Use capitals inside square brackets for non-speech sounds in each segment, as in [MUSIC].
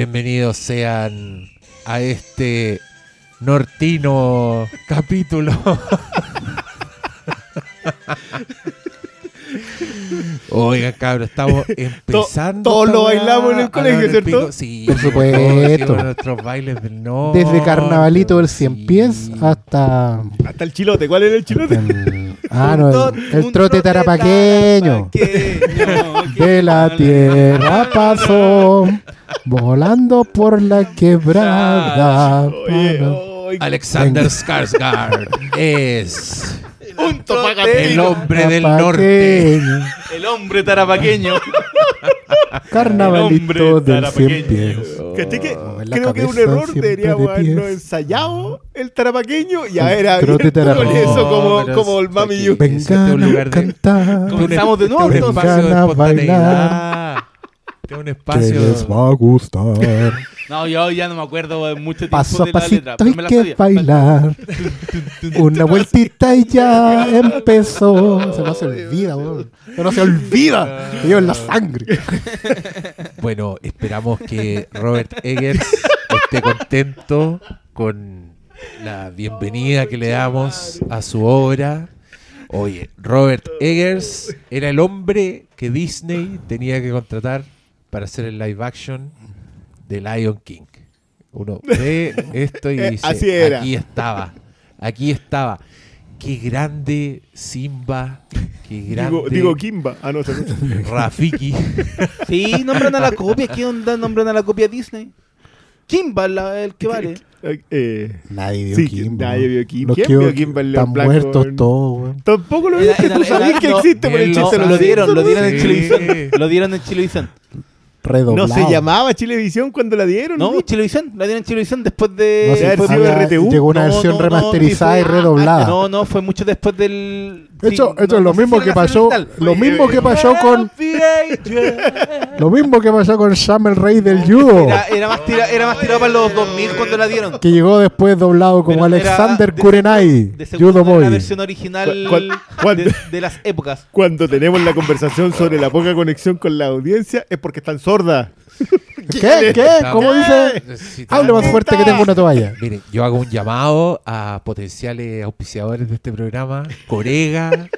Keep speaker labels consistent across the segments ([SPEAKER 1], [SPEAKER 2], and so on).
[SPEAKER 1] Bienvenidos sean a este nortino capítulo. Oiga, cabrón, estamos [LAUGHS] empezando.
[SPEAKER 2] todos lo bailamos en el colegio, ¿cierto?
[SPEAKER 1] pico. Sí,
[SPEAKER 3] Por
[SPEAKER 1] todos
[SPEAKER 3] supuesto.
[SPEAKER 1] nuestros bailes del.
[SPEAKER 3] Desde carnavalito del cien
[SPEAKER 1] sí.
[SPEAKER 3] pies hasta.
[SPEAKER 2] Hasta el chilote. ¿Cuál era el chilote?
[SPEAKER 3] el- [LAUGHS] ah, no, el, el trote tarapaqueño.
[SPEAKER 4] tarapaqueño, [LAUGHS] que
[SPEAKER 3] De la tierra pasó, volando por la quebrada.
[SPEAKER 2] Oye, oye,
[SPEAKER 1] Alexander Skarsgård es
[SPEAKER 4] Un
[SPEAKER 1] el hombre del norte.
[SPEAKER 4] El hombre tarapaqueño. [LAUGHS]
[SPEAKER 3] Carnavalito del cien pies.
[SPEAKER 2] ¿Cachai que
[SPEAKER 3] Oh, la
[SPEAKER 2] creo que es un error. Deberíamos
[SPEAKER 3] de
[SPEAKER 2] habernos ensayado el tarapaqueño. Ya
[SPEAKER 3] El
[SPEAKER 2] era bien eso como,
[SPEAKER 1] pero
[SPEAKER 2] como el mami
[SPEAKER 1] Este
[SPEAKER 3] Vengan
[SPEAKER 1] lugar
[SPEAKER 3] a
[SPEAKER 1] de-
[SPEAKER 3] cantar.
[SPEAKER 4] Comenzamos de nuevo,
[SPEAKER 1] Este
[SPEAKER 3] Vengan a
[SPEAKER 1] espontaneidad. Es un
[SPEAKER 3] Que
[SPEAKER 1] espacio.
[SPEAKER 3] les va a gustar. [LAUGHS]
[SPEAKER 4] No, yo ya no me acuerdo mucho tiempo
[SPEAKER 3] Paso a
[SPEAKER 4] de la
[SPEAKER 3] pasito
[SPEAKER 4] letra, pero
[SPEAKER 3] hay
[SPEAKER 4] me la
[SPEAKER 3] que
[SPEAKER 4] sabía.
[SPEAKER 3] bailar. [LAUGHS] Una vueltita y ya empezó. Se se olvida, weón. Se no se olvida. Me lleva en la sangre. [LAUGHS]
[SPEAKER 1] Bueno, esperamos que Robert Eggers esté contento con la bienvenida que le damos a su obra. Oye, Robert Eggers era el hombre que Disney tenía que contratar para hacer el live action de Lion King. Uno ve [LAUGHS] esto y
[SPEAKER 2] Eh,
[SPEAKER 1] dice,
[SPEAKER 2] así era.
[SPEAKER 1] aquí estaba, aquí estaba. Qué grande Simba, qué grande
[SPEAKER 2] Digo, digo Kimba. Ah, no, se [LAUGHS]
[SPEAKER 1] Rafiki.
[SPEAKER 4] Sí, nombran a la copia. ¿Qué onda? Nombran a la copia Disney. Kimba, la- el que vale.
[SPEAKER 2] eh,
[SPEAKER 3] Nadie vio
[SPEAKER 2] Sí,
[SPEAKER 3] Kimba.
[SPEAKER 2] nadie vio Kim-
[SPEAKER 3] Los
[SPEAKER 2] ¿Quién vio Kimba el
[SPEAKER 3] Están muertos
[SPEAKER 2] weón?
[SPEAKER 3] todos, weón.
[SPEAKER 2] tampoco lo viste.
[SPEAKER 4] era-
[SPEAKER 2] ¿Tú
[SPEAKER 4] era- [LAUGHS]
[SPEAKER 2] sabías que existe por el chiste
[SPEAKER 4] lo, dieron, lo dieron en. Chilevisión. Lo dieron en Chilevisión.
[SPEAKER 3] Redoblado.
[SPEAKER 2] No se llamaba Chilevisión cuando la dieron.
[SPEAKER 4] No,
[SPEAKER 2] ¿sí?
[SPEAKER 4] Chilevisión. La dieron en Chilevisión después de.
[SPEAKER 3] No
[SPEAKER 2] haber
[SPEAKER 4] fue-
[SPEAKER 3] había-
[SPEAKER 2] RTU.
[SPEAKER 3] Llegó una
[SPEAKER 4] No,
[SPEAKER 3] versión
[SPEAKER 4] no,
[SPEAKER 3] remasterizada
[SPEAKER 4] sí
[SPEAKER 3] y
[SPEAKER 4] fue-
[SPEAKER 3] redoblada.
[SPEAKER 4] ah, No, no, fue mucho después del.
[SPEAKER 3] Esto,
[SPEAKER 4] sí,
[SPEAKER 3] esto
[SPEAKER 4] no,
[SPEAKER 3] es lo mismo que pasó. [LAUGHS] Lo mismo que pasó con.
[SPEAKER 4] Era,
[SPEAKER 3] Lo mismo que pasó con Sam el Rey del Judo.
[SPEAKER 4] era, más tira- era más tirado para los 2000 cuando la dieron.
[SPEAKER 3] Que llegó después doblado como
[SPEAKER 4] Pero era
[SPEAKER 3] Alexander
[SPEAKER 4] de
[SPEAKER 3] Kurenai.
[SPEAKER 4] de
[SPEAKER 3] Judo
[SPEAKER 4] era La
[SPEAKER 3] Boy.
[SPEAKER 4] versión original
[SPEAKER 2] ¿Cuál- cuál-
[SPEAKER 4] de, de las épocas.
[SPEAKER 2] Cuando tenemos la conversación sobre la poca conexión con la audiencia es porque están sordas.
[SPEAKER 3] ¿Qué? ¿Qué? ¿Cómo dice? Hable más fuerte que tengo una toalla.
[SPEAKER 1] Miren, yo hago un llamado a potenciales auspiciadores de este programa. Corega,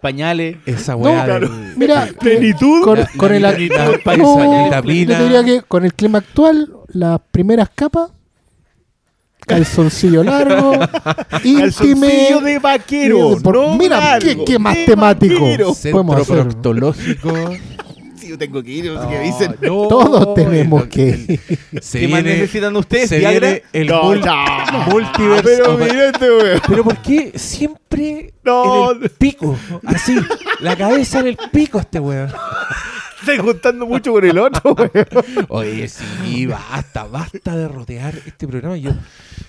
[SPEAKER 4] Pañales.
[SPEAKER 1] esa weá
[SPEAKER 2] claro.
[SPEAKER 1] del-
[SPEAKER 3] Mira,
[SPEAKER 2] Plenitud.
[SPEAKER 3] con, con
[SPEAKER 1] la
[SPEAKER 3] el, no,
[SPEAKER 1] la
[SPEAKER 3] yo te diría que con el clima actual, las primeras capas, calzoncillo largo, [LAUGHS]
[SPEAKER 2] Calzoncillo
[SPEAKER 3] íntime.
[SPEAKER 2] de vaquero.
[SPEAKER 3] Por-
[SPEAKER 2] no
[SPEAKER 3] mira,
[SPEAKER 2] largo,
[SPEAKER 3] ¿qué, qué más
[SPEAKER 2] de
[SPEAKER 3] temático
[SPEAKER 2] vaquero.
[SPEAKER 1] Centro
[SPEAKER 3] podemos hacer?
[SPEAKER 1] proctológico.
[SPEAKER 2] Yo tengo que ir, no sé qué dicen.
[SPEAKER 1] no, [LAUGHS]
[SPEAKER 3] Todos tenemos
[SPEAKER 1] el-
[SPEAKER 3] que
[SPEAKER 1] Se
[SPEAKER 4] ¿Qué más
[SPEAKER 1] viene,
[SPEAKER 4] necesitan ustedes?
[SPEAKER 1] se
[SPEAKER 4] ¿Viagra?
[SPEAKER 1] viene el
[SPEAKER 2] No,
[SPEAKER 1] mul-
[SPEAKER 2] ya.
[SPEAKER 1] multiverse.
[SPEAKER 2] Pero mira este weón.
[SPEAKER 1] Pero ¿por qué siempre
[SPEAKER 2] No.
[SPEAKER 1] en el pico? Así, la cabeza en el pico este weón.
[SPEAKER 2] Estoy juntando mucho con el otro, weón.
[SPEAKER 1] Oye, sí, basta, basta de rotear este programa. Yo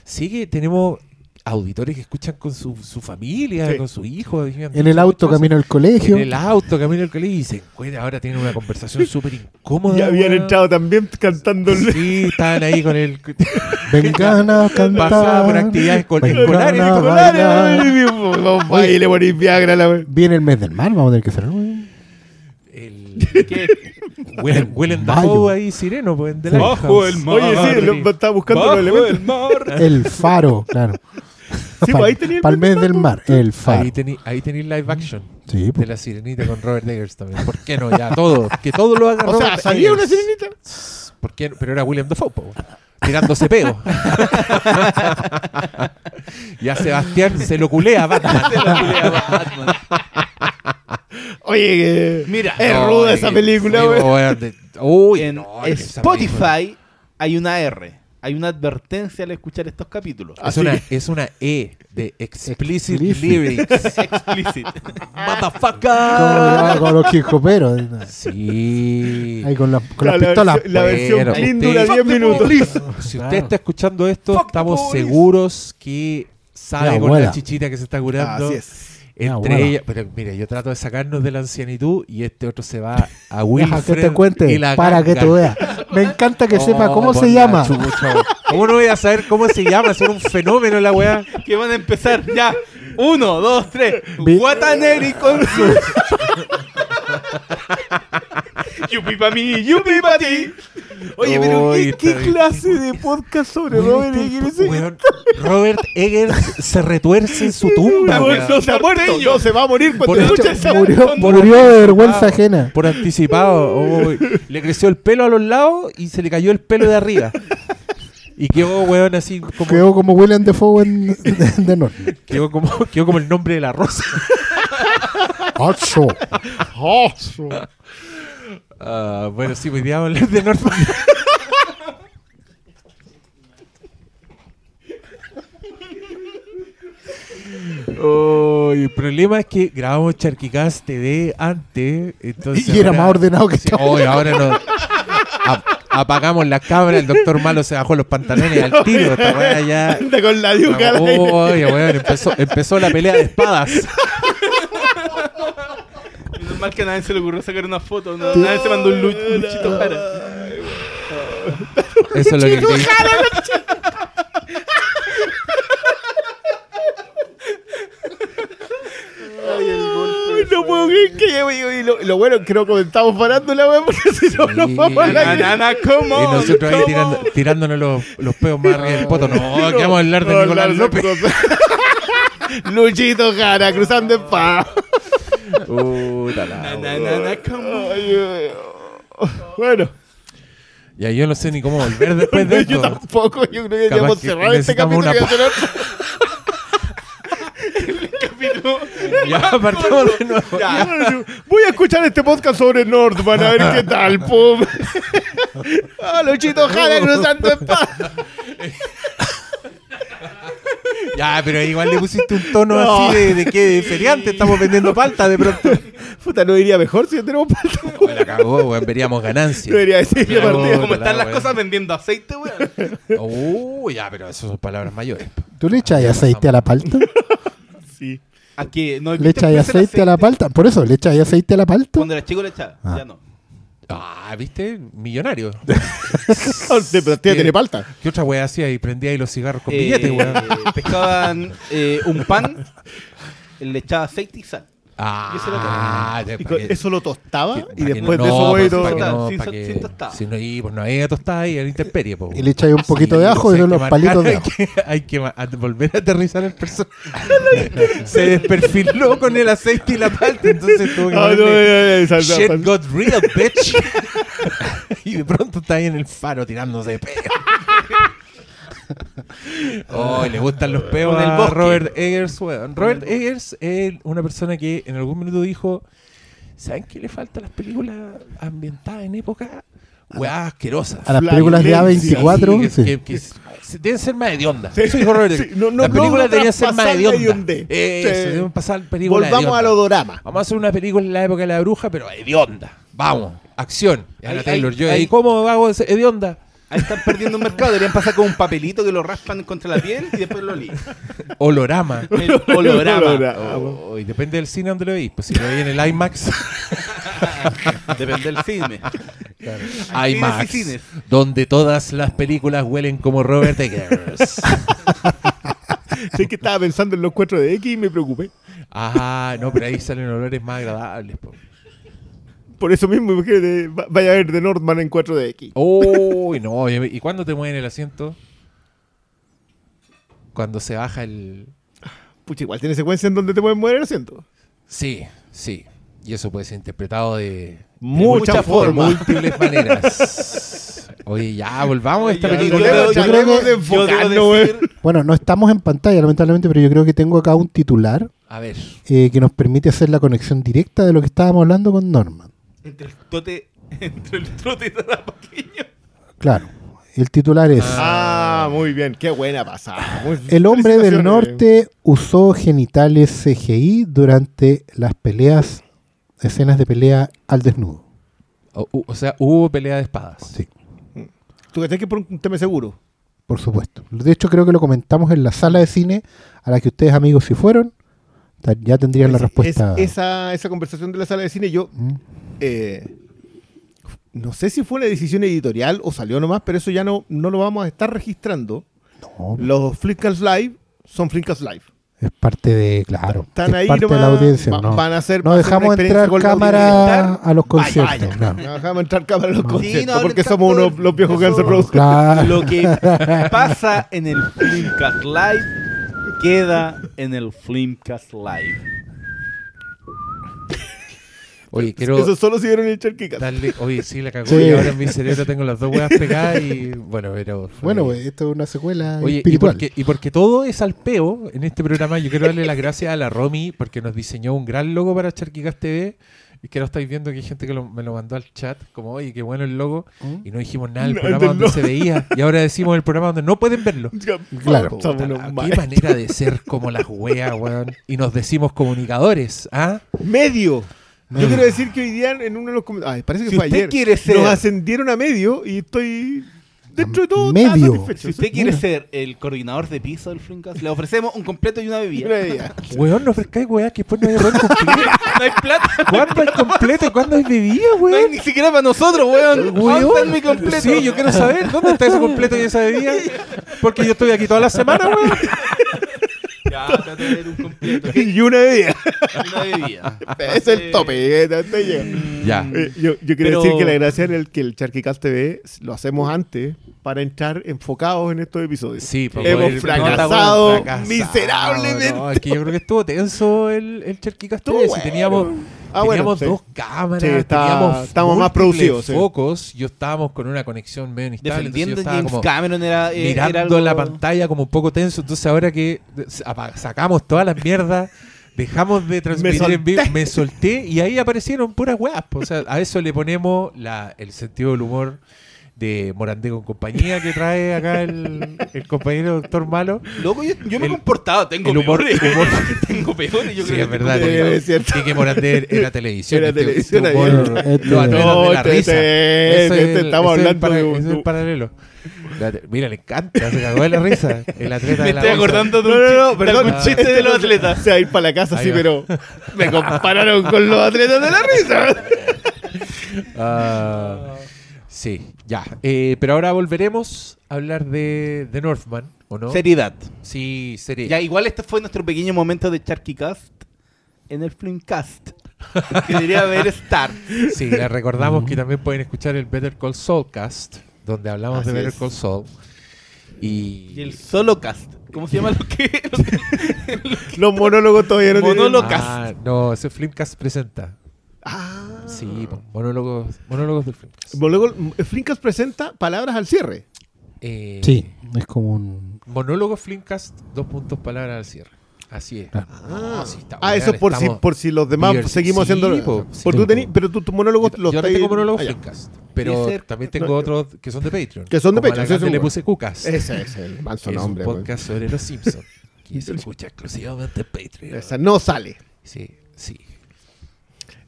[SPEAKER 1] sí que tenemos auditores que escuchan con su, su familia,
[SPEAKER 2] Sí.
[SPEAKER 1] con su hijo.
[SPEAKER 3] En el auto camino al colegio.
[SPEAKER 1] En el auto, camino al colegio y se encuentra, ahora tienen una conversación [LAUGHS] súper incómoda.
[SPEAKER 2] Ya habían entrado también cantando.
[SPEAKER 1] Sí, estaban ahí con el... [LAUGHS]
[SPEAKER 3] Vengan a cantar. [LAUGHS]
[SPEAKER 1] Pasaba por actividades escolares.
[SPEAKER 2] Escolares, le Viagra a la.
[SPEAKER 3] Viene el mes del mar, vamos a tener que hacer.
[SPEAKER 1] El,
[SPEAKER 4] ¿Qué?
[SPEAKER 1] Huelen, huelen ahí, sireno, pues,
[SPEAKER 4] Bajo
[SPEAKER 1] Lighthouse.
[SPEAKER 4] el mar.
[SPEAKER 2] Oye, sí, lo, estaba buscando
[SPEAKER 4] Bajo mar.
[SPEAKER 3] El faro, claro.
[SPEAKER 2] Sí, pues ahí mes del mar,
[SPEAKER 3] el faro.
[SPEAKER 1] Ahí tení, ahí tení live action
[SPEAKER 3] Sí,
[SPEAKER 1] de
[SPEAKER 3] pues.
[SPEAKER 1] la sirenita con Robert Eggers también. ¿Por qué no? Ya, todo. Que todo lo haga [LAUGHS]
[SPEAKER 2] O sea,
[SPEAKER 1] Robert
[SPEAKER 2] ¿salía una
[SPEAKER 1] Eggers.
[SPEAKER 2] sirenita?
[SPEAKER 1] ¿Por qué no? Pero era William Dafoe, po, tirándose peo. [LAUGHS] y a Sebastián se lo culea Batman. [LAUGHS]
[SPEAKER 4] Se lo culea Batman.
[SPEAKER 2] Oye, eh,
[SPEAKER 4] Mira,
[SPEAKER 2] es
[SPEAKER 1] No,
[SPEAKER 2] ruda esa película,
[SPEAKER 1] de- Uy,
[SPEAKER 4] En
[SPEAKER 1] no, esa película-
[SPEAKER 4] Spotify hay una R. Hay una advertencia al escuchar estos capítulos.
[SPEAKER 1] Es una, es una E de explicit,
[SPEAKER 3] Explicit.
[SPEAKER 1] lyrics. [LAUGHS]
[SPEAKER 4] Explicit.
[SPEAKER 3] Como,
[SPEAKER 1] Motherfucker.
[SPEAKER 3] con los quijoperos.
[SPEAKER 1] Sí.
[SPEAKER 3] Ahí con, la- con las
[SPEAKER 2] La
[SPEAKER 3] pistolas.
[SPEAKER 2] versión- La versión clean
[SPEAKER 1] usted-
[SPEAKER 2] dura 10 minutos.
[SPEAKER 1] Si usted está escuchando esto, estamos seguros que sabe con la chichita que se está curando.
[SPEAKER 2] Así es.
[SPEAKER 3] Mi
[SPEAKER 1] Entre
[SPEAKER 3] abuela.
[SPEAKER 1] ellas, pero mire, yo trato de sacarnos de la ancianitud y este otro se va a [LAUGHS] Wilfred
[SPEAKER 3] que te cuente
[SPEAKER 1] y la
[SPEAKER 3] para que tú veas. Me encanta que
[SPEAKER 1] Oh,
[SPEAKER 3] sepa cómo se
[SPEAKER 1] la
[SPEAKER 3] llama.
[SPEAKER 1] chucha. ¿Cómo no voy a saber cómo se llama? Ser un fenómeno la weá.
[SPEAKER 4] que van a empezar ya. Uno, dos, tres. Guataneri con su. [LAUGHS] yupi pa' mí, yupi pa' ti.
[SPEAKER 2] Oye, pero ¿qué, clase de podcast sobre Robert
[SPEAKER 1] este-
[SPEAKER 2] Eggers? es
[SPEAKER 1] weón, Robert Eggers se retuerce en su tumba.
[SPEAKER 2] Weón, no se ha muerto, no se va a morir cuando
[SPEAKER 1] Por
[SPEAKER 2] escuche
[SPEAKER 1] hecho,
[SPEAKER 2] esa
[SPEAKER 3] Murió, murió de vergüenza
[SPEAKER 1] Ah,
[SPEAKER 3] ajena.
[SPEAKER 1] Por anticipado. Uy, le creció el pelo a los lados y se le cayó el pelo de arriba. Y quedó, weón, así como.
[SPEAKER 3] Quedó como William Defoe en de, de Norte.
[SPEAKER 1] Quedó como, quedó como el nombre de la rosa.
[SPEAKER 3] Ocho.
[SPEAKER 1] Ah, bueno, sí, hoy día vamos a hablar de Norman. Oh, el problema es que grabamos Charquicast TV antes. Entonces
[SPEAKER 3] Y era
[SPEAKER 1] ahora-
[SPEAKER 3] más ordenado que
[SPEAKER 1] Sí, ahora nos ap- apagamos la cámara. El doctor Malo se bajó los pantalones al tiro. Esta weá ya.
[SPEAKER 2] Anda [LAUGHS] con la
[SPEAKER 1] weón, empezó, empezó la pelea de espadas.
[SPEAKER 4] Mal que a nadie se le ocurrió sacar una foto. no- nadie se mandó un, lu- un Luchito Jara.
[SPEAKER 1] Eso es lo que creí.
[SPEAKER 2] Ay, no puedo creer que ya- y, y lo, lo bueno es que no comentamos parándola, weón, porque si no, nos vamos a la
[SPEAKER 4] na, na, come
[SPEAKER 1] Y nosotros ahí tirando-
[SPEAKER 4] on.
[SPEAKER 1] tirándonos los, los peos más arriba del poto. No, que vamos a hablar de
[SPEAKER 2] No,
[SPEAKER 1] Nicolás López.
[SPEAKER 2] cosas. [LAUGHS] Luchito Jara, cruzando espada.
[SPEAKER 1] Puta
[SPEAKER 4] Na, na, na,
[SPEAKER 2] ay. Bueno,
[SPEAKER 1] Ya yo no sé ni cómo volver [LAUGHS] después de
[SPEAKER 2] yo
[SPEAKER 1] esto.
[SPEAKER 2] tampoco, yo creo que deberíamos cerrar este capítulo y
[SPEAKER 1] una
[SPEAKER 2] hacer otro.
[SPEAKER 1] Ya [LAUGHS] [LAUGHS] partimos de nuevo.
[SPEAKER 2] Voy a escuchar este podcast sobre Nordman, a ver qué tal, pum. Ah, Luchito Jara cruzando espada.
[SPEAKER 1] Ya, pero igual le pusiste un tono [LAUGHS]
[SPEAKER 2] No.
[SPEAKER 1] así de, de que de feriante. Estamos vendiendo palta de pronto. [LAUGHS]
[SPEAKER 2] Puta, no iría mejor si tenemos palta. [LAUGHS]
[SPEAKER 1] Oh, la cagó, weón. Veríamos ganancias.
[SPEAKER 2] Debería decir la
[SPEAKER 1] No.
[SPEAKER 2] partida.
[SPEAKER 4] ¿Cómo están las cosas vendiendo aceite, weón?
[SPEAKER 1] Uh, ya, pero eso son palabras mayores.
[SPEAKER 3] ¿Tú le echas aceite a la palta?
[SPEAKER 2] Sí.
[SPEAKER 4] Aquí no
[SPEAKER 3] ¿Le echas aceite a la palta? Por eso, ¿le echas aceite a la palta?
[SPEAKER 4] Cuando era chico le echaba,
[SPEAKER 3] Ah.
[SPEAKER 4] ya no.
[SPEAKER 1] Ah, ¿viste? Millonario. [LAUGHS]
[SPEAKER 2] De partida tiene palta.
[SPEAKER 1] ¿Qué otra weá hacía? Y prendía ahí los cigarros con
[SPEAKER 4] Eh,
[SPEAKER 1] billetes, weón.
[SPEAKER 4] pescaban eh, un [LAUGHS] pan, le echaba aceite y sal.
[SPEAKER 1] Ah,
[SPEAKER 4] y eso lo
[SPEAKER 1] ya,
[SPEAKER 2] Y
[SPEAKER 1] que-
[SPEAKER 2] eso lo tostaba
[SPEAKER 1] pa'
[SPEAKER 2] y
[SPEAKER 1] que
[SPEAKER 2] después
[SPEAKER 1] no,
[SPEAKER 2] de eso
[SPEAKER 1] no,
[SPEAKER 2] voy todo.
[SPEAKER 1] que no,
[SPEAKER 4] Sin
[SPEAKER 1] que-
[SPEAKER 4] sin tostada.
[SPEAKER 1] Si no, y, pues no hay tostada ahí en intemperie, po.
[SPEAKER 3] Y le echáis un poquito
[SPEAKER 1] Sí,
[SPEAKER 3] de ajo y
[SPEAKER 1] que
[SPEAKER 3] los palitos de ajo. [LAUGHS]
[SPEAKER 1] Hay que, hay que a- volver a aterrizar el personaje. [LAUGHS] Se desperfiló con el aceite y la palta, entonces tuvo que
[SPEAKER 2] Ah, no,
[SPEAKER 1] Shit got real, bitch. [LAUGHS] y de pronto está ahí en el faro tirándose peos. [LAUGHS] Oh, le gustan los peos
[SPEAKER 4] Con el
[SPEAKER 1] a
[SPEAKER 4] bosque.
[SPEAKER 1] Robert Eggers, weón. Robert Eggers es una persona que en algún minuto dijo: ¿Saben qué le falta a las películas ambientadas en época? Weá asquerosas.
[SPEAKER 3] A las películas de A24,
[SPEAKER 1] Sí,
[SPEAKER 3] sí.
[SPEAKER 1] que, que- que deben ser más hediondas.
[SPEAKER 2] Sí.
[SPEAKER 1] Eso dijo Robert
[SPEAKER 2] Sí, no- no-
[SPEAKER 1] Las películas
[SPEAKER 2] no
[SPEAKER 1] deberían ser más hediondas. Eso, deben pasar películas
[SPEAKER 2] Volvamos al odorama.
[SPEAKER 1] Vamos a hacer una película en la época de la bruja, pero hedionda. Vamos, acción. Y Ana Taylor, yo,
[SPEAKER 4] ahí-
[SPEAKER 1] ¿y cómo hago ese hedionda?
[SPEAKER 4] Ahí están perdiendo un mercado. Deberían pasar con un papelito que lo raspan contra la piel y después lo lían.
[SPEAKER 1] Olorama. [LAUGHS]
[SPEAKER 4] El. Holograma.
[SPEAKER 1] Oh, y depende del cine donde lo veis. Pues si lo veis en el IMAX, [LAUGHS]
[SPEAKER 4] Depende del cine.
[SPEAKER 1] IMAX,
[SPEAKER 4] cines y cines.
[SPEAKER 1] donde todas las películas huelen como Robert Eggers. [LAUGHS]
[SPEAKER 2] Sé que estaba pensando en los 4 de X y me preocupé.
[SPEAKER 1] Ah, no, pero ahí salen olores más agradables. po.
[SPEAKER 2] Por eso mismo, imagínate, va- vaya a ver de Nordman en 4 de X.
[SPEAKER 1] Uy, no. ¿Y cuándo te mueven el asiento? Cuando se baja el...
[SPEAKER 2] Pucha, igual tiene secuencia en donde te pueden mover el asiento.
[SPEAKER 1] Sí, sí. Y eso puede ser interpretado de
[SPEAKER 2] Muchas
[SPEAKER 1] de
[SPEAKER 2] formas.
[SPEAKER 1] múltiples maneras. Oye, ya, volvamos a esta
[SPEAKER 4] Ya,
[SPEAKER 1] película.
[SPEAKER 4] yo creo-
[SPEAKER 3] yo creo
[SPEAKER 2] Tratemos
[SPEAKER 3] que-
[SPEAKER 2] de
[SPEAKER 4] Yo debo
[SPEAKER 2] enfocarnos, güey.
[SPEAKER 4] decir,
[SPEAKER 3] Bueno, no estamos en pantalla, lamentablemente, pero yo creo que tengo acá un titular
[SPEAKER 1] A ver.
[SPEAKER 3] eh, que nos permite hacer la conexión directa de lo que estábamos hablando con Norman.
[SPEAKER 4] Entre el trote, [LAUGHS] entre el trote.
[SPEAKER 3] Claro, el titular es...
[SPEAKER 2] Ah, muy bien. Qué buena pasada. Muy-
[SPEAKER 3] El hombre del norte usó genitales CGI durante las peleas, escenas de pelea al desnudo.
[SPEAKER 1] O, sea, hubo pelea de espadas.
[SPEAKER 3] Sí,
[SPEAKER 2] ¿Tú crees que por un tema seguro?
[SPEAKER 3] por supuesto. De hecho, creo que lo comentamos en la sala de cine a la que ustedes, amigos, si fueron, ya tendrían la
[SPEAKER 2] Es-
[SPEAKER 3] respuesta.
[SPEAKER 2] es- esa, esa conversación de la sala de cine, yo
[SPEAKER 3] ¿Mm?
[SPEAKER 2] eh, no sé si fue una decisión editorial o salió nomás, pero eso ya no, no lo vamos a estar registrando.
[SPEAKER 3] No,
[SPEAKER 2] Los Flickers Live son Flickers Live.
[SPEAKER 3] Es parte de, claro,
[SPEAKER 2] Están
[SPEAKER 3] es
[SPEAKER 2] ahí
[SPEAKER 3] parte de la
[SPEAKER 2] nomás,
[SPEAKER 3] audiencia.
[SPEAKER 2] va-
[SPEAKER 3] no,
[SPEAKER 2] van a hacer-
[SPEAKER 3] no
[SPEAKER 2] va a ser
[SPEAKER 3] dejamos entrar cámara a los conciertos.
[SPEAKER 2] vaya. No dejamos entrar cámara en los
[SPEAKER 3] No.
[SPEAKER 2] conciertos
[SPEAKER 4] Sí,
[SPEAKER 2] porque somos unos, los viejos.
[SPEAKER 3] Claro.
[SPEAKER 4] Lo que pasa en el Flimcast Live queda en el Flimcast Live.
[SPEAKER 1] Oye, quiero
[SPEAKER 2] Eso solo si vieron el Charquicas.
[SPEAKER 1] darle. Oye, sí, la cagó.
[SPEAKER 3] Sí.
[SPEAKER 1] Y ahora en mi cerebro tengo las dos huevas pegadas y. Bueno, pero. fue-
[SPEAKER 3] Bueno, pues, esto es una secuela
[SPEAKER 1] Oye, y porque, y porque todo es al peo en este programa, yo quiero darle las gracias a la Romy porque nos diseñó un gran logo para Charquicas TV. Y que lo estáis viendo que hay gente que lo- me lo mandó al chat, como, oye, qué bueno el logo.
[SPEAKER 3] ¿Mm?
[SPEAKER 1] Y no dijimos nada del
[SPEAKER 2] No,
[SPEAKER 1] programa donde se veía. Y ahora decimos el programa donde no pueden verlo. [LAUGHS]
[SPEAKER 3] Claro.
[SPEAKER 1] Puta, qué manera de ser como las weas, weón. Y nos decimos comunicadores, ¿ah?
[SPEAKER 2] Medio. Yo quiero decir que hoy día en uno de los comentarios. Ay, parece que
[SPEAKER 4] Si
[SPEAKER 2] fue
[SPEAKER 4] usted
[SPEAKER 2] ayer.
[SPEAKER 4] quiere ser-
[SPEAKER 2] Nos ascendieron a medio y estoy. Dentro de todo.
[SPEAKER 3] Medio.
[SPEAKER 4] Si usted quiere ser el coordinador de piso del Flimcast, le ofrecemos un completo y una bebida.
[SPEAKER 2] Una idea. [LAUGHS]
[SPEAKER 1] Weón, no ofrezcáis weas que después no hay poder completo. [LAUGHS]
[SPEAKER 4] No hay plata.
[SPEAKER 1] ¿Cuándo hay completo y cuándo hay bebida,
[SPEAKER 4] No hay
[SPEAKER 1] weón?
[SPEAKER 4] ni siquiera para nosotros, weón. ¿Dónde está mi completo?
[SPEAKER 1] Sí, yo quiero saber dónde está ese completo y esa bebida. Porque yo estoy aquí toda la semana, weón. [LAUGHS]
[SPEAKER 4] Ya, de un completo. [LAUGHS]
[SPEAKER 2] y una bebida.
[SPEAKER 4] Una bebida.
[SPEAKER 2] es el tope. eh.
[SPEAKER 1] Ya.
[SPEAKER 2] Eh, yo, yo quiero
[SPEAKER 4] Pero-
[SPEAKER 2] decir que la gracia en el que el Charquicast TV lo hacemos antes para entrar enfocados en estos episodios.
[SPEAKER 1] Sí, para
[SPEAKER 2] Hemos
[SPEAKER 1] poder-
[SPEAKER 2] fracasado
[SPEAKER 1] Fracasado,
[SPEAKER 2] miserablemente.
[SPEAKER 1] No, es que yo creo que estuvo tenso el, el Cherquicas
[SPEAKER 2] Estuvo
[SPEAKER 1] TV. Si
[SPEAKER 2] bueno.
[SPEAKER 1] teníamos,
[SPEAKER 2] Ah, bueno,
[SPEAKER 1] teníamos
[SPEAKER 2] sí.
[SPEAKER 1] dos cámaras,
[SPEAKER 2] Sí, está-
[SPEAKER 1] teníamos
[SPEAKER 2] estamos más producidos, sí.
[SPEAKER 1] focos. Yo estábamos con una conexión medio inestable.
[SPEAKER 4] Defendiendo James
[SPEAKER 1] como
[SPEAKER 4] Cameron era, eh,
[SPEAKER 1] mirando
[SPEAKER 4] era algo...
[SPEAKER 1] la pantalla como un poco tenso. Entonces ahora que sacamos todas las mierdas, [LAUGHS] dejamos de transmitir en vivo, me solté y ahí aparecieron puras weas. O sea, a eso le ponemos la, el sentido del humor de Morandé con compañía que trae acá el, el compañero doctor Malo.
[SPEAKER 4] Loco, yo, yo me he comportado. Tengo
[SPEAKER 1] el humor-
[SPEAKER 4] peores.
[SPEAKER 1] humor- [LAUGHS]
[SPEAKER 4] tengo peores. Yo
[SPEAKER 1] Sí,
[SPEAKER 4] creo
[SPEAKER 1] es
[SPEAKER 4] que
[SPEAKER 1] verdad.
[SPEAKER 2] Sí,
[SPEAKER 1] porque-
[SPEAKER 2] es cierto.
[SPEAKER 1] y que Morandé era televisión. [LAUGHS]
[SPEAKER 2] Era televisión estamos hablando de un-
[SPEAKER 1] paralelo. Mira, le encanta, se cagó de la risa. El atleta
[SPEAKER 4] Me
[SPEAKER 1] de la
[SPEAKER 4] estoy acordando de un
[SPEAKER 2] no,
[SPEAKER 4] chiste,
[SPEAKER 2] no,
[SPEAKER 4] de
[SPEAKER 2] perdón.
[SPEAKER 4] algún chiste de los atletas.
[SPEAKER 2] Se va a ir para la casa,
[SPEAKER 1] Ahí
[SPEAKER 2] sí,
[SPEAKER 1] va.
[SPEAKER 2] pero me compararon con los atletas de la risa. [LAUGHS]
[SPEAKER 1] Ah, sí, ya. Eh, pero ahora volveremos a hablar de, de Northman, ¿o no?
[SPEAKER 4] Seriedad.
[SPEAKER 1] Sí, serie.
[SPEAKER 4] Ya, igual este fue nuestro pequeño momento de Charkycast en el Flimcast. Que debería haber Star.
[SPEAKER 1] Sí, les recordamos que también pueden escuchar el Better Call Saul cast, donde hablamos
[SPEAKER 2] Así
[SPEAKER 1] de Better
[SPEAKER 2] es.
[SPEAKER 1] Call Saul. Y,
[SPEAKER 4] Y el Solocast. ¿Cómo se llama lo que? lo que- [LAUGHS]
[SPEAKER 2] Los monólogos todavía no tienen-
[SPEAKER 4] Monólogo.
[SPEAKER 1] Ah, no, ese Flimcast presenta. Sí, monólogos, monólogos del Flimcast.
[SPEAKER 2] Monólogo- Flinkas presenta palabras al cierre.
[SPEAKER 1] Eh,
[SPEAKER 3] Sí, es como un.
[SPEAKER 1] Monólogo Flimcast, dos puntos palabras al cierre. Así es.
[SPEAKER 3] Ah.
[SPEAKER 1] Sí, está
[SPEAKER 2] Ah, eso es por si,
[SPEAKER 1] estamos-
[SPEAKER 2] por si los demás
[SPEAKER 1] diversi-
[SPEAKER 2] seguimos
[SPEAKER 1] sí,
[SPEAKER 2] haciendo.
[SPEAKER 1] po,
[SPEAKER 2] por
[SPEAKER 1] sí,
[SPEAKER 2] tú tení-
[SPEAKER 3] po.
[SPEAKER 2] pero tú- tus monólogos
[SPEAKER 1] Yo,
[SPEAKER 2] los estáis-
[SPEAKER 1] tengo monólogos
[SPEAKER 2] Ah, ya.
[SPEAKER 1] Pero también tengo
[SPEAKER 2] no,
[SPEAKER 1] otros que son de Patreon.
[SPEAKER 2] Que son de
[SPEAKER 1] como
[SPEAKER 2] Patreon,
[SPEAKER 1] a
[SPEAKER 2] sí,
[SPEAKER 1] la que
[SPEAKER 2] sí,
[SPEAKER 1] le
[SPEAKER 2] bueno.
[SPEAKER 1] puse Cucas.
[SPEAKER 2] Ese es el
[SPEAKER 1] que
[SPEAKER 2] manso
[SPEAKER 1] es
[SPEAKER 2] nombre.
[SPEAKER 1] un
[SPEAKER 2] güey.
[SPEAKER 1] podcast sobre los Simpsons. [LAUGHS] que se escucha exclusivamente en Patreon.
[SPEAKER 2] Esa no sale.
[SPEAKER 1] Sí, sí.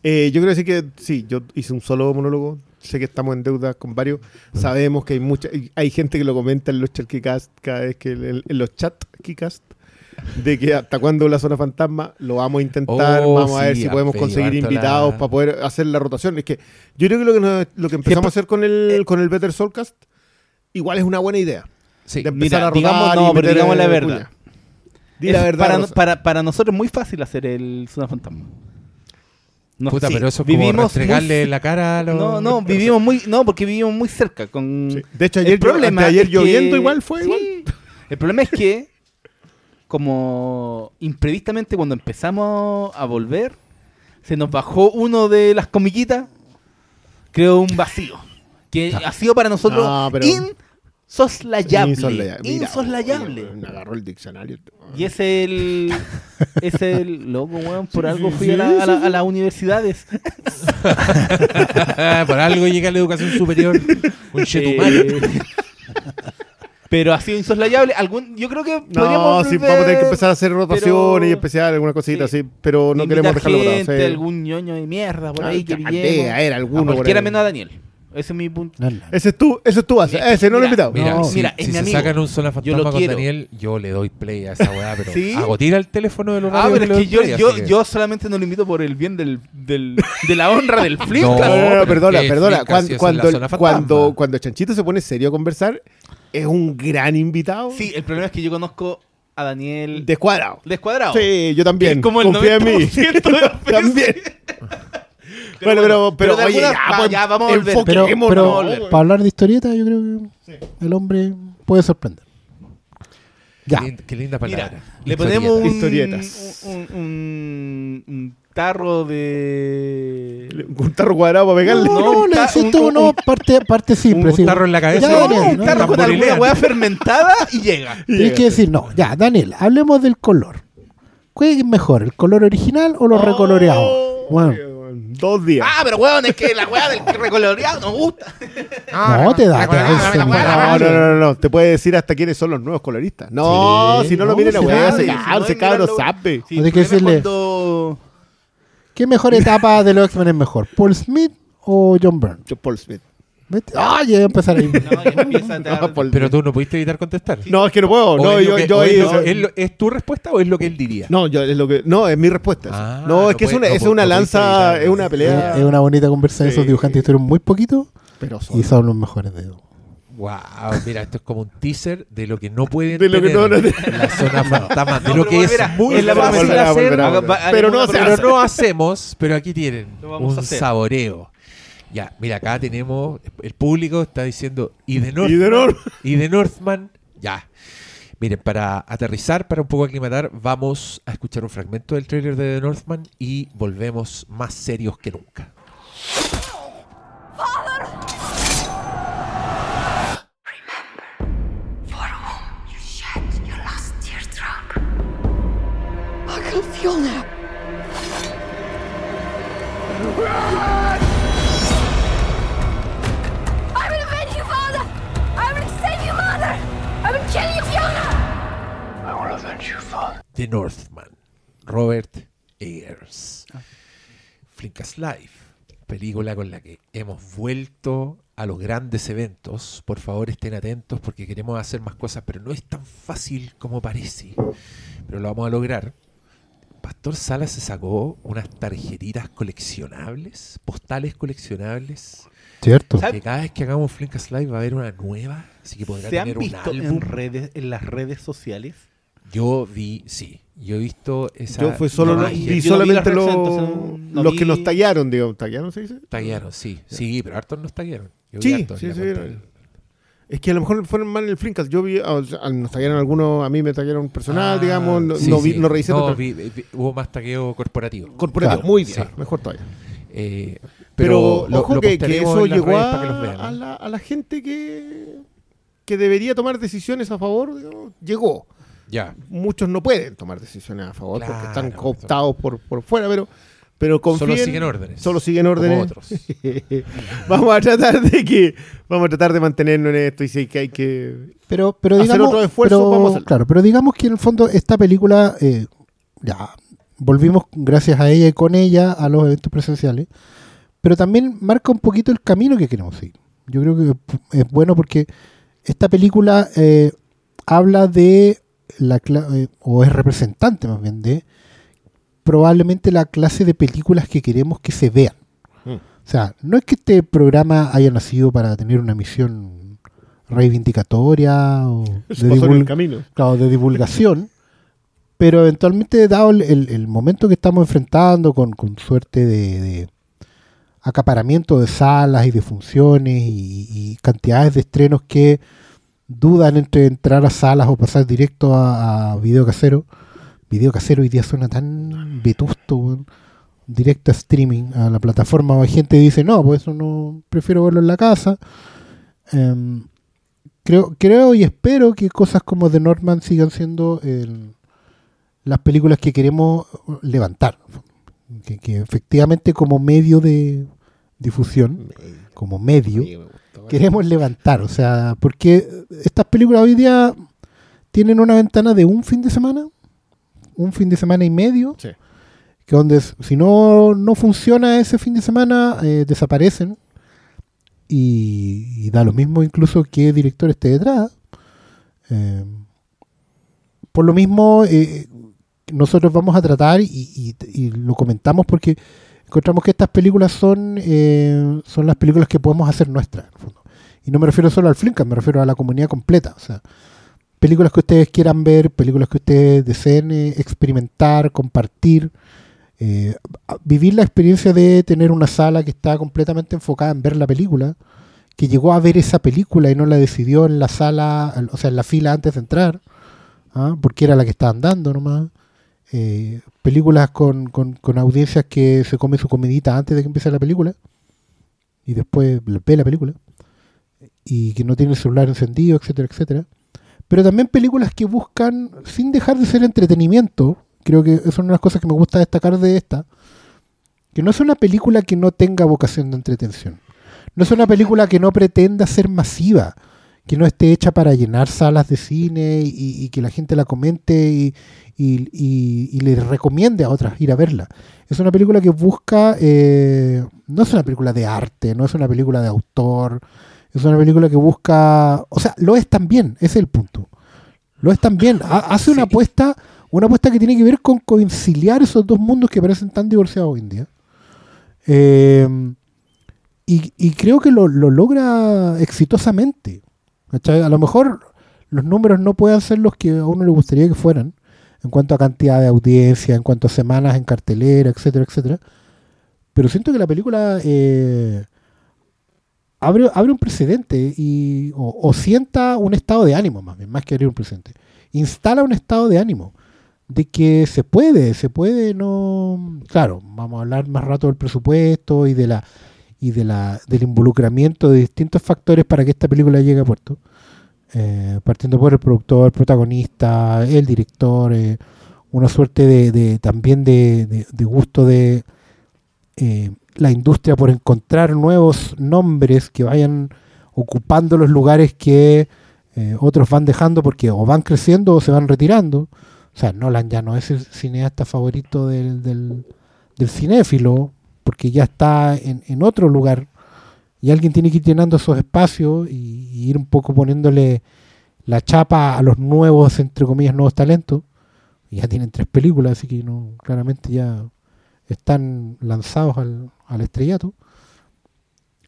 [SPEAKER 2] Eh, yo quiero decir que sí, yo hice un solo monólogo. Sé que estamos en deuda con varios. Sabemos que hay mucha, hay gente que lo comenta en los Chalkicast cada vez que en, en los chat Kicast de que hasta cuándo la zona fantasma lo vamos a intentar,
[SPEAKER 1] Oh,
[SPEAKER 2] vamos a ver
[SPEAKER 1] sí,
[SPEAKER 2] si podemos conseguir invitados para poder hacer la rotación. Es que yo creo que lo que, nos- lo que empezamos a hacer con el con el Better Soulcast igual es una buena idea.
[SPEAKER 1] Sí.
[SPEAKER 2] De empezar
[SPEAKER 4] Mira,
[SPEAKER 2] a rodar
[SPEAKER 4] digamos, no, pero digamos la
[SPEAKER 2] eh,
[SPEAKER 4] verdad.
[SPEAKER 2] Di la verdad.
[SPEAKER 4] Para, para, para nosotros es muy fácil hacer el Zona Fantasma. No,
[SPEAKER 1] Puta,
[SPEAKER 4] sí,
[SPEAKER 1] pero eso es como
[SPEAKER 4] vivimos
[SPEAKER 1] restregarle
[SPEAKER 4] muy-
[SPEAKER 1] la cara a los...
[SPEAKER 4] No, no, vivimos muy, no, porque vivimos muy cerca con.
[SPEAKER 2] Sí. De hecho,
[SPEAKER 4] El
[SPEAKER 2] ayer,
[SPEAKER 4] problema
[SPEAKER 2] de ayer lloviendo
[SPEAKER 4] que-
[SPEAKER 2] igual fue
[SPEAKER 4] sí.
[SPEAKER 2] igual.
[SPEAKER 4] El problema es que, como imprevistamente cuando empezamos a volver, se nos bajó uno de las comiquitas, creó un vacío. Que ha sido para nosotros
[SPEAKER 2] No, pero-
[SPEAKER 4] insoslayable.
[SPEAKER 2] Insoslayable. Mira,
[SPEAKER 4] Insoslayable.
[SPEAKER 2] oye, me agarró el diccionario.
[SPEAKER 4] Y es el. Es el. [LAUGHS] Loco, weón. Por
[SPEAKER 2] Sí,
[SPEAKER 4] algo
[SPEAKER 2] sí,
[SPEAKER 4] fui
[SPEAKER 2] sí,
[SPEAKER 4] a, la- a la- a las universidades. [LAUGHS]
[SPEAKER 1] Por algo llega a la educación superior. [LAUGHS] Un.
[SPEAKER 4] Eh, pero ha sido insoslayable. Algún, yo creo que
[SPEAKER 2] No,
[SPEAKER 4] podríamos.
[SPEAKER 2] sí,
[SPEAKER 4] volver-
[SPEAKER 2] vamos a tener que empezar a hacer rotaciones
[SPEAKER 4] pero-
[SPEAKER 2] y especial, alguna cosita
[SPEAKER 4] Sí.
[SPEAKER 2] así, pero no queremos dejarlo
[SPEAKER 4] gente,
[SPEAKER 2] sí.
[SPEAKER 4] algún ñoño de mierda por ahí
[SPEAKER 2] Ah,
[SPEAKER 4] que
[SPEAKER 2] ya,
[SPEAKER 4] pillemos.
[SPEAKER 2] a ver, alguno
[SPEAKER 4] A
[SPEAKER 2] por
[SPEAKER 4] cualquiera
[SPEAKER 2] ahí.
[SPEAKER 4] menos a Daniel. Ese es mi punto.
[SPEAKER 3] No, no.
[SPEAKER 2] Ese es tú, ese es tú base.
[SPEAKER 4] Mira,
[SPEAKER 2] Ese no lo he invitado.
[SPEAKER 1] Mira,
[SPEAKER 3] No,
[SPEAKER 1] si,
[SPEAKER 4] mira, es
[SPEAKER 1] si
[SPEAKER 4] mi
[SPEAKER 1] se
[SPEAKER 4] amigo.
[SPEAKER 1] sacan un zona
[SPEAKER 4] Yo
[SPEAKER 1] fantasma
[SPEAKER 4] lo
[SPEAKER 1] con
[SPEAKER 4] quiero.
[SPEAKER 1] Daniel, yo le doy play a esa weá, pero [LAUGHS]
[SPEAKER 4] ¿Sí?
[SPEAKER 1] hago tira el teléfono de los
[SPEAKER 4] Ah,
[SPEAKER 1] radios
[SPEAKER 4] pero es que yo,
[SPEAKER 1] play,
[SPEAKER 4] yo,
[SPEAKER 1] que-
[SPEAKER 4] yo solamente no lo invito por el bien del, del, de la honra del [LAUGHS] flip.
[SPEAKER 1] No,
[SPEAKER 2] No, no, no,
[SPEAKER 1] pero
[SPEAKER 2] perdona, perdona. Cuando, cuando, cuando, cuando Chanchito se pone serio a conversar, es un gran invitado.
[SPEAKER 4] Sí, el problema es que yo conozco a Daniel
[SPEAKER 2] Descuadrado.
[SPEAKER 4] descuadrado.
[SPEAKER 2] Sí, yo también.
[SPEAKER 4] Es como el
[SPEAKER 2] Confía en mí.
[SPEAKER 4] 90% [LAUGHS]
[SPEAKER 2] también. bueno, pero, pero,
[SPEAKER 4] de
[SPEAKER 2] oye,
[SPEAKER 4] alguna-
[SPEAKER 2] ya,
[SPEAKER 4] va,
[SPEAKER 2] pues,
[SPEAKER 4] ya, vamos a volver.
[SPEAKER 3] Pero, pero para hablar de historieta, yo creo que el hombre puede sorprender. Ya.
[SPEAKER 1] Qué, linda, qué linda palabra.
[SPEAKER 4] Mira, le ponemos un,
[SPEAKER 2] Historietas.
[SPEAKER 4] un, un- un tarro de...
[SPEAKER 2] Un tarro cuadrado para pegarle.
[SPEAKER 3] No,
[SPEAKER 4] No,
[SPEAKER 3] no,
[SPEAKER 4] un
[SPEAKER 3] le insisto,
[SPEAKER 4] un-
[SPEAKER 3] no, parte, parte simple.
[SPEAKER 1] un
[SPEAKER 3] sí.
[SPEAKER 1] tarro en la cabeza.
[SPEAKER 3] Ya,
[SPEAKER 4] No,
[SPEAKER 3] Daniel,
[SPEAKER 4] un
[SPEAKER 3] no,
[SPEAKER 4] tarro con alguna hueá fermentada y llega. [LAUGHS]
[SPEAKER 3] Tienes que decir, no, ya, Daniel, hablemos del color. ¿Cuál es mejor, el color original o los
[SPEAKER 2] Oh,
[SPEAKER 3] recoloreados? Bueno,
[SPEAKER 2] Dos días.
[SPEAKER 4] Ah, pero weón, es que la weá del recoloreado nos gusta.
[SPEAKER 3] no te da, te da
[SPEAKER 2] No, no, no, no, no, te puede decir hasta quiénes son los nuevos coloristas. No,
[SPEAKER 3] Sí,
[SPEAKER 2] si no,
[SPEAKER 3] no,
[SPEAKER 2] lo miren a
[SPEAKER 3] si
[SPEAKER 2] weá,
[SPEAKER 3] nada,
[SPEAKER 2] se cabrón,
[SPEAKER 4] no
[SPEAKER 2] ese cabrón sabe.
[SPEAKER 4] Sí,
[SPEAKER 3] Hay que
[SPEAKER 4] problema es
[SPEAKER 3] decirle-
[SPEAKER 4] cuando-
[SPEAKER 3] ¿Qué mejor etapa de los X-Men es mejor? ¿Paul Smith o John Byrne?
[SPEAKER 2] Yo, Paul Smith.
[SPEAKER 3] ¿Viste? Ah, ya voy a empezar ahí. [LAUGHS]
[SPEAKER 4] No, ya empieza a dar-
[SPEAKER 2] No, Paul
[SPEAKER 1] Pero tú no pudiste evitar contestar.
[SPEAKER 2] No, es que no puedo.
[SPEAKER 1] ¿O
[SPEAKER 2] No,
[SPEAKER 1] es lo
[SPEAKER 2] yo,
[SPEAKER 1] que-
[SPEAKER 2] yo
[SPEAKER 1] o
[SPEAKER 2] ahí-
[SPEAKER 1] es, lo- es lo- ¿es tu respuesta o es lo que él diría?
[SPEAKER 2] No, yo es lo que. No, es mi respuesta.
[SPEAKER 1] Ah,
[SPEAKER 2] no,
[SPEAKER 1] no
[SPEAKER 2] es que es
[SPEAKER 1] puede-
[SPEAKER 2] una,
[SPEAKER 1] no
[SPEAKER 2] es
[SPEAKER 1] pu-
[SPEAKER 2] una
[SPEAKER 1] no
[SPEAKER 2] lanza,
[SPEAKER 1] evitar.
[SPEAKER 2] es una pelea.
[SPEAKER 3] Es una bonita conversa de esos
[SPEAKER 2] Sí.
[SPEAKER 3] dibujantes estuvieron muy poquito
[SPEAKER 2] Pero
[SPEAKER 3] y
[SPEAKER 2] son-
[SPEAKER 3] son los mejores de
[SPEAKER 1] Wow, mira, esto es como un teaser de lo que no pueden
[SPEAKER 2] De lo que
[SPEAKER 1] tener
[SPEAKER 2] no- no-
[SPEAKER 1] en la zona fantasma, de
[SPEAKER 4] No,
[SPEAKER 1] lo
[SPEAKER 4] pero
[SPEAKER 1] que es muy
[SPEAKER 4] es la
[SPEAKER 1] fácil
[SPEAKER 2] volverá,
[SPEAKER 1] hacer,
[SPEAKER 2] volverá,
[SPEAKER 4] Haga-
[SPEAKER 2] volverá.
[SPEAKER 4] haremos
[SPEAKER 2] Pero no
[SPEAKER 4] una
[SPEAKER 2] se
[SPEAKER 1] pero
[SPEAKER 2] hace.
[SPEAKER 1] no hacemos, pero aquí tienen
[SPEAKER 4] Lo vamos a
[SPEAKER 1] un
[SPEAKER 4] hacer.
[SPEAKER 1] saboreo. Ya, mira, acá tenemos, el público está diciendo, y de
[SPEAKER 2] Y
[SPEAKER 1] Northman,
[SPEAKER 2] de
[SPEAKER 1] y de Northman, ya. Miren, para aterrizar, para un poco aclimatar, vamos a escuchar un fragmento del trailer de The Northman y volvemos más serios que nunca.
[SPEAKER 5] For whom
[SPEAKER 1] The Northman, Robert Eggers. Flinkas Life, película con la que hemos vuelto a los grandes eventos. Por favor, estén atentos porque queremos hacer más cosas, pero no es tan fácil como parece. Pero lo vamos a lograr. Pastor Sala se sacó unas tarjetitas coleccionables, postales coleccionables,
[SPEAKER 3] ¿Cierto?
[SPEAKER 1] Que cada vez que hagamos Flinkas Live va a haber una nueva, así que podrá
[SPEAKER 4] ¿Se han
[SPEAKER 1] tener un
[SPEAKER 4] visto
[SPEAKER 1] álbum.
[SPEAKER 4] en, redes, en las redes sociales?
[SPEAKER 1] Yo vi, sí, yo he visto esa
[SPEAKER 2] Yo fue solo vi
[SPEAKER 4] Yo no vi
[SPEAKER 2] solamente los,
[SPEAKER 4] no
[SPEAKER 2] los
[SPEAKER 4] vi-
[SPEAKER 2] que nos tallaron, digamos. ¿Tallaron se dice?
[SPEAKER 1] Taguearon, sí, sí, pero hartos nos. Yo vi
[SPEAKER 2] Sí, sí, sí. Es que a lo mejor fueron mal en el Flinkas. Yo vi, o sea, nos tallaron algunos, a mí me tallaron personal,
[SPEAKER 1] Ah,
[SPEAKER 2] digamos. No,
[SPEAKER 1] sí,
[SPEAKER 2] no vi,
[SPEAKER 1] sí.
[SPEAKER 2] no revisé
[SPEAKER 1] No,
[SPEAKER 2] todo.
[SPEAKER 1] vi- vi- hubo más tagueo corporativo.
[SPEAKER 2] Corporativo,
[SPEAKER 1] Claro,
[SPEAKER 2] muy bien.
[SPEAKER 1] sí.
[SPEAKER 2] Mejor todavía.
[SPEAKER 1] Eh,
[SPEAKER 2] Pero,
[SPEAKER 1] lo-
[SPEAKER 2] ojo
[SPEAKER 1] lo
[SPEAKER 2] que, eso llegó a,
[SPEAKER 1] para que los vean, ¿no?
[SPEAKER 2] a la, a la gente que, que debería tomar decisiones a favor. digamos, llegó.
[SPEAKER 1] Ya.
[SPEAKER 2] Muchos no pueden tomar decisiones a favor porque están cooptados por, por fuera, pero, pero confíen.
[SPEAKER 1] Solo siguen órdenes.
[SPEAKER 2] Solo siguen
[SPEAKER 1] como
[SPEAKER 2] órdenes.
[SPEAKER 1] otros. [LAUGHS]
[SPEAKER 2] vamos a tratar de que vamos a tratar de mantenernos en esto y si hay que hay que
[SPEAKER 3] Pero, pero
[SPEAKER 2] Hacer
[SPEAKER 3] digamos,
[SPEAKER 2] otro esfuerzo,
[SPEAKER 3] pero-
[SPEAKER 2] vamos a hacerlo.
[SPEAKER 3] claro, pero digamos que en el fondo esta película, eh, ya, volvimos gracias a ella y con ella a los eventos presenciales, pero también marca un poquito el camino que queremos seguir. Yo creo que es bueno porque esta película eh, habla de la eh, o es representante más bien de probablemente la clase de películas que queremos que se vean.
[SPEAKER 2] Mm.
[SPEAKER 3] O sea, no es que este programa haya nacido para tener una misión reivindicatoria o [LAUGHS] de,
[SPEAKER 2] Eso pasó en el
[SPEAKER 3] divul-
[SPEAKER 2] camino.
[SPEAKER 3] claro, de divulgación, pero eventualmente, dado el, el- el momento que estamos enfrentando con, con suerte de, de acaparamiento de salas y de funciones y, y cantidades de estrenos que dudan entre entrar a salas o pasar directo a, a video casero. Video casero hoy día suena tan vetusto, weón. directo a streaming, a la plataforma. Hay gente que dice, no, pues eso no, prefiero verlo en la casa. Em, creo, creo y espero que cosas como The Northman sigan siendo el- las películas que queremos levantar. Que, que efectivamente como medio de difusión, como medio, Queremos levantar. O sea, porque estas películas hoy día tienen una ventana de un fin de semana, un fin de semana y medio,
[SPEAKER 2] Sí.
[SPEAKER 3] que donde si no, no funciona ese fin de semana, eh, desaparecen. Y, y da lo mismo incluso que director esté detrás. Eh, por lo mismo, eh, nosotros vamos a tratar, y, y- y lo comentamos porque encontramos que estas películas son, eh, son las películas que podemos hacer nuestras. Y no me refiero solo al Flinkas, me refiero a la comunidad completa. O sea, películas que ustedes quieran ver, películas que ustedes deseen eh, experimentar, compartir, eh, vivir la experiencia de tener una sala que está completamente enfocada en ver la película, que llegó a ver esa película y no la decidió en la sala, o sea, en la fila antes de entrar, ¿ah? porque era la que estaban dando nomás. Eh, películas con, con- con audiencias que se come su comidita antes de que empiece la película y después ve la película y que no tiene el celular encendido, etcétera, etcétera. Pero también películas que buscan, sin dejar de ser entretenimiento, creo que es una de las cosas que me gusta destacar de esta, que no es una película que no tenga vocación de entretención. No es una película que no pretenda ser masiva, que no esté hecha para llenar salas de cine y, y que la gente la comente y, y- y- y le recomiende a otras ir a verla. Es una película que busca, eh, no es una película de arte, no es una película de autor, es una película que busca, o sea, lo es también, ese es el punto. Lo es también. Ha- hace una apuesta, una apuesta que tiene que ver con conciliar esos dos mundos que parecen tan divorciados hoy en día. Eh, y, y creo que lo, lo logra exitosamente. ¿cachai? A lo mejor los números no pueden ser los que a uno le gustaría que fueran, en cuanto a cantidad de audiencia, en cuanto a semanas en cartelera, etcétera, etcétera. Pero siento que la película eh, abre, abre un precedente y, o, sienta un estado de ánimo, más bien, más que abrir un precedente. Instala un estado de ánimo de que se puede, se puede, no. Claro, vamos a hablar más rato del presupuesto y de la y de la, del involucramiento de distintos factores para que esta película llegue a puerto. Eh, partiendo por el productor, el protagonista, el director, eh, una suerte de, también de, gusto de eh, la industria por encontrar nuevos nombres que vayan ocupando los lugares que otros van dejando porque o van creciendo o se van retirando. O sea, Nolan ya no es el cineasta favorito del, cinéfilo, porque ya está en otro lugar y alguien tiene que ir llenando esos espacios y, ir un poco poniéndole la chapa a los nuevos, entre comillas, nuevos talentos. Ya tienen tres películas, así que claramente ya están lanzados al, estrellato.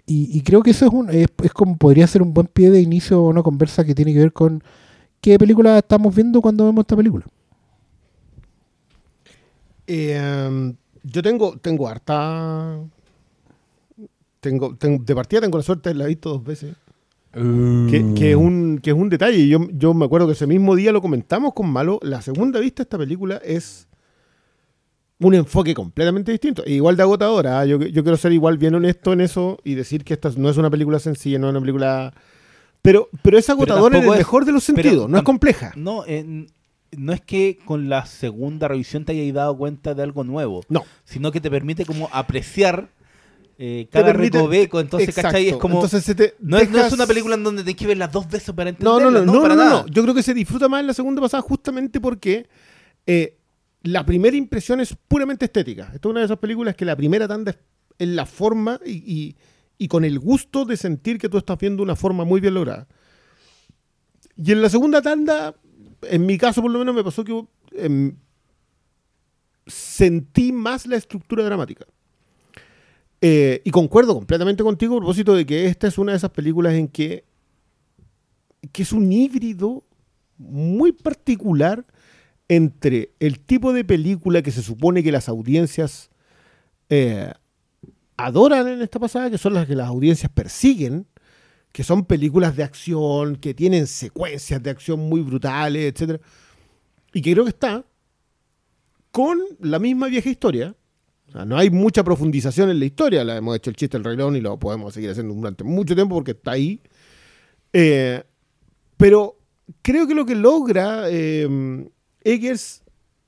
[SPEAKER 3] Y, creo que eso es, un, es, como podría ser un buen pie de inicio a una conversa que tiene que ver con qué película estamos viendo cuando vemos esta película.
[SPEAKER 2] Eh, yo tengo, tengo harta. Tengo, tengo- de partida tengo la suerte de haberla visto dos veces. Que, que es un, que es un detalle. Yo, yo me acuerdo que ese mismo día lo comentamos con Malo. La segunda vista de esta película es un enfoque completamente distinto. E igual de agotadora. ¿ah? Yo, yo quiero ser igual bien honesto en eso y decir que esta no es una película sencilla, no es una película. Pero, pero es agotadora en el
[SPEAKER 4] es-
[SPEAKER 2] mejor de los sentidos. No es compleja.
[SPEAKER 4] No, eh, no es que con la segunda revisión te hayas dado cuenta de algo nuevo,
[SPEAKER 2] No.
[SPEAKER 4] sino que te permite como apreciar eh, cada
[SPEAKER 2] permite-
[SPEAKER 4] recoveco. Entonces,
[SPEAKER 2] Exacto.
[SPEAKER 4] ¿cachai? Es como.
[SPEAKER 2] Entonces se te
[SPEAKER 4] no, es, no es una película en donde tienes que verla dos veces para
[SPEAKER 2] No,
[SPEAKER 4] entenderla.
[SPEAKER 2] no, no, no,
[SPEAKER 4] para
[SPEAKER 2] no, no,
[SPEAKER 4] nada.
[SPEAKER 2] no. Yo creo que se disfruta más en la segunda pasada justamente porque eh, la primera impresión es puramente estética. Esta es una de esas películas que la primera tanda es en la forma y, y- y con el gusto de sentir que tú estás viendo una forma muy bien lograda. Y en la segunda tanda, en mi caso por lo menos me pasó que em, sentí más la estructura dramática. Eh, y concuerdo completamente contigo a propósito de que esta es una de esas películas en que, que es un híbrido muy particular entre el tipo de película que se supone que las audiencias eh, adoran en esta pasada, que son las que las audiencias persiguen, que son películas de acción, que tienen secuencias de acción muy brutales, etc. Y que creo que está con la misma vieja historia. No hay mucha profundización en la historia. La hemos hecho el chiste del León y lo podemos seguir haciendo durante mucho tiempo porque está ahí. Eh, pero creo que lo que logra eh, Eggers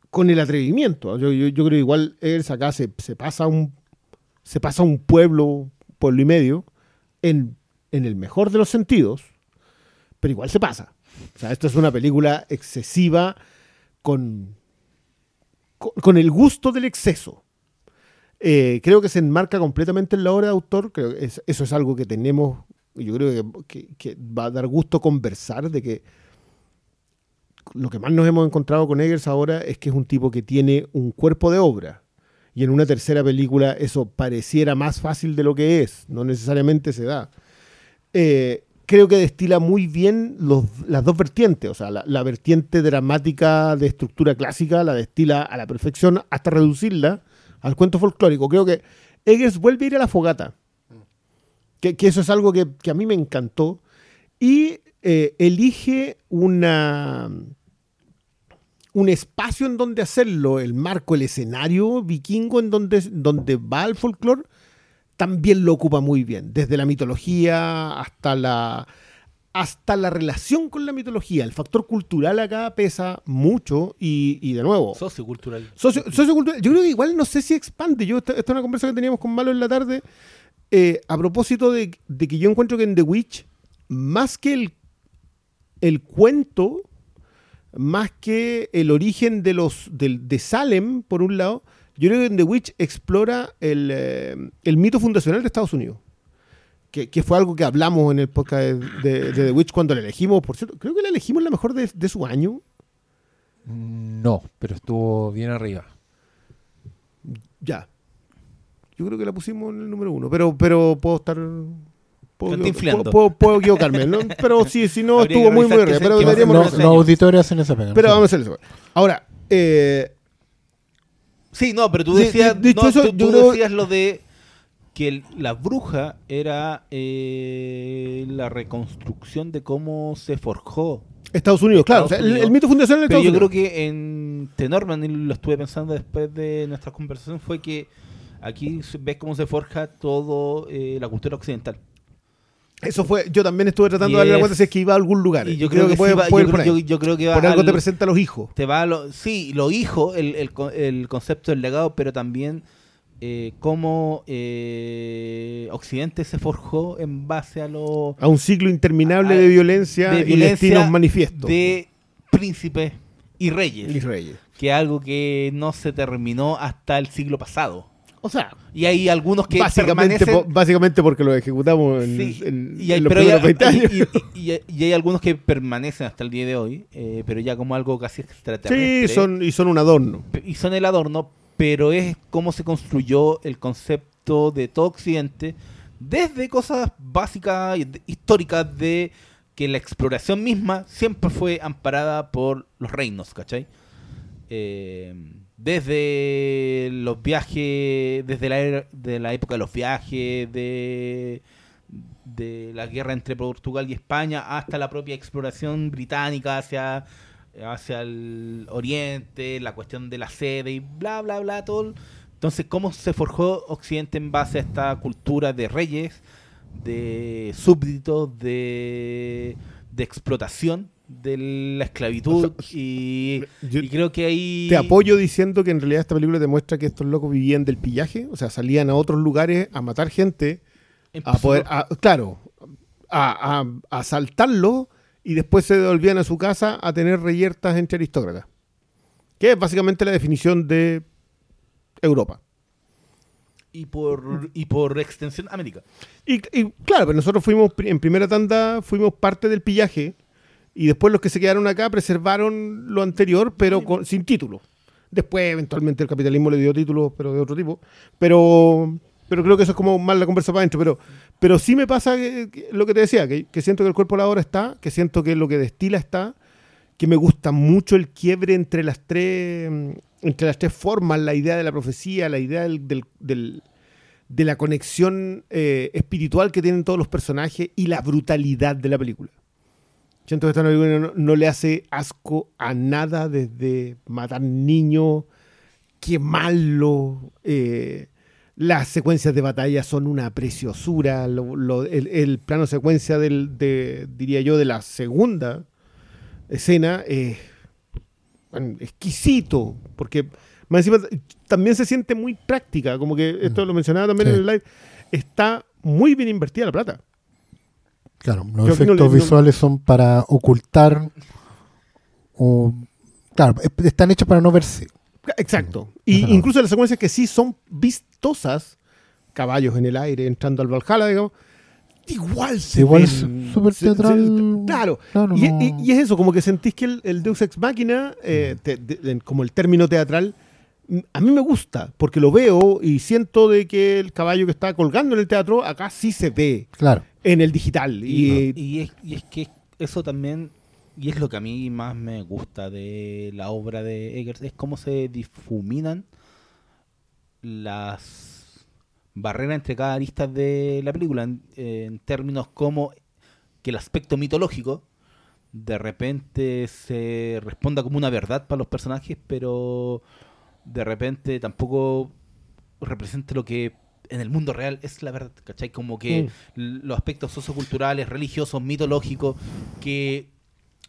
[SPEAKER 2] con el atrevimiento, yo, yo- yo creo que igual Eggers acá se, se pasa un se pasa un pueblo, pueblo y medio, en, en el mejor de los sentidos, pero igual se pasa. O sea, esto es una película excesiva con, con el gusto del exceso. Eh, creo que se enmarca completamente en la obra de autor. Creo que es- eso es algo que tenemos, yo creo que, que- que va a dar gusto conversar de que lo que más nos hemos encontrado con Eggers ahora es que es un tipo que tiene un cuerpo de obra. Y en una tercera película eso pareciera más fácil de lo que es. No necesariamente se da. Eh, creo que destila muy bien los- las dos vertientes. O sea, la, la vertiente dramática de estructura clásica la destila a la perfección hasta reducirla al cuento folclórico. Creo que Eggers vuelve a ir a la fogata. Que, eso es algo que, que a mí me encantó. Y eh, elige una un espacio en donde hacerlo, el marco, el escenario vikingo en donde, donde va el folclore, también lo ocupa muy bien, desde la mitología hasta la, hasta la relación con la mitología. El factor cultural acá pesa mucho y, y de nuevo,
[SPEAKER 4] Sociocultural.
[SPEAKER 2] Socio- sociocultural, yo creo que igual no sé si expande. Yo, esta, esta es una conversa que teníamos con Malo en la tarde. eh, a propósito de, de que yo encuentro que en The Witch, más que el, el cuento, más que el origen de los de Salem, por un lado, yo creo que en The Witch explora el, eh, el mito fundacional de Estados Unidos. Que, que fue algo que hablamos en el podcast de, de- de The Witch cuando la elegimos. Por cierto, creo que la elegimos la mejor de, de su año.
[SPEAKER 1] No, pero estuvo bien arriba.
[SPEAKER 2] Ya. Yo creo que la pusimos en el número uno, pero, pero puedo estar. Puedo, puedo, puedo- puedo equivocarme, ¿no? [LAUGHS] Pero sí, si no,
[SPEAKER 4] Habría
[SPEAKER 2] estuvo muy, muy arriba. Pero deberíamos
[SPEAKER 3] No,
[SPEAKER 2] revisar.
[SPEAKER 3] los auditores hacen esa pega.
[SPEAKER 2] Pero
[SPEAKER 3] no
[SPEAKER 2] vamos a hacer eso. Ahora, eh,
[SPEAKER 4] Sí, no, pero tú decías, no,
[SPEAKER 2] eso,
[SPEAKER 4] tú, decías lo de que el- la bruja era eh, la reconstrucción de cómo se forjó.
[SPEAKER 2] Estados Unidos, claro. o sea,
[SPEAKER 4] Estados
[SPEAKER 2] el, mito fundacional de
[SPEAKER 4] Pero
[SPEAKER 2] Estados
[SPEAKER 4] yo creo que en Tenorman, y lo estuve pensando después de nuestra conversación, fue que aquí ves cómo se forja todo eh, la cultura occidental.
[SPEAKER 2] Eso fue. Yo también estuve tratando de darle la cuenta si es que iba a algún lugar.
[SPEAKER 4] Y yo creo, que,
[SPEAKER 2] puede,
[SPEAKER 4] sí va-
[SPEAKER 2] puede
[SPEAKER 4] yo,
[SPEAKER 2] por
[SPEAKER 4] creo-
[SPEAKER 2] ahí.
[SPEAKER 4] yo- yo creo que va
[SPEAKER 2] Por algo
[SPEAKER 4] al-
[SPEAKER 2] te presenta a los hijos.
[SPEAKER 4] te va a lo, sí, lo hijo, el, el, el concepto del legado, pero también eh, cómo eh, Occidente se forjó en base a lo
[SPEAKER 2] A un ciclo interminable
[SPEAKER 4] a-
[SPEAKER 2] de violencia,
[SPEAKER 4] de
[SPEAKER 2] y destinos manifiestos.
[SPEAKER 4] de príncipes y reyes,
[SPEAKER 2] Y reyes.
[SPEAKER 4] que es algo que no se terminó hasta el siglo pasado.
[SPEAKER 2] O sea,
[SPEAKER 4] Y hay algunos que
[SPEAKER 2] básicamente,
[SPEAKER 4] permanecen-
[SPEAKER 2] po- básicamente porque lo ejecutamos en,
[SPEAKER 4] Sí,
[SPEAKER 2] en-
[SPEAKER 4] y hay,
[SPEAKER 2] en los
[SPEAKER 4] pero hay-
[SPEAKER 2] primeros 20 años.
[SPEAKER 4] y- y- y- y hay algunos que permanecen hasta el día de hoy, eh, pero ya como algo casi extraterrestre.
[SPEAKER 2] Sí, son, y son un adorno.
[SPEAKER 4] y son el adorno, pero es cómo se construyó el concepto de todo Occidente desde cosas básicas históricas de que la exploración misma siempre fue amparada por los reinos, ¿cachai? Eh, desde los viajes, desde la época de los viajes, de, de la guerra entre Portugal y España, hasta la propia exploración británica hacia, hacia el oriente, la cuestión de la sede y bla, bla, bla, todo. Entonces, ¿cómo se forjó Occidente en base a esta cultura de reyes, de súbditos, de, de explotación, de la esclavitud? Y,
[SPEAKER 2] Yo-
[SPEAKER 4] y creo que ahí...
[SPEAKER 2] Te apoyo diciendo que en realidad esta película demuestra que estos locos vivían del pillaje, o sea, salían a otros lugares a matar gente, a
[SPEAKER 4] empezó-
[SPEAKER 2] poder, a- claro, a, a, a asaltarlo y después se devolvían a su casa a tener reyertas entre aristócratas. Que es básicamente la definición de Europa.
[SPEAKER 4] y por, y por extensión América.
[SPEAKER 2] Y, y, claro, pero nosotros fuimos en primera tanda, fuimos parte del pillaje y después los que se quedaron acá preservaron lo anterior, pero con- sin título. Después, eventualmente, el capitalismo le dio títulos, pero de otro tipo. Pero, pero creo que eso es como más la conversa para adentro. Pero, pero sí me pasa que- lo que te decía, que, siento que el cuerpo de la hora está, que siento que lo que destila está, que me gusta mucho el quiebre entre las tres, mm, entre las tres formas, la idea de la profecía, la idea del, de la conexión eh, espiritual que tienen todos los personajes y la brutalidad de la película. Siento que esta película no, no le hace asco a nada desde matar niños, quemarlo. eh, las secuencias de batalla son una preciosura. lo- lo- el, el plano secuencia del, de, diría yo, de la segunda escena es bueno, exquisito, porque más encima también se siente muy práctica, como que esto lo mencionaba también
[SPEAKER 3] Sí.
[SPEAKER 2] en el live, está muy bien invertida la plata.
[SPEAKER 3] Claro, los
[SPEAKER 2] Yo aquí no
[SPEAKER 3] efectos
[SPEAKER 2] no-
[SPEAKER 3] visuales son para ocultar o claro, es- están hechos para no verse.
[SPEAKER 2] Exacto. Y incluso las secuencias que sí son vistosas, caballos en el aire entrando al Valhalla, digamos, igual se
[SPEAKER 3] Igual
[SPEAKER 2] ven-
[SPEAKER 3] es súper
[SPEAKER 2] se- se-
[SPEAKER 3] teatral.
[SPEAKER 2] claro.
[SPEAKER 3] Claro,
[SPEAKER 2] y,
[SPEAKER 3] no-
[SPEAKER 2] y- y es eso, como que sentís que el, el Deus Ex Machina, eh, te- de- de- como el término teatral, mm, a mí me gusta, porque lo veo y siento de que el caballo que está colgando en el teatro, acá sí se ve.
[SPEAKER 3] Claro.
[SPEAKER 2] en el digital. Y,
[SPEAKER 4] Y es, y es que eso también, y es lo que a mí más me gusta de la obra de Eggers, es cómo se difuminan las barreras entre cada arista de la película, en, en términos como que el aspecto mitológico de repente se responda como una verdad para los personajes, pero de repente tampoco represente lo que en el mundo real es la verdad, ¿cachai? Como que
[SPEAKER 2] Mm.
[SPEAKER 4] los aspectos socioculturales, religiosos, mitológicos, que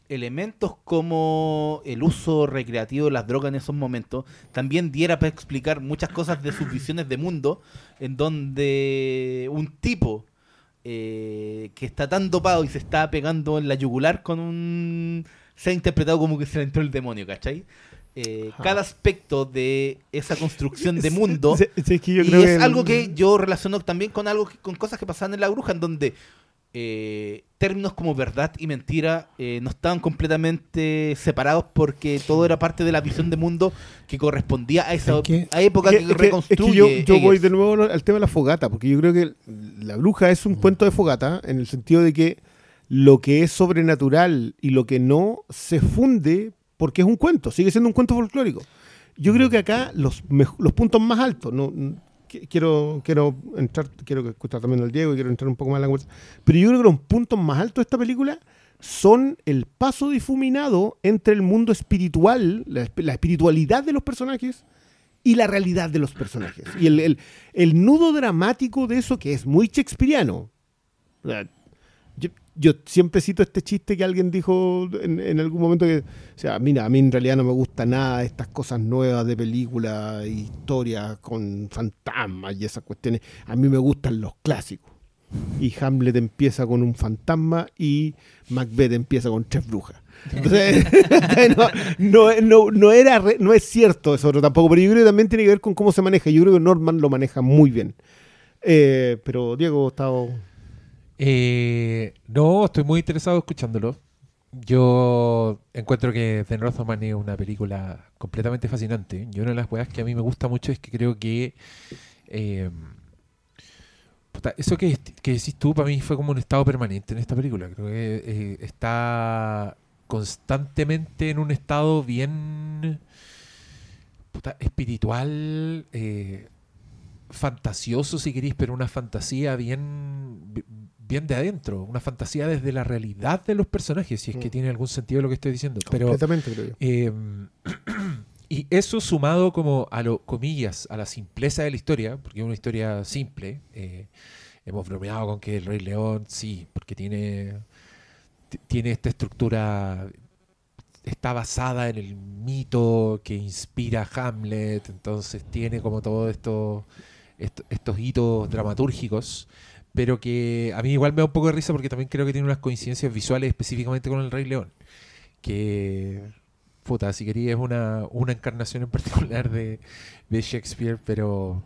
[SPEAKER 4] elementos como el uso recreativo de las drogas en esos momentos también diera para explicar muchas cosas de sus visiones de mundo, en donde un tipo eh, que está tan dopado y se está pegando en la yugular con un... se ha interpretado como que se le entró el demonio, ¿cachai? Eh, cada aspecto de esa construcción de [LAUGHS] mundo
[SPEAKER 2] Sí, sí, es que yo
[SPEAKER 4] y es
[SPEAKER 2] que-
[SPEAKER 4] algo que yo relaciono también con algo que- con cosas que pasaban en la bruja en donde eh, términos como verdad y mentira eh, no estaban completamente separados porque todo era parte de la visión de mundo que correspondía a esa
[SPEAKER 3] Es que-
[SPEAKER 4] a época que,
[SPEAKER 2] que-
[SPEAKER 4] reconstruye
[SPEAKER 2] es que yo, yo voy de nuevo al tema de la fogata, porque yo creo que la bruja es un cuento de fogata, en el sentido de que lo que es sobrenatural y lo que no se funde porque es un cuento, sigue siendo un cuento folclórico. Yo creo que acá los, los puntos más altos, no, quiero, quiero entrar, quiero escuchar también al Diego y quiero entrar un poco más en la conversación, pero yo creo que los puntos más altos de esta película son el paso difuminado entre el mundo espiritual, la, esp- la espiritualidad de los personajes y la realidad de los personajes. Y el, el- el nudo dramático de eso que es muy shakespeariano. Yo, siempre cito este chiste que alguien dijo en, en algún momento que, o sea, mira, a mí en realidad no me gusta nada estas cosas nuevas de películas, historias con fantasmas y esas cuestiones. A mí me gustan los clásicos. Y Hamlet empieza con un fantasma y Macbeth empieza con tres brujas. Entonces, [LAUGHS] no, no, no, no era re- no es cierto eso tampoco, pero yo creo que también tiene que ver con cómo se maneja. Yo creo que Norman lo maneja muy bien. Eh, pero Diego, estado...
[SPEAKER 1] Eh, no, estoy muy interesado escuchándolo. Yo encuentro que The Northman es una película completamente fascinante. Y una de las cosas que a mí me gusta mucho es que creo que puta, eso que, que decís tú para mí fue como un estado permanente en esta película. Creo que eh, está constantemente en un estado bien puta, espiritual, eh, fantasioso si queréis, pero una fantasía bien, bi- bien de adentro, una fantasía desde la realidad de los personajes, si es que
[SPEAKER 2] Mm.
[SPEAKER 1] tiene algún sentido lo que estoy diciendo. Pero
[SPEAKER 2] completamente, creo yo.
[SPEAKER 1] eh, [CLEARS THROAT] y eso sumado como a lo comillas, a la simpleza de la historia, porque es una historia simple. eh, hemos bromeado con que el Rey León, sí, porque tiene, tiene esta estructura, está basada en el mito que inspira a Hamlet, entonces tiene como todo esto, esto- estos hitos dramatúrgicos. Pero que a mí igual me da un poco de risa porque también creo que tiene unas coincidencias visuales específicamente con el Rey León. Que puta, si quería es una, una encarnación en particular de, de Shakespeare, pero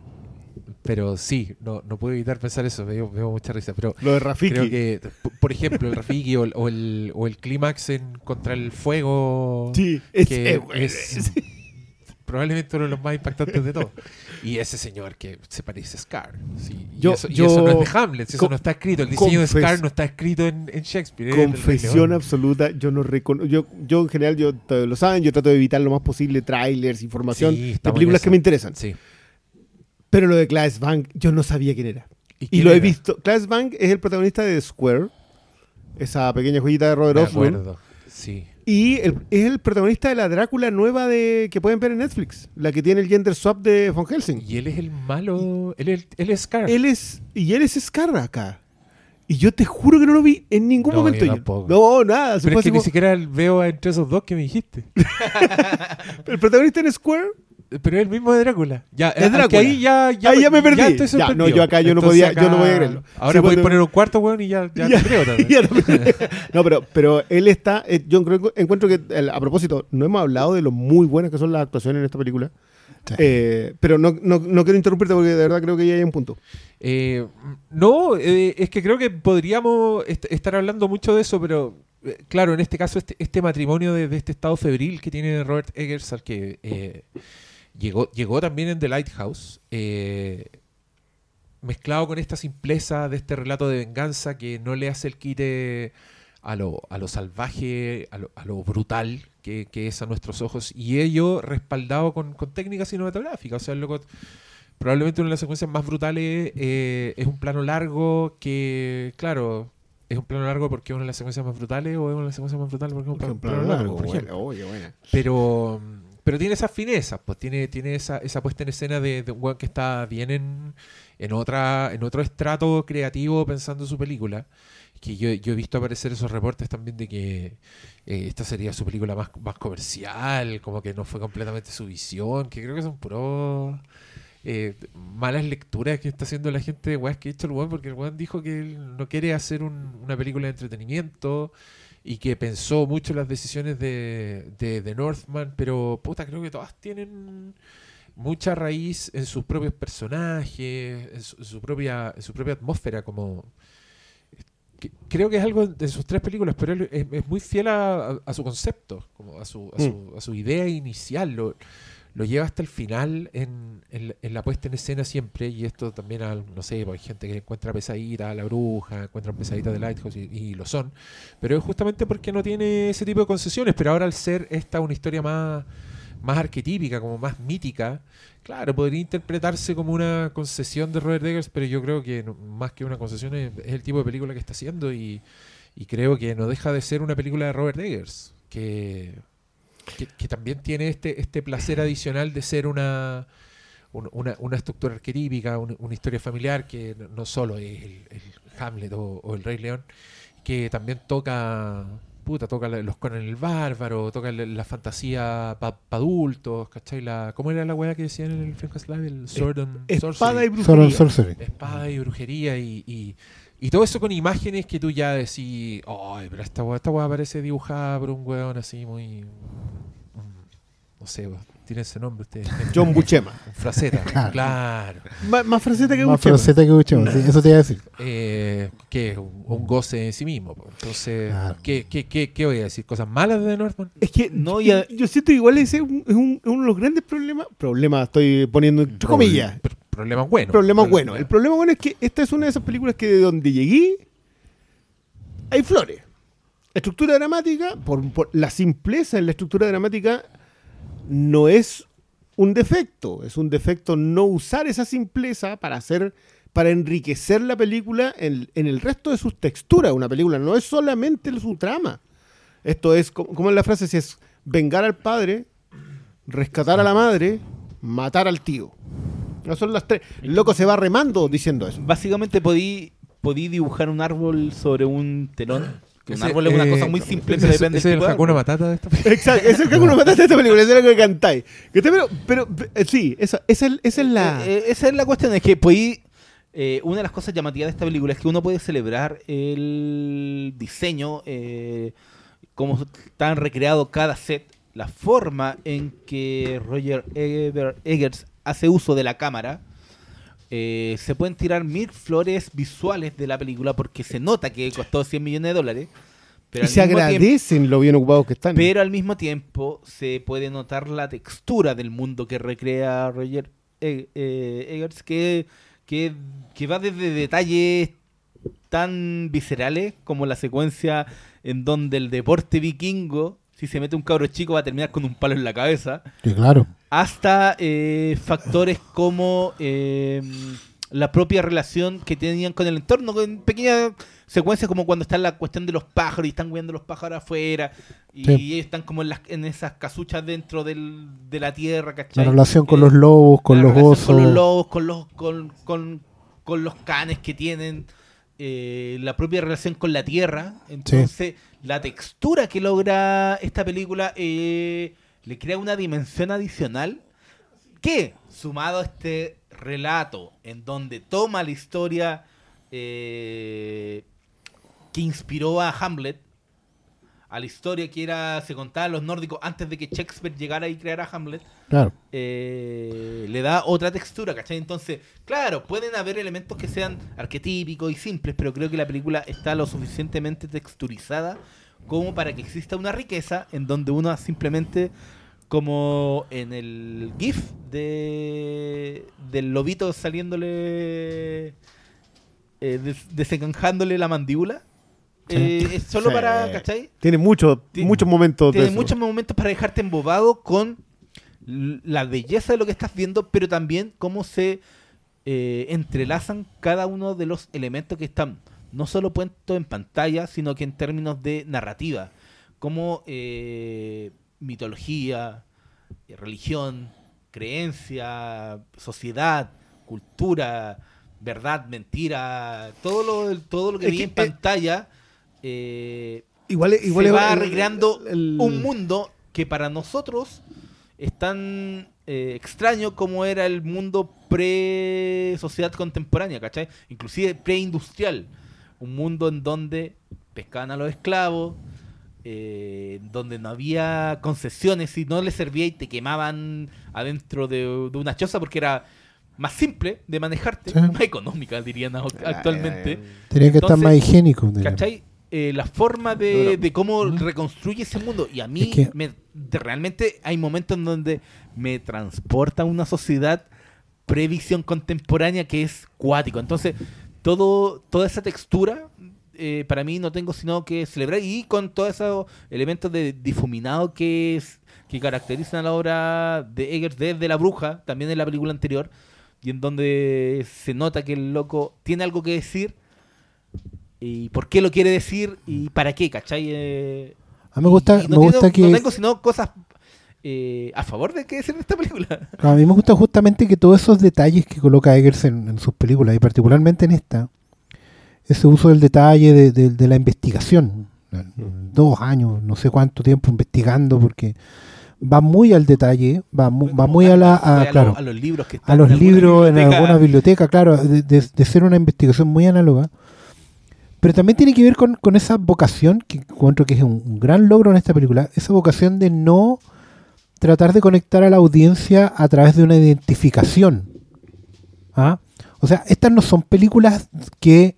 [SPEAKER 1] pero sí, no, no puedo evitar pensar eso, me dio, me dio mucha risa. Pero
[SPEAKER 2] Lo de Rafiki.
[SPEAKER 1] creo que, por ejemplo, el Rafiki o el, o el, o el clímax Contra el Fuego,
[SPEAKER 2] Sí, es,
[SPEAKER 1] que
[SPEAKER 2] eh,
[SPEAKER 1] es probablemente uno de los más impactantes de todos. [LAUGHS] Y ese señor que se parece a Scar. sí, y,
[SPEAKER 2] Yo-
[SPEAKER 1] eso, y
[SPEAKER 2] yo-
[SPEAKER 1] eso no es de Hamlet, eso no está escrito. El diseño de Scar no está escrito en, en Shakespeare.
[SPEAKER 2] Confesión absoluta, yo no reconozco, yo, yo en general, yo lo saben, yo trato de evitar lo más posible trailers, información
[SPEAKER 1] Sí,
[SPEAKER 2] de películas que me interesan.
[SPEAKER 1] Sí.
[SPEAKER 2] Pero lo de Claes Bang, yo no sabía quién era. Y
[SPEAKER 1] quién
[SPEAKER 2] lo he visto. Claes Bang es el protagonista de The Square, esa pequeña joyita de Robert
[SPEAKER 1] acuerdo. Sí.
[SPEAKER 2] Y el- es el protagonista de la Drácula nueva de que pueden ver en Netflix, la que tiene el gender swap de Von Helsing.
[SPEAKER 1] Y él es el malo. Él es, él es Scar.
[SPEAKER 2] Él es, y él es Scar acá. Y yo te juro que no lo vi en ningún
[SPEAKER 1] No,
[SPEAKER 2] momento.
[SPEAKER 1] yo
[SPEAKER 2] Yo- no, nada.
[SPEAKER 1] Pero es que ni siquiera veo entre esos dos que me dijiste. [LAUGHS]
[SPEAKER 2] El protagonista en Square
[SPEAKER 1] Pero es el mismo de Drácula. Ya,
[SPEAKER 2] Es
[SPEAKER 1] es
[SPEAKER 2] Drácula.
[SPEAKER 1] que ahí ya, ya,
[SPEAKER 2] Ahí ya me perdí.
[SPEAKER 1] estoy
[SPEAKER 2] Ya,
[SPEAKER 1] sorprendido.
[SPEAKER 2] no, yo acá yo no
[SPEAKER 1] Entonces
[SPEAKER 2] podía- yo no podía creerlo.
[SPEAKER 1] Ahora
[SPEAKER 2] Sí,
[SPEAKER 1] voy a
[SPEAKER 2] cuando-
[SPEAKER 1] poner un cuarto, weón, y ya, [LAUGHS] ya,
[SPEAKER 2] Ya,
[SPEAKER 1] te creo también. [LAUGHS]
[SPEAKER 2] ya no, pero, pero él está. eh, Yo creo- encuentro que, a propósito, no hemos hablado de lo muy buenas que son las actuaciones en esta película.
[SPEAKER 3] Sí.
[SPEAKER 2] Eh, pero no, no, no quiero interrumpirte porque de verdad creo que ya hay un punto.
[SPEAKER 1] Eh, no, eh, es que creo que podríamos est- estar hablando mucho de eso, pero claro, en este caso, este, este matrimonio de, de este estado febril que tiene Robert Eggers, al que llegó, llegó también en The Lighthouse, eh, mezclado con esta simpleza de este relato de venganza que no le hace el quite a lo, a lo salvaje, a lo, a lo brutal que, que es a nuestros ojos, y ello respaldado con, con técnicas cinematográficas. O sea, el loco, probablemente una de las secuencias más brutales eh, es un plano largo que, claro, es un plano largo porque es una de las secuencias más brutales o es una de las secuencias más brutales porque es un plano, plano largo, por
[SPEAKER 2] bueno.
[SPEAKER 1] Pero, pero tiene esas finezas, pues tiene, tiene esa, esa puesta en escena de, de un que está bien en, en otra, en otro estrato creativo pensando su película. Que yo, yo he visto aparecer esos reportes también de que eh, esta sería su película más, más comercial, como que no fue completamente su visión, que creo que son puros eh, malas lecturas que está haciendo la gente de weas que ha hecho el weón, porque el weón dijo que él no quiere hacer un- una película de entretenimiento y que pensó mucho en las decisiones de, de, de Northman, pero puta, creo que todas tienen mucha raíz en sus propios personajes, en su, en su propia, en su propia atmósfera, como que- creo que es algo de sus tres películas, pero él es, es muy fiel a, a- a su concepto, como a su, a su, a su idea inicial. Lo, lo lleva hasta el final en, en la- en la puesta en escena siempre, y esto también, no sé, pues, hay gente que encuentra pesadita a la bruja, encuentra pesadita de Lighthouse, y, y lo son, pero es justamente porque no tiene ese tipo de concesiones, pero ahora al ser esta una historia más, más arquetípica, como más mítica, claro, podría interpretarse como una concesión de Robert Eggers, pero yo creo que más que una concesión es, es el tipo de película que está haciendo, y, y creo que no deja de ser una película de Robert Eggers, que que, que también tiene este, este placer adicional de ser una, un- una, una estructura arquetípica, un- una historia familiar que no, solo es el, el Hamlet o, o el Rey León, que también toca, puta, toca los Conan el Bárbaro, toca la, la fantasía para adultos, ¿cachai? La, ¿Cómo era la weá que decían en el Frank Live? El Sword and
[SPEAKER 2] Espada y
[SPEAKER 1] Sorcery.
[SPEAKER 3] Solo
[SPEAKER 2] brujería.
[SPEAKER 1] Espada y brujería y, y, y todo eso con imágenes que tú ya decís, ay, pero esta weá, esta weá parece dibujada por un weón así muy... mm, No sé, weón, tiene ese nombre usted.
[SPEAKER 2] John Buscema. [LAUGHS]
[SPEAKER 1] Fraceta, [LAUGHS]
[SPEAKER 3] Claro.
[SPEAKER 1] claro.
[SPEAKER 2] Más, más fraseta que
[SPEAKER 3] Más
[SPEAKER 2] Buscema.
[SPEAKER 3] fraseta que Buscema, sí, eso te iba a decir.
[SPEAKER 1] Eh, que es un, un goce en sí mismo. po. Entonces,
[SPEAKER 3] Claro.
[SPEAKER 1] ¿qué, qué, qué, qué voy a decir? ¿Cosas malas de Northman?
[SPEAKER 2] Es que
[SPEAKER 4] No, ya-
[SPEAKER 2] yo, siento que igual ese es, un- es un- es uno de los grandes problemas. Problemas, estoy poniendo entre comillas.
[SPEAKER 1] Pro- Problemas buenos.
[SPEAKER 2] Problema
[SPEAKER 1] Pero-
[SPEAKER 2] bueno. El problema bueno es que esta es una de esas películas que de donde llegué hay flores. Estructura dramática, por, por la simpleza en la estructura dramática, no es un defecto. Es un defecto no usar esa simpleza para hacer para enriquecer la película en, en el resto de sus texturas. Una película no es solamente su trama. Esto es, como como es la frase, si es vengar al padre, rescatar a la madre, matar al tío. No son las tres. El loco se va remando diciendo eso.
[SPEAKER 4] Básicamente podí, podí dibujar un árbol sobre un telón. Que un
[SPEAKER 1] Ese,
[SPEAKER 4] árbol es una
[SPEAKER 1] eh,
[SPEAKER 4] cosa muy simple,
[SPEAKER 1] ese
[SPEAKER 4] depende
[SPEAKER 1] ese es
[SPEAKER 4] del
[SPEAKER 1] el
[SPEAKER 4] tipo de
[SPEAKER 1] Hakuna. [LAUGHS] Matata de esta película.
[SPEAKER 2] Exacto, eso es que uno mataste esta película, es lo que cantáis. Que te- Pero, pero, eh, sí, esa, esa, es- esa es la.
[SPEAKER 4] Eh, eh, esa es la cuestión, es que podí, eh, una de las cosas llamativas de esta película es que uno puede celebrar el diseño, eh, cómo están recreado cada set, la forma en que Roger Eggers hace uso de la cámara. Eh, se pueden tirar mil flores visuales de la película porque se nota que costó 100 millones de dólares. Pero
[SPEAKER 2] y se
[SPEAKER 4] tiempo-
[SPEAKER 2] agradecen lo bien ocupados que están.
[SPEAKER 4] pero al mismo tiempo se puede notar la textura del mundo que recrea Roger E- eh, Eggers, que, que, que va desde detalles tan viscerales como la secuencia en donde el deporte vikingo, si se mete un cabro chico, va a terminar con un palo en la cabeza,
[SPEAKER 3] Sí, claro.
[SPEAKER 4] hasta eh, factores como eh, la propia relación que tenían con el entorno, con pequeñas secuencias como cuando está la cuestión de los pájaros y están viendo los pájaros afuera y
[SPEAKER 3] Sí.
[SPEAKER 4] ellos están como en, las, en esas casuchas dentro del- de la tierra,
[SPEAKER 3] La
[SPEAKER 4] ¿cachai?
[SPEAKER 3] relación con
[SPEAKER 4] Eh,
[SPEAKER 3] los lobos, con
[SPEAKER 4] la
[SPEAKER 3] los osos.
[SPEAKER 4] Con los lobos, con los, con, con- con los canes que tienen, eh, la propia relación con la tierra. Entonces, la textura que logra esta película eh, le crea una dimensión adicional que, sumado a este relato en donde toma la historia eh, que inspiró a Hamlet, a la historia que era se contaba a los nórdicos antes de que Shakespeare llegara y creara Hamlet,
[SPEAKER 3] Claro.
[SPEAKER 4] eh, le da otra textura, ¿cachai? Entonces, claro, pueden haber elementos que sean arquetípicos y simples, pero creo que la película está lo suficientemente texturizada como para que exista una riqueza en donde uno simplemente como en el GIF de del lobito saliéndole eh, des- desencanjándole la mandíbula. Eh, es solo
[SPEAKER 2] Sí.
[SPEAKER 4] para, ¿cachai?
[SPEAKER 2] Tiene mucho,
[SPEAKER 4] Tiene-
[SPEAKER 2] muchos momentos
[SPEAKER 4] Tiene muchos momentos para dejarte embobado con la belleza de lo que estás viendo, pero también cómo se eh, entrelazan cada uno de los elementos que están no solo puestos en pantalla, sino que en términos de narrativa, como eh, mitología, eh, religión, creencia, sociedad, cultura, verdad, mentira, todo lo, todo lo que
[SPEAKER 2] Es
[SPEAKER 4] vi
[SPEAKER 2] que,
[SPEAKER 4] en pantalla. eh,
[SPEAKER 2] Igual, igual
[SPEAKER 4] se va
[SPEAKER 2] el- el-
[SPEAKER 4] un mundo que para nosotros es tan eh, extraño como era el mundo pre-sociedad contemporánea, ¿cachai? Inclusive pre-industrial. Un mundo en donde pescaban a los esclavos, eh, donde no había concesiones, si no les servía y te quemaban adentro de, de una choza porque era más simple de manejarte,
[SPEAKER 3] Sí.
[SPEAKER 4] más económica, dirían actualmente.
[SPEAKER 3] Tenía que estar más higiénico.
[SPEAKER 4] ¿Cachai? Eh, la forma de, cómo reconstruye ese mundo. Y a mí
[SPEAKER 3] Es que-
[SPEAKER 4] me- realmente hay momentos en donde me transporta a una sociedad previsión contemporánea que es cuático. Entonces, todo, toda esa textura, eh, para mí no tengo sino que celebrar. Y con todos esos elementos de difuminado que, es, que caracterizan a la obra de Eggers desde La Bruja, también en la película anterior, y en donde se nota que el loco tiene algo que decir y por qué lo quiere decir y para qué, ¿cachai? Eh,
[SPEAKER 3] A mí me gusta,
[SPEAKER 4] y
[SPEAKER 3] me
[SPEAKER 4] no
[SPEAKER 3] gusta
[SPEAKER 4] tengo-
[SPEAKER 3] que.
[SPEAKER 4] No tengo sino cosas eh, a favor de que decir en esta película. [LAUGHS]
[SPEAKER 3] A mí me gusta justamente que todos esos detalles que coloca Eggers en, en sus películas, y particularmente en esta, ese uso del detalle de, de- de la investigación. Dos años, no sé cuánto tiempo investigando, porque va muy al detalle, va, mu- va muy a la. a- claro,
[SPEAKER 4] a los libros que
[SPEAKER 3] a
[SPEAKER 4] están
[SPEAKER 3] los
[SPEAKER 4] en alguna
[SPEAKER 3] libros en
[SPEAKER 4] biblioteca.
[SPEAKER 3] alguna biblioteca, claro, de, de- de ser una investigación muy análoga. Pero también tiene que ver con, esa vocación, que encuentro que es un, un gran logro en esta película, esa vocación de no tratar de conectar a la audiencia a través de una identificación. ¿Ah? O sea, estas no son películas que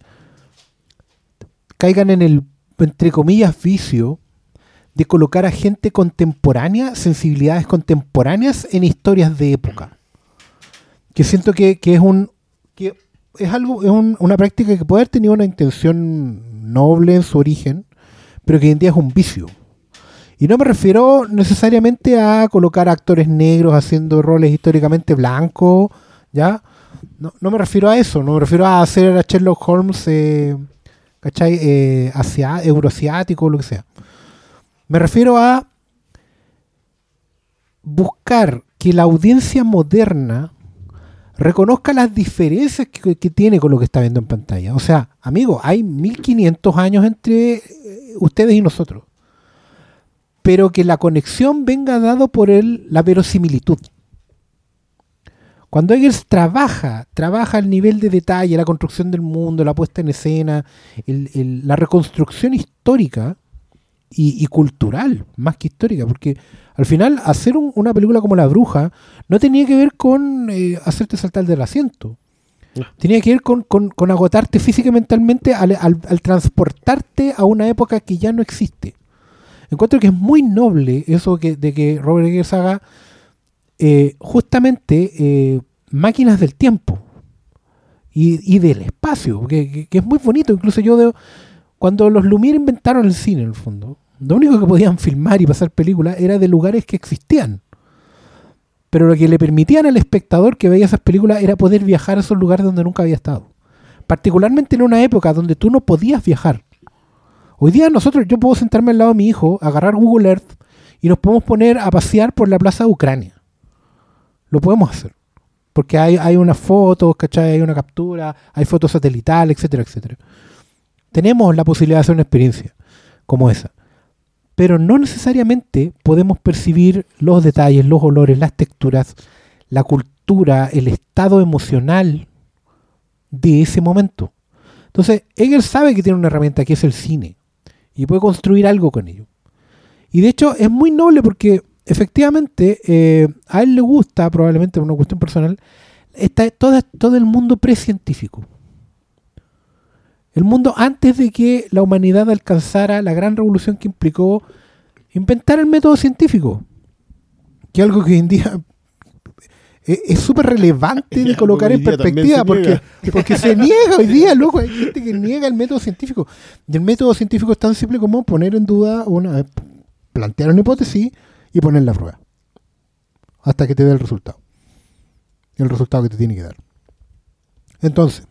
[SPEAKER 3] caigan en el, entre comillas, vicio de colocar a gente contemporánea, sensibilidades contemporáneas en historias de época. Que siento que, que es un que es algo, es un- una práctica que puede haber tenido una intención noble en su origen, pero que hoy en día es un vicio. Y no me refiero necesariamente a colocar actores negros haciendo roles históricamente blancos, ¿ya? No, no me refiero a eso, no me refiero a hacer a Sherlock Holmes, eh, ¿cachai? Eh, asia- euroasiático o lo que sea. Me refiero a buscar que la audiencia moderna reconozca las diferencias que, tiene con lo que está viendo en pantalla. O sea, amigo, hay 1500 años entre eh, ustedes y nosotros. Pero que la conexión venga dado por el, la verosimilitud. Cuando Eggers trabaja, trabaja el nivel de detalle, la construcción del mundo, la puesta en escena, la reconstrucción histórica y, y cultural, más que histórica, porque al final hacer un- una película como La Bruja no tenía que ver con eh, hacerte saltar del asiento.
[SPEAKER 2] No.
[SPEAKER 3] Tenía que ver con, con- con agotarte física y mentalmente al, al- al transportarte a una época que ya no existe. Encuentro que es muy noble eso que, de que Robert Eggers haga eh, justamente eh, máquinas del tiempo y, y del espacio, que, que- que es muy bonito. Incluso yo, de- cuando los Lumière inventaron el cine, en el fondo, lo único que podían filmar y pasar películas era de lugares que existían. Pero lo que le permitían al espectador que veía esas películas era poder viajar a esos lugares donde nunca había estado. Particularmente en una época donde tú no podías viajar. Hoy día nosotros, yo puedo sentarme al lado de mi hijo, agarrar Google Earth y nos podemos poner a pasear por la plaza de Ucrania. Lo podemos hacer. Porque hay, hay unas fotos, ¿cachai? Hay una captura, hay fotos satelitales, etcétera, etcétera. Tenemos la posibilidad de hacer una experiencia como esa. Pero no necesariamente podemos percibir los detalles, los olores, las texturas, la cultura, el estado emocional de ese momento. Entonces, Eggers sabe que tiene una herramienta que es el cine y puede construir algo con ello. Y de hecho es muy noble porque efectivamente eh, a él le gusta, probablemente por una cuestión personal, está toda, todo el mundo precientífico. El mundo antes de que la humanidad alcanzara la gran revolución que implicó inventar el método científico. que algo que hoy en día es [LAUGHS] es súper relevante [LAUGHS] de colocar en perspectiva
[SPEAKER 2] se
[SPEAKER 3] porque, [LAUGHS] porque se niega hoy día, loco. Hay gente que niega el método científico. Y el método científico es tan simple como poner en duda una, plantear una hipótesis y poner la prueba. Hasta que te dé el resultado. El resultado que te tiene que dar. Entonces,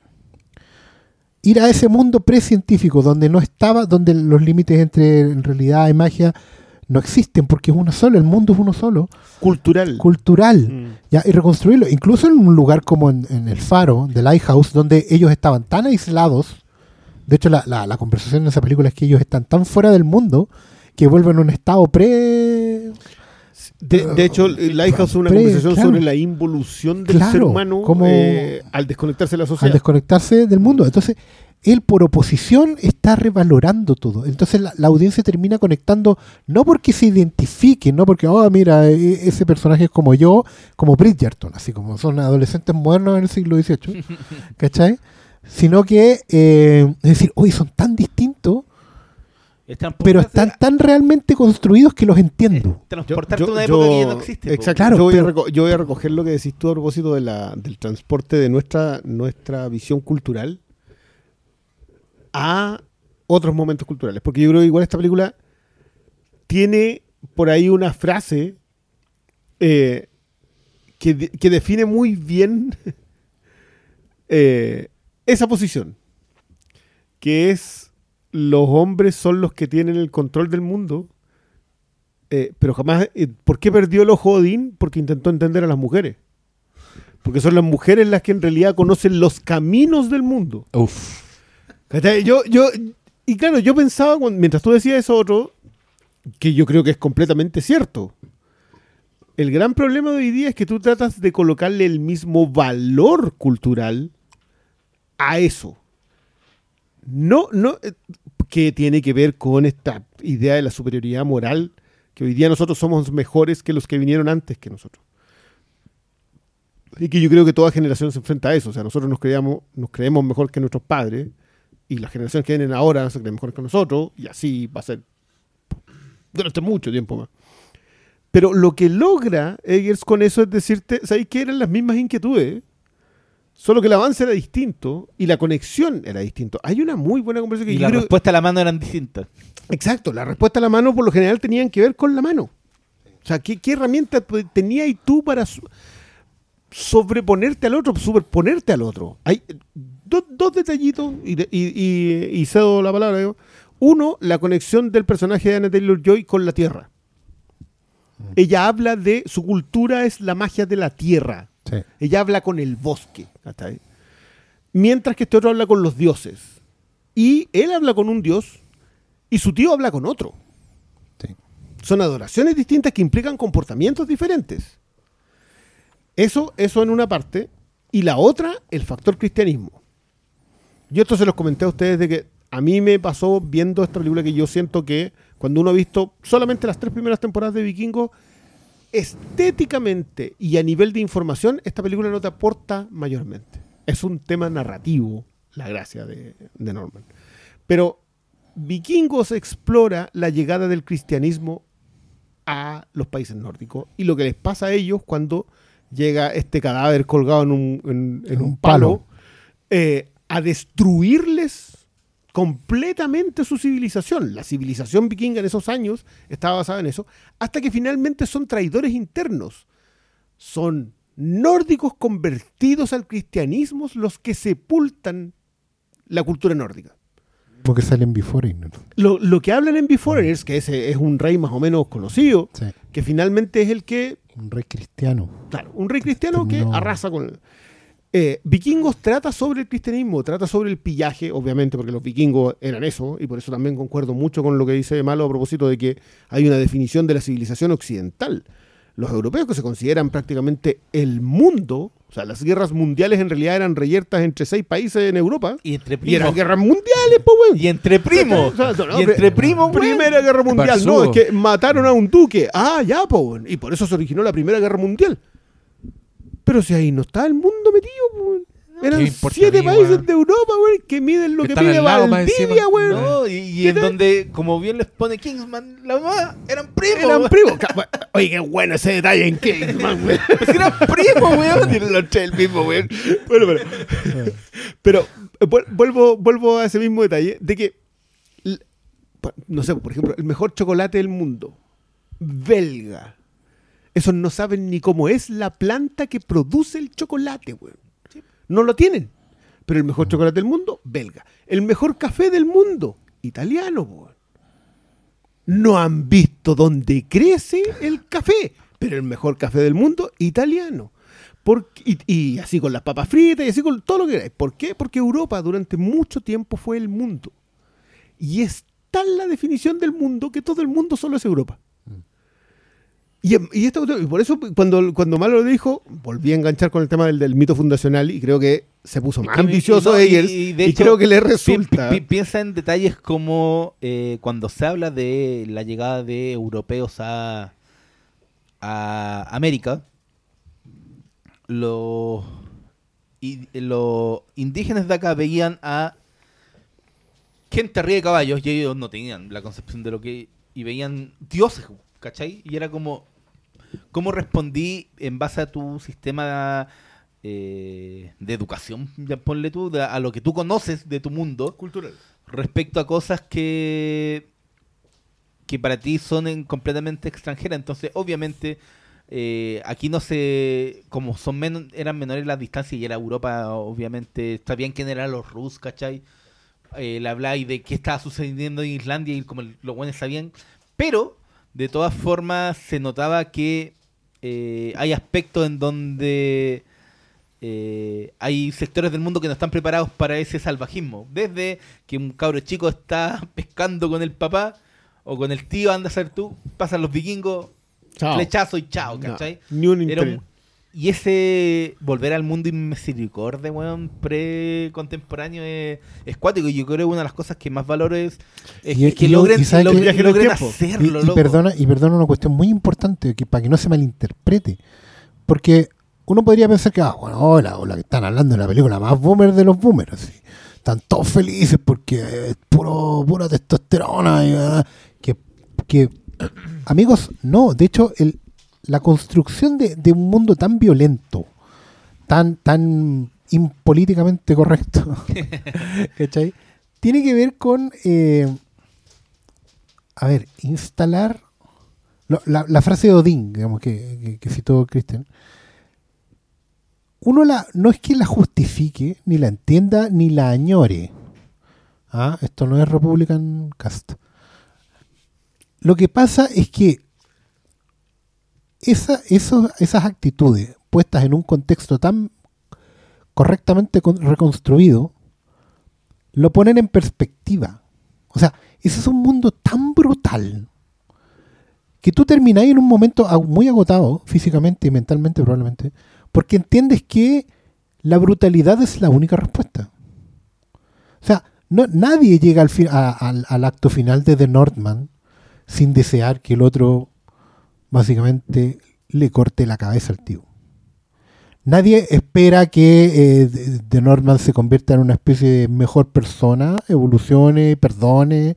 [SPEAKER 3] ir a ese mundo precientífico donde no estaba, donde los límites entre realidad y magia no existen porque es uno solo, el mundo es uno solo,
[SPEAKER 2] Cultural.
[SPEAKER 3] cultural.
[SPEAKER 2] Mm.
[SPEAKER 3] Ya, y reconstruirlo, incluso en un lugar como en, en el faro de Lighthouse, donde ellos estaban tan aislados. De hecho, la, la- la conversación en esa película es que ellos están tan fuera del mundo que vuelven a un estado pre.
[SPEAKER 2] De, de hecho, Lighthouse es una conversación
[SPEAKER 3] claro.
[SPEAKER 2] sobre la involución del
[SPEAKER 3] Claro,
[SPEAKER 2] ser humano
[SPEAKER 3] como-
[SPEAKER 2] eh, al desconectarse de la
[SPEAKER 3] al
[SPEAKER 2] sociedad.
[SPEAKER 3] desconectarse del mundo. Entonces, él por oposición está revalorando todo. Entonces, la, la audiencia termina conectando, no porque se identifique, no porque, oh, mira, e- ese personaje es como yo, como Bridgerton, así como son adolescentes modernos en el siglo XVIII, [LAUGHS] ¿cachai? Sino que, eh, es decir, hoy son tan distintos, pero están tan realmente construidos que los entiendo.
[SPEAKER 4] Transportarte a una época que ya no existe.
[SPEAKER 2] Exacto.
[SPEAKER 3] Claro,
[SPEAKER 2] yo, voy a
[SPEAKER 3] pero-
[SPEAKER 2] reco- yo voy a recoger lo que decís tú a propósito de la, del transporte de nuestra, nuestra visión cultural a otros momentos culturales. Porque yo creo que igual esta película tiene por ahí una frase eh, que, de- que define muy bien [LAUGHS] eh, esa posición. Que es los hombres son los que tienen el control del mundo eh, pero jamás. eh, ¿Por qué perdió el ojo Odín? Porque intentó entender a las mujeres. Porque son las mujeres las que en realidad conocen los caminos del mundo.
[SPEAKER 1] Uf.
[SPEAKER 2] Yo, yo, y claro, yo pensaba, mientras tú decías eso otro, que yo creo que es completamente cierto. El gran problema de hoy día es que tú tratas de colocarle el mismo valor cultural a eso. No, no, eh, que tiene que ver con esta idea de la superioridad moral, que hoy día nosotros somos mejores que los que vinieron antes que nosotros. Y que yo creo que toda generación se enfrenta a eso. O sea, nosotros nos nos creemos mejor que nuestros padres, y las generaciones que vienen ahora se creen mejor que nosotros, y así va a ser durante mucho tiempo más. Pero lo que logra Eggers con eso es decirte, ¿sabes qué? Eran las mismas inquietudes, solo que el avance era distinto y la conexión era distinto. Hay una muy buena conversación que
[SPEAKER 4] Y
[SPEAKER 2] yo
[SPEAKER 4] la
[SPEAKER 2] creo-
[SPEAKER 4] respuesta a la mano eran distintas.
[SPEAKER 2] Exacto, la respuesta a la mano por lo general tenían que ver con la mano. O sea, ¿qué, qué herramienta tu- tenías tú para sobreponerte al otro, superponerte al otro? Hay eh, do- dos detallitos y, de- y- y- y cedo la palabra. digo. Uno, la conexión del personaje de Anna Taylor-Joy con la Tierra. Ella habla de su cultura es la magia de la Tierra.
[SPEAKER 3] Sí.
[SPEAKER 2] Ella habla con el bosque. ¿cachai? ahí? Mientras que este otro habla con los dioses. Y él habla con un dios y su tío habla con otro.
[SPEAKER 3] Sí.
[SPEAKER 2] Son adoraciones distintas que implican comportamientos diferentes. Eso, eso en una parte. Y la otra, el factor cristianismo. Yo esto se los comenté a ustedes de que a mí me pasó viendo esta película que yo siento que cuando uno ha visto solamente las tres primeras temporadas de Vikingo, estéticamente y a nivel de información, esta película no te aporta mayormente. Es un tema narrativo, la gracia de, de Norman. Pero Vikingos explora la llegada del cristianismo a los países nórdicos y lo que les pasa a ellos cuando llega este cadáver colgado en un, en- un
[SPEAKER 3] un
[SPEAKER 2] palo,
[SPEAKER 3] palo.
[SPEAKER 2] eh, a destruirles completamente su civilización. La civilización vikinga en esos años estaba basada en eso, hasta que finalmente son traidores internos. Son nórdicos convertidos al cristianismo los que sepultan la cultura nórdica.
[SPEAKER 3] Porque salen Before Ignorant.
[SPEAKER 2] Lo, lo que hablan en Beforeigners, que ese es un rey más o menos conocido,
[SPEAKER 3] Sí.
[SPEAKER 2] que finalmente es el que,
[SPEAKER 3] Un rey cristiano.
[SPEAKER 2] claro, un rey cristiano que arrasa con. Eh, vikingos trata sobre el cristianismo, trata sobre el pillaje, obviamente, porque los vikingos eran eso, y por eso también concuerdo mucho con lo que dice Malo a propósito de que hay una definición de la civilización occidental. Los europeos que se consideran prácticamente el mundo, o sea, las guerras mundiales en realidad eran reyertas entre seis países en Europa,
[SPEAKER 4] Y entre
[SPEAKER 2] y eran
[SPEAKER 4] primos.
[SPEAKER 2] guerras mundiales, pues, weón.
[SPEAKER 4] Y entre primos.
[SPEAKER 2] O sea, no,
[SPEAKER 4] Y entre primos, weón.
[SPEAKER 2] Primera guerra mundial.
[SPEAKER 1] Barzudo.
[SPEAKER 2] No, es que mataron a un duque. Ah, ya, po, weón. Y por eso se originó la primera guerra mundial. Pero si ahí no está el mundo metido. Eran
[SPEAKER 1] ¿Qué importa
[SPEAKER 2] siete
[SPEAKER 1] mí,
[SPEAKER 2] países
[SPEAKER 1] weón?
[SPEAKER 2] de Europa, weón, que miden lo
[SPEAKER 1] Que
[SPEAKER 2] que,
[SPEAKER 1] lado más
[SPEAKER 2] Valdivia, weón.
[SPEAKER 4] No, y, y
[SPEAKER 2] ¿Qué
[SPEAKER 4] en
[SPEAKER 2] tal?
[SPEAKER 4] donde, como bien les pone Kingsman, la mamá eran primos.
[SPEAKER 2] Eran primos. Oye, qué bueno ese detalle en Kingsman, weón. [LAUGHS]
[SPEAKER 4] Pues eran primos, weón.
[SPEAKER 2] Tienen los tres el mismo, weón. Bueno, pero. pero eh, vuel- vuelvo, vuelvo a ese mismo detalle de que. No sé, por ejemplo, el mejor chocolate del mundo. Belga. Esos no saben ni cómo es la planta que produce el chocolate, weón. No lo tienen. Pero el mejor chocolate del mundo, belga. El mejor café del mundo, italiano, weón. No han visto dónde crece el café, pero el mejor café del mundo, italiano. Y, y así con las papas fritas y así con todo lo que queráis. ¿Por qué? Porque Europa durante mucho tiempo fue el mundo. Y es tal la definición del mundo que todo el mundo solo es Europa. Y, y esto- y por eso cuando, cuando Malo lo dijo, volví a enganchar con el tema del, del mito fundacional y creo que se puso más ambicioso
[SPEAKER 4] no, y-
[SPEAKER 2] Eggers
[SPEAKER 4] y
[SPEAKER 2] y,
[SPEAKER 4] de hecho,
[SPEAKER 2] creo que le resulta.
[SPEAKER 4] pi- piensa en detalles como eh, cuando se habla de la llegada de europeos a, a América, los, y- los indígenas de acá veían a gente arriba de caballos y ellos no tenían la concepción de lo que... y veían dioses, ¿cachai? Y era como... ¿Cómo respondí en base a tu sistema eh, de educación, ya ponle tú, de- a lo que tú conoces de tu mundo,
[SPEAKER 2] cultural.
[SPEAKER 4] respecto a cosas que que para ti son en- completamente extranjeras. Entonces, obviamente, eh, aquí no se, como son menos, eran menores las distancias y era Europa, obviamente, sabían quién eran los Rus, ¿cachai? Eh, le habláis de qué estaba sucediendo en Islandia y como los buenos sabían, pero de todas formas se notaba que eh, hay aspectos en donde eh, hay sectores del mundo que no están preparados para ese salvajismo. Desde que un cabro chico está [LAUGHS] pescando con el papá o con el tío, anda a ser tú, pasan los vikingos,
[SPEAKER 2] Chao.
[SPEAKER 4] flechazo y chao,
[SPEAKER 2] No,
[SPEAKER 4] ¿cachai?
[SPEAKER 2] ni un
[SPEAKER 4] Era
[SPEAKER 2] interés.
[SPEAKER 4] un- y ese volver al mundo inmisericordia, weón, pre-contemporáneo es, es cuático. Y yo creo que una de las cosas que más valoro es, es
[SPEAKER 3] Y-
[SPEAKER 4] que
[SPEAKER 3] y
[SPEAKER 4] logren,
[SPEAKER 3] y
[SPEAKER 2] tiempo.
[SPEAKER 3] Y,
[SPEAKER 4] hacerlo,
[SPEAKER 3] y
[SPEAKER 4] loco.
[SPEAKER 3] perdona, y perdona una cuestión muy importante que para que no se malinterprete. Porque uno podría pensar que, ah, bueno, hola, hola, que están hablando de la película más boomer de los boomers. Están todos felices porque es puro, pura testosterona. y, que, que, [CLEARS THROAT] amigos, no. De hecho, el, la construcción de, de un mundo tan violento, tan, tan impolíticamente correcto, [LAUGHS] ¿cachai? Tiene que ver con, eh, a ver, instalar lo- la, la frase de Odín, digamos, que, que, que citó Christian. Uno la, no es que la justifique, ni la entienda, ni la añore. Ah, esto no es Republican Cast. Lo que pasa es que esa, esas actitudes puestas en un contexto tan correctamente con- reconstruido, lo ponen en perspectiva. O sea, ese es un mundo tan brutal que tú terminás en un momento muy agotado, físicamente y mentalmente probablemente, porque entiendes que la brutalidad es la única respuesta. O sea, no, nadie llega al, fi- a- al, al acto final de The Northman sin desear que el otro básicamente le corte la cabeza al tío. Nadie espera que eh, The- The Northman se convierta en una especie de mejor persona, evolucione, perdone,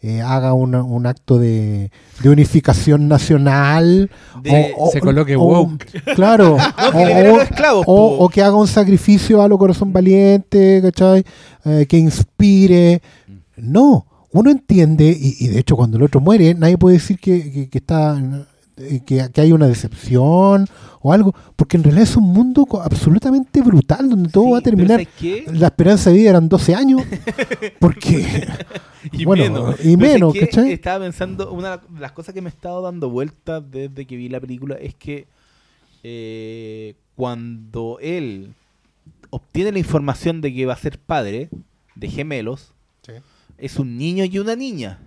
[SPEAKER 3] eh, haga una- un acto de, de unificación nacional.
[SPEAKER 4] De-
[SPEAKER 1] se coloque woke.
[SPEAKER 3] Claro. [LAUGHS]
[SPEAKER 4] No,
[SPEAKER 3] o- o-
[SPEAKER 4] esclavos,
[SPEAKER 3] o, o que haga un sacrificio a lo corazón valiente, ¿cachai? Eh, que inspire. No, uno entiende, y, y de hecho cuando el otro muere, nadie puede decir que, que- que está que, que hay una decepción o algo, porque en realidad es un mundo absolutamente brutal donde todo
[SPEAKER 4] Sí,
[SPEAKER 3] va a terminar.
[SPEAKER 4] ¿sabes qué?
[SPEAKER 3] La esperanza de vida eran 12 años, [LAUGHS] porque
[SPEAKER 4] Y
[SPEAKER 3] Bueno,
[SPEAKER 4] menos.
[SPEAKER 3] y menos. ¿cachai?
[SPEAKER 4] Estaba pensando, una de las cosas que me he estado dando vueltas desde que vi la película es que eh, cuando él obtiene la información de que va a ser padre de gemelos, es un niño y una niña.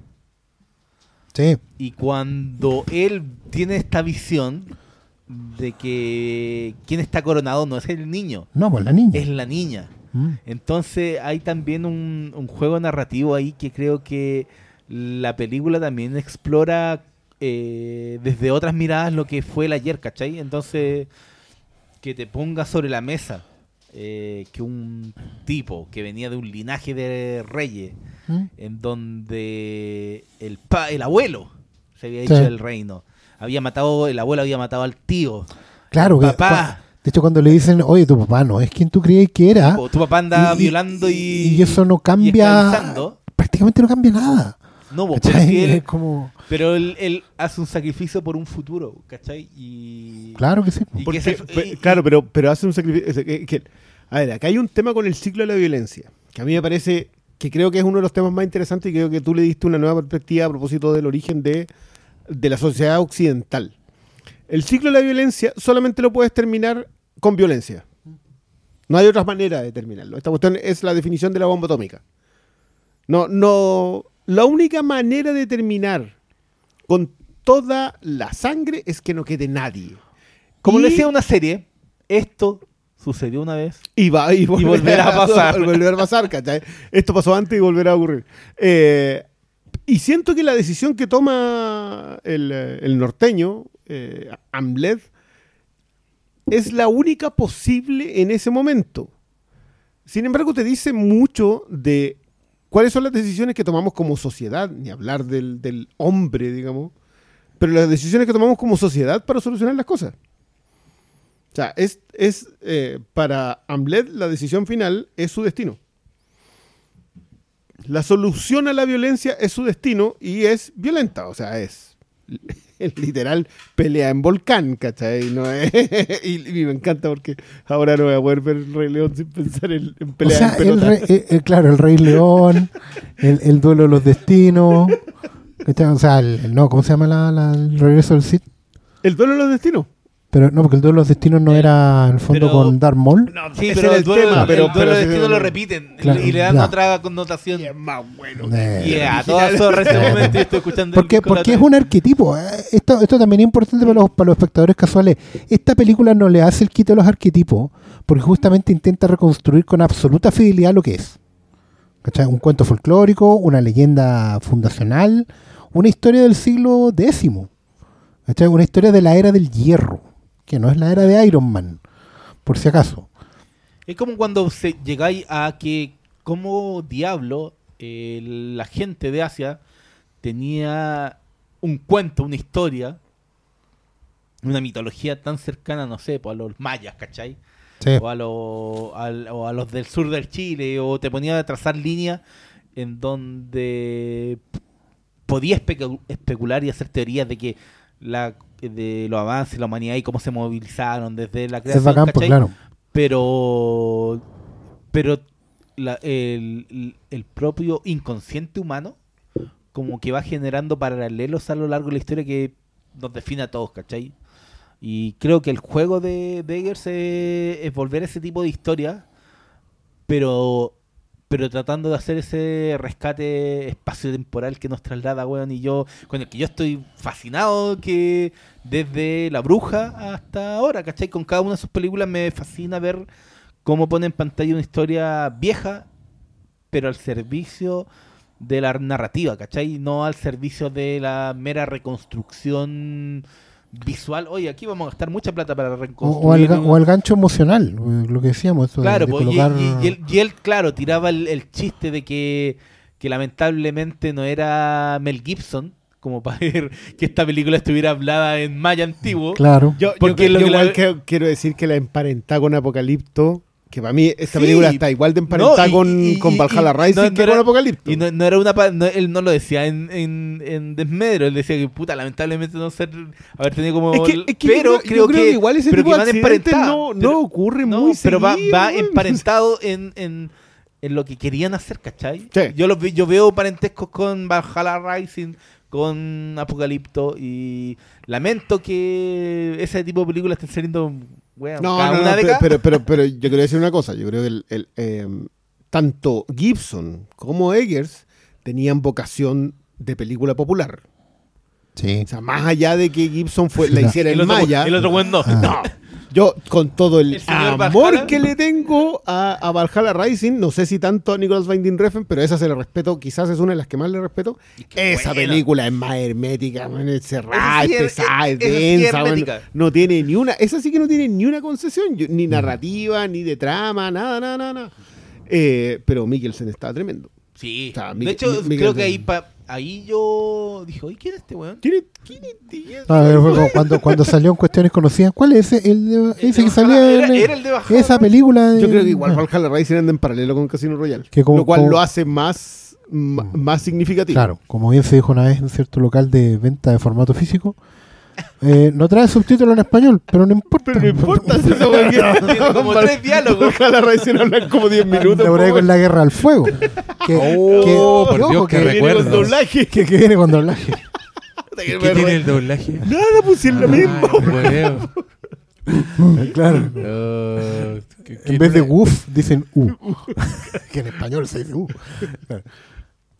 [SPEAKER 3] Sí,
[SPEAKER 4] Y cuando él tiene esta visión de que quien está coronado no es el niño,
[SPEAKER 3] no, pues la niña.
[SPEAKER 4] es la niña.
[SPEAKER 3] Mm.
[SPEAKER 4] Entonces hay también un, un juego narrativo ahí que creo que la película también explora eh, desde otras miradas lo que fue el ayer, ¿cachai? Entonces, que te ponga sobre la mesa eh, que un tipo que venía de un linaje de reyes,
[SPEAKER 3] ¿Mm?
[SPEAKER 4] en donde el, pa- el abuelo se había
[SPEAKER 3] Sí.
[SPEAKER 4] hecho el reino. Había matado, el abuelo había matado al tío.
[SPEAKER 3] Claro, que,
[SPEAKER 4] Papá.
[SPEAKER 3] de hecho, cuando le dicen, oye, tu papá no es quien tú creías que era,
[SPEAKER 4] O tu papá anda
[SPEAKER 3] y-
[SPEAKER 4] violando y,
[SPEAKER 3] y eso no cambia, prácticamente no cambia nada.
[SPEAKER 4] No, pero,
[SPEAKER 3] ¿Cachai?
[SPEAKER 4] si él,
[SPEAKER 3] Es como,
[SPEAKER 4] pero él, él hace un sacrificio por un futuro, ¿cachai? Y,
[SPEAKER 3] claro que sí.
[SPEAKER 4] y
[SPEAKER 2] Porque- claro, pero, pero hace un sacrificio. es que- que- a ver, acá hay un tema con el ciclo de la violencia, que a mí me parece que creo que es uno de los temas más interesantes y creo que tú le diste una nueva perspectiva a propósito del origen de, de la sociedad occidental. El ciclo de la violencia solamente lo puedes terminar con violencia. No hay otra manera de terminarlo. Esta cuestión es la definición de la bomba atómica. No, no. La única manera de terminar con toda la sangre es que no quede nadie.
[SPEAKER 4] Como
[SPEAKER 2] Y-
[SPEAKER 4] le decía una serie, esto sucedió una vez.
[SPEAKER 2] Y, va, y,
[SPEAKER 4] volverá a pasar. [LAUGHS]
[SPEAKER 2] volverá a pasar, ¿cachai? Esto pasó antes y volverá a ocurrir. Eh, y siento que la decisión que toma el, eh, el norteño, eh, Amled, es la única posible en ese momento. Sin embargo, te dice mucho de cuáles son las decisiones que tomamos como sociedad, ni hablar del, del hombre, digamos, pero las decisiones que tomamos como sociedad para solucionar las cosas. O sea, es, es eh, para Amlet la decisión final es su destino. La solución a la violencia es su destino y es violenta. O sea, es, es [LAUGHS] literal pelea en volcán, ¿cachai? No es- [LAUGHS] y, y me encanta porque ahora no voy a poder ver el Rey León sin pensar en, en
[SPEAKER 3] O
[SPEAKER 2] pelea
[SPEAKER 3] sea,
[SPEAKER 2] en
[SPEAKER 3] el rey- eh, eh, claro, el Rey León, el, el duelo de los destinos. ¿cachai? O sea, el, no, ¿cómo se llama la, la- el regreso del Sith?
[SPEAKER 2] El duelo de los destinos.
[SPEAKER 3] Pero no, porque el duelo de los destinos no era en el fondo
[SPEAKER 4] Pero-
[SPEAKER 3] con Darth Maul.
[SPEAKER 4] Sí,
[SPEAKER 2] ese
[SPEAKER 4] pero el
[SPEAKER 2] el
[SPEAKER 4] duelo,
[SPEAKER 2] tema,
[SPEAKER 4] el
[SPEAKER 2] pero-
[SPEAKER 4] duelo
[SPEAKER 2] pero
[SPEAKER 4] de
[SPEAKER 2] ese-
[SPEAKER 4] destino lo repiten
[SPEAKER 3] Claro,
[SPEAKER 4] y le dan
[SPEAKER 3] ya.
[SPEAKER 4] otra connotación.
[SPEAKER 2] más bueno.
[SPEAKER 3] Eh,
[SPEAKER 4] Y a toda zorra en momento yo estoy escuchando
[SPEAKER 3] Porque, porque es un arquetipo. eh, Esto, esto también es importante para los, para los espectadores casuales. Esta película no le hace el quito a los arquetipos porque justamente intenta reconstruir con absoluta fidelidad lo que es. ¿Cachai? Un cuento folclórico, una leyenda fundacional, una historia del siglo X. ¿cachai? Una historia de la era del hierro, que no es la era de Iron Man, por si acaso.
[SPEAKER 4] Es como cuando se llegáis a que, como diablo, eh, la gente de Asia tenía un cuento, una historia, una mitología tan cercana, no sé, pues, a los mayas, ¿cachai?
[SPEAKER 3] Sí.
[SPEAKER 4] O, a los, al- o a los del sur del Chile, o te ponía a trazar líneas en donde podía especu- especular y hacer teorías de que la de los avances de la humanidad y cómo se movilizaron desde la
[SPEAKER 3] Es
[SPEAKER 4] creación,
[SPEAKER 3] bacán, pues
[SPEAKER 4] ¿cachai?
[SPEAKER 3] claro.
[SPEAKER 4] pero pero la- el, el- el propio inconsciente humano como que va generando paralelos a lo largo de la historia que nos define a todos, ¿cachai? Y creo que el juego de, de Eggers es, es volver a ese tipo de historia, pero pero tratando de hacer ese rescate espacio-temporal que nos traslada, weón, y yo, con el que yo estoy fascinado, que desde La Bruja hasta ahora, ¿cachai? Con cada una de sus películas me fascina ver cómo pone en pantalla una historia vieja, pero al servicio de la narrativa, ¿cachai? No al servicio de la mera reconstrucción visual. Oye, aquí vamos a gastar mucha plata para reconstruir.
[SPEAKER 3] o al, gancho emocional, eh, lo que decíamos. De-
[SPEAKER 4] Claro,
[SPEAKER 3] de
[SPEAKER 4] y-
[SPEAKER 3] colocar-
[SPEAKER 4] y, y él, y él, claro, tiraba el, el chiste de que, que lamentablemente no era Mel Gibson, como para [LAUGHS] ver que esta película estuviera hablada en maya antiguo.
[SPEAKER 3] Claro.
[SPEAKER 2] Yo,
[SPEAKER 4] Porque
[SPEAKER 2] yo-
[SPEAKER 4] lo que la-
[SPEAKER 2] igual que- quiero decir que la emparentada con Apocalipto, que para mí esta
[SPEAKER 4] Sí.
[SPEAKER 2] película está igual de emparentada
[SPEAKER 4] No, y-
[SPEAKER 2] con,
[SPEAKER 4] y-
[SPEAKER 2] con Valhalla Rising
[SPEAKER 4] no- no
[SPEAKER 2] que
[SPEAKER 4] era-
[SPEAKER 2] con Apocalipto.
[SPEAKER 4] Y no, era una él no lo decía en, en, en desmedro, él decía que puta, lamentablemente no ser haber tenido como
[SPEAKER 2] es que, es que
[SPEAKER 4] pero
[SPEAKER 2] yo creo, yo creo que, igual ese tipo de accidentes no, no ocurre muy
[SPEAKER 4] pero va,
[SPEAKER 2] seguido,
[SPEAKER 4] va
[SPEAKER 2] weón.
[SPEAKER 4] emparentado en, en, en lo que querían hacer, ¿cachai?
[SPEAKER 2] Sí.
[SPEAKER 4] Yo, los, yo veo parentescos con Valhalla Rising, con Apocalipto y lamento que ese tipo de películas estén saliendo weón,
[SPEAKER 2] No,
[SPEAKER 4] cada
[SPEAKER 2] no,
[SPEAKER 4] una
[SPEAKER 2] no,
[SPEAKER 4] década.
[SPEAKER 2] pero, pero, pero yo quiero decir una cosa. Yo creo que el, el, eh, tanto Gibson como Eggers tenían vocación de película popular.
[SPEAKER 3] Sí.
[SPEAKER 2] O sea, más allá de que Gibson fue, la hiciera
[SPEAKER 4] el
[SPEAKER 2] en
[SPEAKER 4] otro,
[SPEAKER 2] Maya.
[SPEAKER 4] el otro weón no.
[SPEAKER 3] Ah.
[SPEAKER 2] No. Yo, con todo el, amor
[SPEAKER 4] Valhalla.
[SPEAKER 2] que le tengo a, a Valhalla Rising, no sé si tanto a Nicholas Winding Refn, pero esa se le respeto, quizás es una de las que más le respeto.
[SPEAKER 4] qué
[SPEAKER 2] Esa
[SPEAKER 4] buena.
[SPEAKER 2] película es más hermética, man, es cerrada, es
[SPEAKER 4] es-
[SPEAKER 2] pesada, es densa, man, no tiene ni una, esa sí que no tiene ni una concesión, ni narrativa, ni de trama, nada, nada, nada. nada. Eh, pero Mikkelsen está tremendo.
[SPEAKER 4] Sí.
[SPEAKER 2] O sea,
[SPEAKER 4] de hecho, creo que ahí, pa- ahí yo dije, oye, ¿quién es este weón?
[SPEAKER 2] ¿Quién es- quién es- quién es-
[SPEAKER 3] A ver, fue como cuando, cuando salió en cuestiones conocidas, ¿cuál es ese? El, de-
[SPEAKER 4] El
[SPEAKER 3] ese
[SPEAKER 4] de
[SPEAKER 3] que salía en
[SPEAKER 4] era- el de Valhalla,
[SPEAKER 3] esa película. de-
[SPEAKER 2] Yo creo que igual
[SPEAKER 3] Ah.
[SPEAKER 2] Valhalla Rising anda en paralelo con Casino Royale,
[SPEAKER 3] Que como-
[SPEAKER 2] lo cual
[SPEAKER 3] como-
[SPEAKER 2] lo hace más, más significativo.
[SPEAKER 3] Claro, como bien se dijo una vez en cierto local de venta de formato físico, eh, no trae subtítulos en español, pero no importa.
[SPEAKER 2] Pero no importa si esa [LAUGHS] weá que-
[SPEAKER 4] Tiene como tres diálogos.
[SPEAKER 2] Valhalla Rising hablan como 10 minutos.
[SPEAKER 3] Ahí
[SPEAKER 2] po,
[SPEAKER 3] con la guerra al fuego. [LAUGHS] Que,
[SPEAKER 1] Oh,
[SPEAKER 3] que-
[SPEAKER 1] por Dios,
[SPEAKER 3] ojo,
[SPEAKER 1] qué
[SPEAKER 3] que,
[SPEAKER 2] que viene con doblaje.
[SPEAKER 3] que- que viene con doblaje.
[SPEAKER 1] ¿Qué tiene el doblaje?
[SPEAKER 2] Nada, pues si es lo mismo.
[SPEAKER 1] Ah, hueveo. [LAUGHS]
[SPEAKER 3] claro.
[SPEAKER 1] Que- que
[SPEAKER 3] En vez de woof, dicen U. que en español se dice U.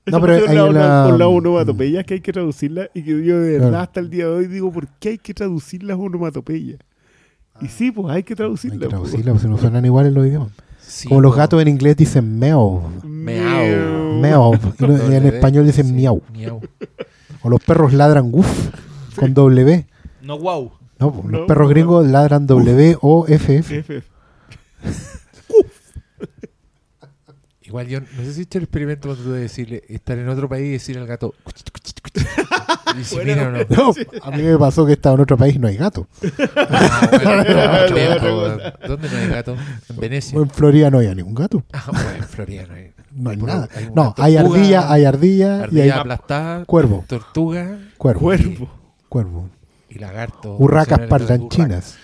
[SPEAKER 3] No, pero hay
[SPEAKER 2] la,
[SPEAKER 3] una-
[SPEAKER 2] la, la onomatopeya que hay que traducirla y que yo de verdad
[SPEAKER 3] Claro.
[SPEAKER 2] hasta el día de hoy digo, ¿por qué hay que traducir las onomatopeyas? Y sí, pues hay que
[SPEAKER 3] Hay
[SPEAKER 2] traducirlas.
[SPEAKER 3] que
[SPEAKER 2] pues.
[SPEAKER 3] traducirla, porque si no suenan iguales los idiomas.
[SPEAKER 1] Sí,
[SPEAKER 3] Como los
[SPEAKER 1] po.
[SPEAKER 3] gatos en inglés dicen meow.
[SPEAKER 1] Meow.
[SPEAKER 3] Meow. Y en español dicen
[SPEAKER 1] sí,
[SPEAKER 3] miau.
[SPEAKER 1] miau.
[SPEAKER 3] O los perros ladran woof con W.
[SPEAKER 4] No, wow.
[SPEAKER 3] No, pues, los perros
[SPEAKER 2] no.
[SPEAKER 3] gringos ladran W o F F.
[SPEAKER 1] Igual yo no sé si he hecho el experimento cuando tú de decirle, estar en otro país y decirle al gato, "Cuchit, cuchit, cuchit". [LAUGHS] Y si
[SPEAKER 2] Bueno,
[SPEAKER 1] mira o no. [LAUGHS]
[SPEAKER 3] No, a mí me pasó que estaba en otro país y no hay gato.
[SPEAKER 1] Ah, bueno,
[SPEAKER 2] cosa.
[SPEAKER 1] po. ¿Dónde no hay gato? En Venecia.
[SPEAKER 3] O en Florida no hay ningún gato.
[SPEAKER 1] Ah, bueno, en Florida no hay.
[SPEAKER 3] No hay
[SPEAKER 1] puro-
[SPEAKER 3] nada. No, hay ardilla, hay ardilla y
[SPEAKER 1] ardilla
[SPEAKER 3] hay
[SPEAKER 1] aplastada,
[SPEAKER 3] cuervo.
[SPEAKER 1] tortuga
[SPEAKER 3] cuervo.
[SPEAKER 2] Cuervo.
[SPEAKER 3] Cuervo.
[SPEAKER 1] y lagarto.
[SPEAKER 3] Urracas parlanchinas.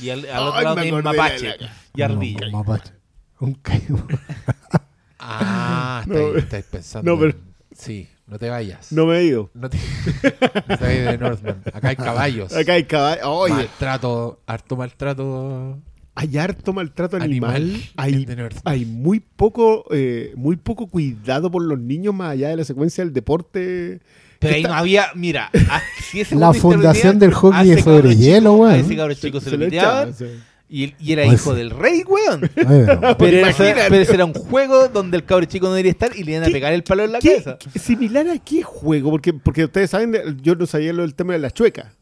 [SPEAKER 4] Y al, al
[SPEAKER 2] Ay,
[SPEAKER 4] otro lado
[SPEAKER 2] me
[SPEAKER 4] tiene
[SPEAKER 2] acordé de
[SPEAKER 4] mapache
[SPEAKER 2] la-
[SPEAKER 4] y ardilla.
[SPEAKER 3] No, mapache. Un caimán. [LAUGHS]
[SPEAKER 1] Ah, [LAUGHS]
[SPEAKER 2] No,
[SPEAKER 1] estáis, [LAUGHS] estáis pensando.
[SPEAKER 2] no, pero-
[SPEAKER 1] en- Sí, no te vayas.
[SPEAKER 2] No me he ido.
[SPEAKER 1] No te, [LAUGHS] no te vayas de Northman. Acá hay caballos.
[SPEAKER 2] Acá hay caballos. Oye,
[SPEAKER 1] Maltrato, harto maltrato.
[SPEAKER 2] hay harto maltrato animal.
[SPEAKER 1] Animal
[SPEAKER 2] Hay, hay muy poco eh, muy poco cuidado por los niños más allá de la secuencia del deporte.
[SPEAKER 4] Pero ahí
[SPEAKER 2] está-
[SPEAKER 4] no había, mira, a- si ese
[SPEAKER 3] La fundación del hockey
[SPEAKER 4] cabro chico-
[SPEAKER 3] hielo.
[SPEAKER 4] A ese cabro chico se, lo piteaban
[SPEAKER 2] echaban, sí.
[SPEAKER 4] Y, era
[SPEAKER 3] Pues
[SPEAKER 4] hijo del rey, weón. [LAUGHS]
[SPEAKER 3] Pero-
[SPEAKER 4] era,
[SPEAKER 2] Imagínate.
[SPEAKER 4] pero ese era un juego donde el cabro chico no debería estar y le iban a
[SPEAKER 2] ¿Qué-
[SPEAKER 4] pegar el palo en la
[SPEAKER 2] ¿Qué-
[SPEAKER 4] cabeza.
[SPEAKER 2] qué- similar a qué juego? Porque, porque ustedes saben, yo no sabía lo del tema de la chueca.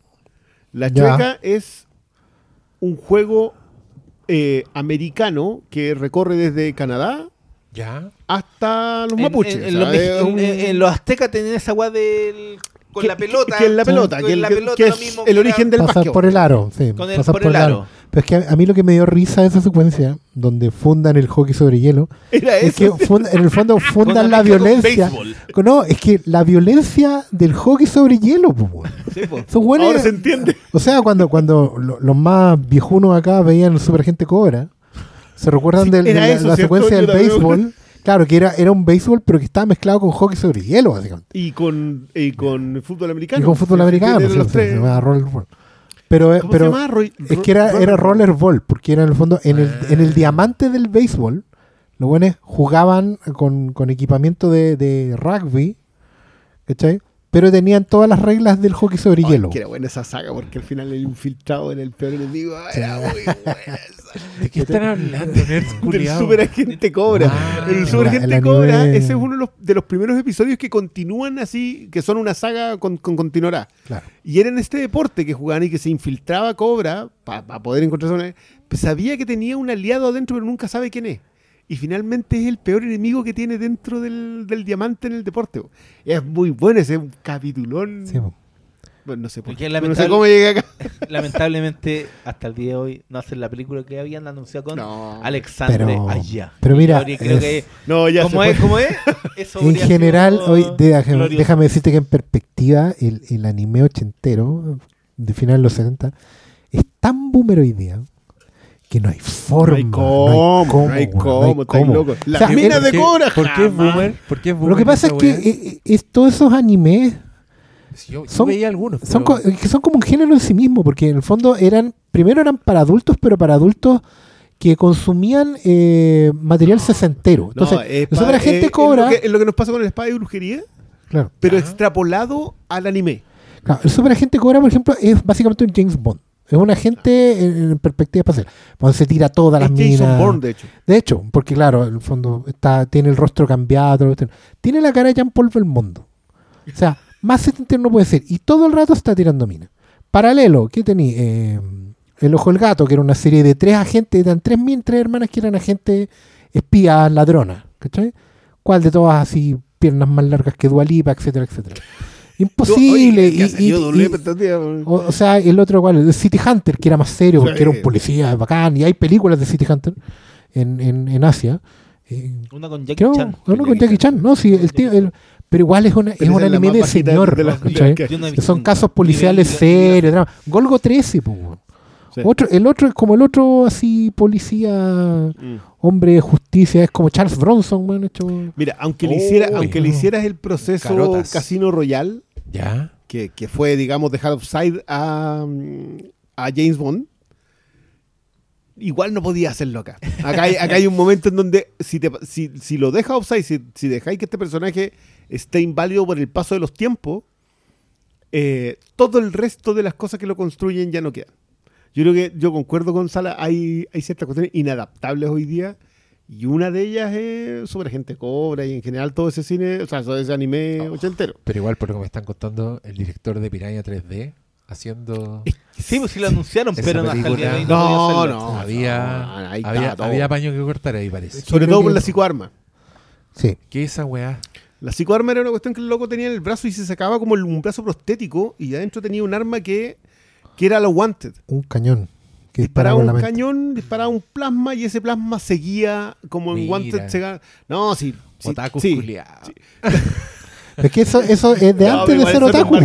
[SPEAKER 2] La
[SPEAKER 3] Ya.
[SPEAKER 2] chueca es un juego eh, americano que recorre desde Canadá
[SPEAKER 1] ¿Ya?
[SPEAKER 2] hasta los
[SPEAKER 4] En,
[SPEAKER 2] mapuches.
[SPEAKER 4] en- los,
[SPEAKER 2] un-
[SPEAKER 4] en- los aztecas tenían esa weá del. con
[SPEAKER 2] que-
[SPEAKER 4] la pelota.
[SPEAKER 2] Que es la pelota,
[SPEAKER 4] con
[SPEAKER 2] que, el-
[SPEAKER 4] la pelota,
[SPEAKER 2] que
[SPEAKER 4] lo
[SPEAKER 2] es
[SPEAKER 4] mismo
[SPEAKER 2] el origen del
[SPEAKER 3] pasar por el aro, sí,
[SPEAKER 4] Con el-
[SPEAKER 3] pasar
[SPEAKER 4] por
[SPEAKER 3] por
[SPEAKER 4] el
[SPEAKER 3] el
[SPEAKER 4] aro.
[SPEAKER 3] aro. Pero es que a, a mí lo que me dio risa de esa secuencia, donde fundan el hockey sobre hielo,
[SPEAKER 2] Era
[SPEAKER 3] es
[SPEAKER 2] eso.
[SPEAKER 3] que funda- en el fondo [LAUGHS] fundan la
[SPEAKER 4] con
[SPEAKER 3] violencia. No, es que la violencia del hockey sobre hielo, pues.
[SPEAKER 4] Sí,
[SPEAKER 3] weones-
[SPEAKER 2] Ahora se entiende.
[SPEAKER 3] O sea, cuando, cuando lo- los más viejunos acá veían Super Gente Cobra, se recuerdan
[SPEAKER 2] Sí,
[SPEAKER 3] de, la,
[SPEAKER 2] eso,
[SPEAKER 3] la
[SPEAKER 2] ¿cierto?
[SPEAKER 3] secuencia del
[SPEAKER 2] me
[SPEAKER 3] béisbol. Claro, que era, era un béisbol, pero que estaba mezclado con hockey sobre hielo, básicamente.
[SPEAKER 2] Y con, y con fútbol americano.
[SPEAKER 3] Y con fútbol americano. sí,
[SPEAKER 2] los
[SPEAKER 3] sí,
[SPEAKER 2] tres.
[SPEAKER 3] se llamaba rollerball. Pero, eh,
[SPEAKER 2] ¿Cómo
[SPEAKER 3] pero
[SPEAKER 2] se llama? Roy-
[SPEAKER 3] es que era, era
[SPEAKER 2] rollerball.
[SPEAKER 3] porque era en el fondo, en el, en el diamante del béisbol, los buenos jugaban con, con equipamiento de, de rugby, ¿cachai? Pero tenían todas las reglas del hockey sobre
[SPEAKER 2] Ay,
[SPEAKER 3] hielo.
[SPEAKER 2] que era buena esa saga, porque al final el infiltrado era el peor enemigo. Era muy buena esa.
[SPEAKER 1] ¿De qué están hablando, nerds [LAUGHS]
[SPEAKER 2] Del
[SPEAKER 1] culiados?
[SPEAKER 2] super agente Cobra.
[SPEAKER 1] Ah,
[SPEAKER 2] el super agente Cobra, ese es uno de los, de los primeros episodios que continúan así, que son una saga con, con continuará.
[SPEAKER 3] Claro.
[SPEAKER 2] Y era en este deporte que jugaban y que se infiltraba Cobra para poder encontrarse una... pues sabía que tenía un aliado adentro, pero nunca sabe quién es. Y finalmente es el peor enemigo que tiene dentro del, del diamante en el deporte. Es muy bueno ese un capitulón.
[SPEAKER 3] Sí.
[SPEAKER 2] Bueno, no sé por
[SPEAKER 4] Porque
[SPEAKER 2] qué.
[SPEAKER 4] es
[SPEAKER 2] No sé cómo llegué acá. [LAUGHS]
[SPEAKER 4] Lamentablemente, hasta el día de hoy, no hacen la película que habían anunciado con
[SPEAKER 2] No.
[SPEAKER 4] Alexandre
[SPEAKER 3] Pero-
[SPEAKER 4] allá.
[SPEAKER 3] pero mira,
[SPEAKER 4] Creo que-
[SPEAKER 3] es-
[SPEAKER 2] No, ya
[SPEAKER 4] ¿Cómo es? ¿Cómo es? Eso
[SPEAKER 3] En general,
[SPEAKER 4] sido
[SPEAKER 3] hoy, déjame, decirte que en perspectiva, el, el anime ochentero, de final de los 70, es tan boomer hoy día que no hay forma.
[SPEAKER 2] No hay cómo, no hay cómo, estáis
[SPEAKER 3] cómo.
[SPEAKER 2] locos.
[SPEAKER 3] O
[SPEAKER 2] La
[SPEAKER 3] sea,
[SPEAKER 2] mina
[SPEAKER 3] el-
[SPEAKER 2] de Cobra,
[SPEAKER 1] ¿Por qué es boomer? ¿Por qué es boomer
[SPEAKER 3] Lo que pasa es que eh, eh, es, todos esos animes
[SPEAKER 1] Sí, yo, yo
[SPEAKER 3] son-
[SPEAKER 1] veía algunos.
[SPEAKER 3] son, co- como un género en sí mismo, porque en el fondo eran, primero eran para adultos, pero para adultos que consumían eh, material sesentero. Entonces,
[SPEAKER 2] No, es
[SPEAKER 3] el
[SPEAKER 2] pa-
[SPEAKER 3] Superagente
[SPEAKER 2] eh, es
[SPEAKER 3] Cobra,
[SPEAKER 2] lo que- Es lo que nos pasa con el espada y brujería,
[SPEAKER 3] claro,
[SPEAKER 2] pero
[SPEAKER 1] Ya.
[SPEAKER 2] extrapolado al anime.
[SPEAKER 3] claro, el Superagente Cobra, por ejemplo, es básicamente un James Bond. Es un agente en, en perspectiva espacial. Cuando se tira todas las
[SPEAKER 2] Es Jason
[SPEAKER 3] minas.
[SPEAKER 2] Bourne, de hecho.
[SPEAKER 3] De hecho, porque claro, en el fondo está, tiene el rostro cambiado. Tiene la cara de Jean Paul Belmondo. O sea, más setentero no puede ser. Y todo el rato está tirando minas. Paralelo, ¿qué tenía? Eh, el Ojo del Gato, que era una serie de tres agentes, eran tres, min- tres hermanas que eran agentes espías ladronas. ¿Cachai? ¿Cuál de todas así, piernas más largas que Dualipa, etcétera, etcétera? [LAUGHS] Imposible.
[SPEAKER 2] Oye,
[SPEAKER 3] y- o, o sea, el otro igual, el City Hunter, que era más serio, porque
[SPEAKER 2] Sí.
[SPEAKER 3] era un policía bacán, y hay películas de City Hunter en, en, en Asia. Eh,
[SPEAKER 4] Una con Jackie
[SPEAKER 3] creo,
[SPEAKER 4] Chan.
[SPEAKER 3] uno con Jackie Chan, no, sí, el tío, el- pero igual es, una, es
[SPEAKER 2] Pero
[SPEAKER 3] un anime de señor,
[SPEAKER 2] de de las
[SPEAKER 4] no visto
[SPEAKER 3] son casos policiales serios, drama. Golgo 13, pues.
[SPEAKER 2] Sí.
[SPEAKER 3] Otro, el otro es como el otro así policía,
[SPEAKER 2] Mm.
[SPEAKER 3] hombre de justicia, es como Charles Bronson, man, hecho.
[SPEAKER 2] Mira, aunque le, hiciera, aunque le hicieras el proceso
[SPEAKER 1] Carotas.
[SPEAKER 2] Casino Royal,
[SPEAKER 1] ¿Ya?
[SPEAKER 2] que, que fue, digamos, dejar offside a, a James Bond, igual no podía hacerlo acá. Acá hay, acá hay un momento en donde si, te- si, si lo dejas offside, si, si dejáis que este personaje esté inválido por el paso de los tiempos, eh, todo el resto de las cosas que lo construyen ya no quedan. Yo creo que yo concuerdo con Sala, hay, hay ciertas cuestiones inadaptables hoy día. Y una de ellas es sobre gente cobra y en general todo ese cine, o sea, todo ese anime ochentero.
[SPEAKER 1] Pero igual, por lo que me están contando, el director de Piranha 3D haciendo...
[SPEAKER 4] Sí, pues sí lo anunciaron, pero no,
[SPEAKER 2] No,
[SPEAKER 4] hacerlo.
[SPEAKER 2] no.
[SPEAKER 1] había, había, había paño que cortar ahí, parece.
[SPEAKER 2] Sobre todo
[SPEAKER 3] que-
[SPEAKER 2] por la psicoarma.
[SPEAKER 3] Sí.
[SPEAKER 1] ¿Qué es esa weá?
[SPEAKER 2] La psicoarma era una cuestión que el loco tenía en el brazo y se sacaba como el- un brazo prostético y adentro tenía un arma que, que era lo wanted.
[SPEAKER 3] Un cañón que dispara
[SPEAKER 2] Disparaba
[SPEAKER 3] con
[SPEAKER 2] un
[SPEAKER 3] la
[SPEAKER 2] cañón, disparaba un plasma y ese plasma seguía como en
[SPEAKER 1] Mira.
[SPEAKER 2] wanted. se No, sí. sí,
[SPEAKER 1] Otaku
[SPEAKER 2] sí.
[SPEAKER 1] culiao. [LAUGHS]
[SPEAKER 3] Es que eso, eso es de
[SPEAKER 2] No,
[SPEAKER 3] antes de ser otaku.
[SPEAKER 2] la